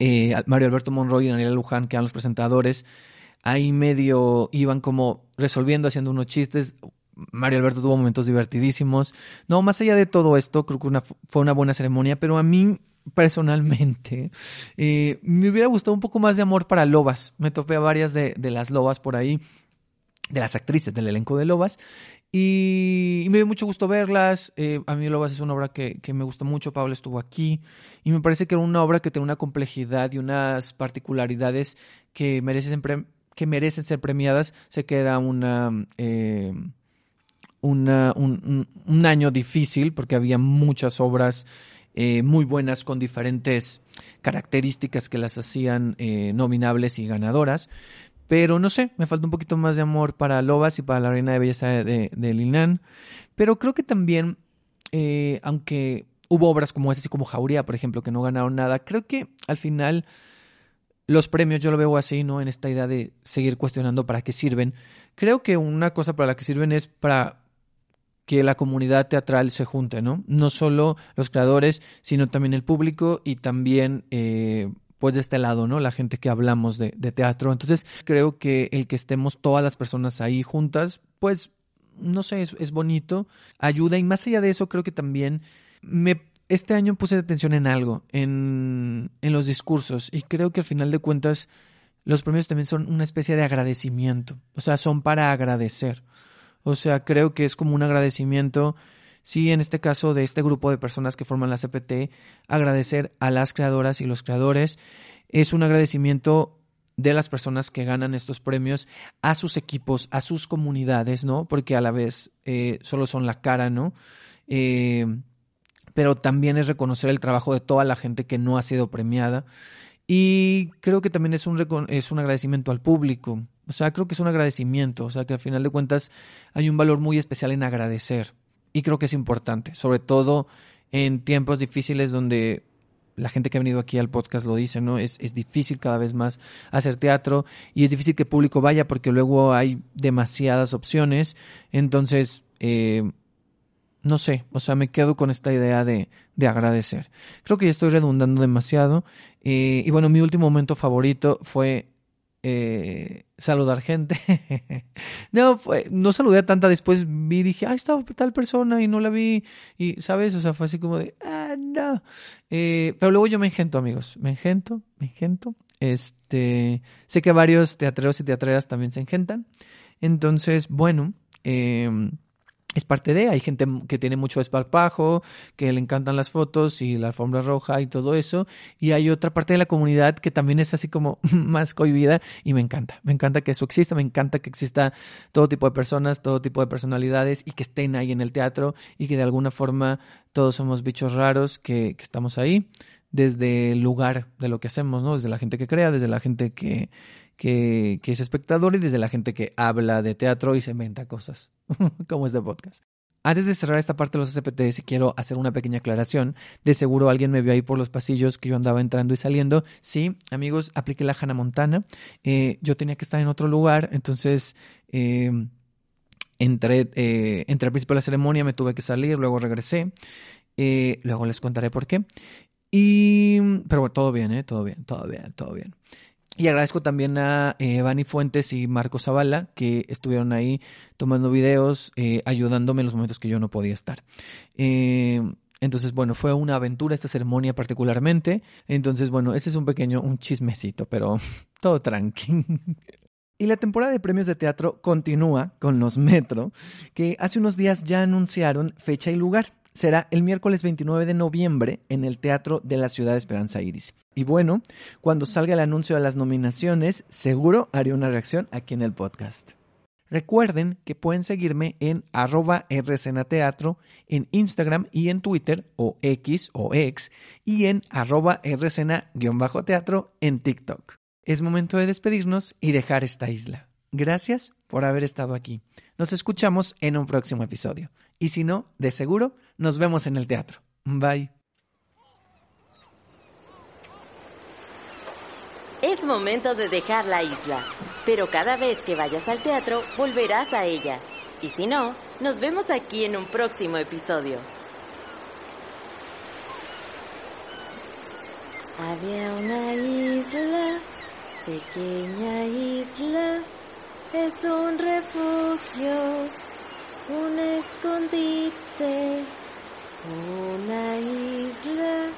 eh, Mario Alberto Monroy y Daniela Luján, que eran los presentadores, ahí medio iban como resolviendo, haciendo unos chistes. Mario Alberto tuvo momentos divertidísimos. No, más allá de todo esto, creo que fue una buena ceremonia, pero a mí personalmente (laughs) eh, me hubiera gustado un poco más de amor para Lobas. Me topé a varias de, las Lobas por ahí, de las actrices del elenco de Lobas. Y, me dio mucho gusto verlas. Eh, a mí Lobas es una obra que, me gustó mucho. Pablo estuvo aquí. Y me parece que era una obra que tiene una complejidad y unas particularidades que merece siempre que merecen ser premiadas. Sé que era una, eh, una un, año difícil porque había muchas obras eh, muy buenas con diferentes características que las hacían eh, nominables y ganadoras. Pero no sé, me falta un poquito más de amor para Lobas y para la Reina de Belleza de, de, Linan. Pero creo que también, aunque hubo obras como esa, así como Jauría, por ejemplo, que no ganaron nada, creo que al final los premios yo lo veo así, ¿no? En esta idea de seguir cuestionando para qué sirven. Creo que una cosa para la que sirven es para que la comunidad teatral se junte, ¿no? No solo los creadores, sino también el público y también, eh, pues de este lado, ¿no? La gente que hablamos de, de teatro. Entonces, creo que el que estemos todas las personas ahí juntas, pues, no sé, es, es bonito, ayuda y más allá de eso, creo que también me este año puse atención en algo, en, en los discursos, y creo que al final de cuentas los premios también son una especie de agradecimiento, o sea, son para agradecer. O sea, creo que es como un agradecimiento, sí, en este caso de este grupo de personas que forman la CPT, agradecer a las creadoras y los creadores. Es un agradecimiento de las personas que ganan estos premios a sus equipos, a sus comunidades, ¿no? Porque a la vez eh, solo son la cara, ¿no? Eh, pero también es reconocer el trabajo de toda la gente que no ha sido premiada. Y creo que también es un, es un agradecimiento al público. O sea, creo que es un agradecimiento. O sea, que al final de cuentas hay un valor muy especial en agradecer. Y creo que es importante, sobre todo en tiempos difíciles donde la gente que ha venido aquí al podcast lo dice, ¿no? Es, es difícil cada vez más hacer teatro y es difícil que el público vaya porque luego hay demasiadas opciones. Entonces, eh, no sé, o sea, me quedo con esta idea de, de agradecer. Creo que ya estoy redundando demasiado. Eh, y bueno, mi último momento favorito fue eh, saludar gente. (laughs) no, fue, no saludé a tanta, después vi, dije, ah, estaba tal persona y no la vi. Y, ¿sabes? O sea, fue así como de, ah, no. Eh, pero luego yo me engento, amigos. Me engento, me engento. Este, sé que varios teatreros y teatreras también se engentan. Entonces, bueno, eh, es parte de, hay gente que tiene mucho esparpajo, que le encantan las fotos y la alfombra roja y todo eso, y hay otra parte de la comunidad que también es así como (laughs) más cohibida y me encanta, me encanta que eso exista, me encanta que exista todo tipo de personas, todo tipo de personalidades y que estén ahí en el teatro y que de alguna forma todos somos bichos raros que, que estamos ahí desde el lugar de lo que hacemos, ¿no? Desde la gente que crea, desde la gente que, que, es espectador y desde la gente que habla de teatro y se inventa cosas, (laughs) como este podcast. Antes de cerrar esta parte de los SPT, si quiero hacer una pequeña aclaración. De seguro alguien me vio ahí por los pasillos que yo andaba entrando y saliendo. Sí, amigos, apliqué la Hannah Montana. Eh, yo tenía que estar en otro lugar, entonces eh, entré, eh, entré al principio de la ceremonia, me tuve que salir, luego regresé. Eh, luego les contaré por qué. Y, pero bueno, todo bien, ¿eh? Todo bien, todo bien, todo bien. Y agradezco también a eh, Vani Fuentes y Marco Zavala que estuvieron ahí tomando videos, eh, ayudándome en los momentos que yo no podía estar. Eh, entonces, bueno, fue una aventura esta ceremonia particularmente. Entonces, bueno, ese es un pequeño, un chismecito, pero (laughs) todo tranqui. (laughs) Y la temporada de premios de teatro continúa con los Metro, que hace unos días ya anunciaron fecha y lugar. Será el miércoles 29 de noviembre en el Teatro de la Ciudad de Esperanza Iris. Y bueno, cuando salga el anuncio de las nominaciones, seguro haré una reacción aquí en el podcast. Recuerden que pueden seguirme en arroba rcenateatro en Instagram y en Twitter o X o X y en arroba rcena-teatro en TikTok. Es momento de despedirnos y dejar esta isla. Gracias por haber estado aquí. Nos escuchamos en un próximo episodio. Y si no, de seguro, nos vemos en el teatro. Bye. Es momento de dejar la isla, pero cada vez que vayas al teatro volverás a ella. Y si no, nos vemos aquí en un próximo episodio. Había una isla, pequeña isla, es un refugio, un escondite, una isla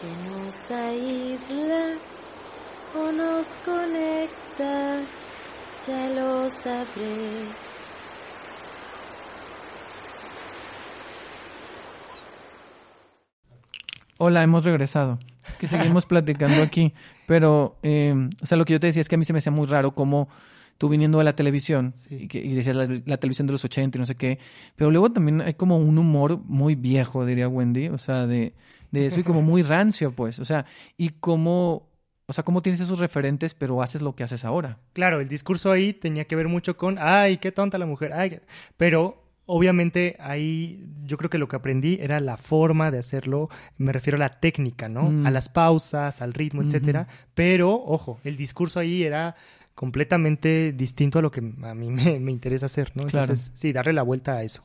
que nos aísla o nos conecta, ya lo sabré. Hola, hemos regresado. Es que seguimos (laughs) platicando aquí. Pero, eh, o sea, lo que yo te decía es que a mí se me hacía muy raro cómo tú viniendo de la televisión Sí. y, que, y decías la, la televisión de los 80 y no sé qué. Pero luego también hay como un humor muy viejo, diría Wendy. O sea, de, de eso y como muy (laughs) rancio, pues. O sea, y cómo, o sea, cómo tienes esos referentes, pero haces lo que haces ahora. Claro, el discurso ahí tenía que ver mucho con, ay, qué tonta la mujer, ay, qué-". pero obviamente ahí yo creo que lo que aprendí era la forma de hacerlo, me refiero a la técnica, ¿no? Mm. A las pausas, al ritmo, etcétera, pero ojo, el discurso ahí era completamente distinto a lo que a mí me, me interesa hacer, ¿no? Claro. Entonces, sí, darle la vuelta a eso.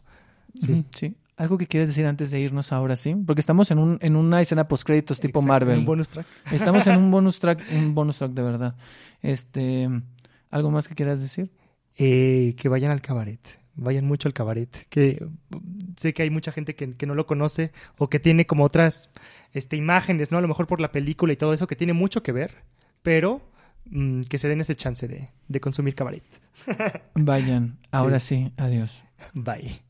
Sí. Sí. ¿Algo que quieres decir antes de irnos ahora, sí? Porque estamos en, un, en una escena post-créditos tipo Exacto, Marvel. Un bonus track. (laughs) Estamos en un bonus track, un bonus track de verdad. Este, ¿algo más que quieras decir? Eh, que vayan al cabaret. Vayan mucho al cabaret. Que sé que hay mucha gente que, que no lo conoce o que tiene como otras este, imágenes, ¿no? A lo mejor por la película y todo eso, que tiene mucho que ver, pero mm, que se den ese chance de, de consumir cabaret. Vayan. Ahora Sí. sí, adiós. Bye.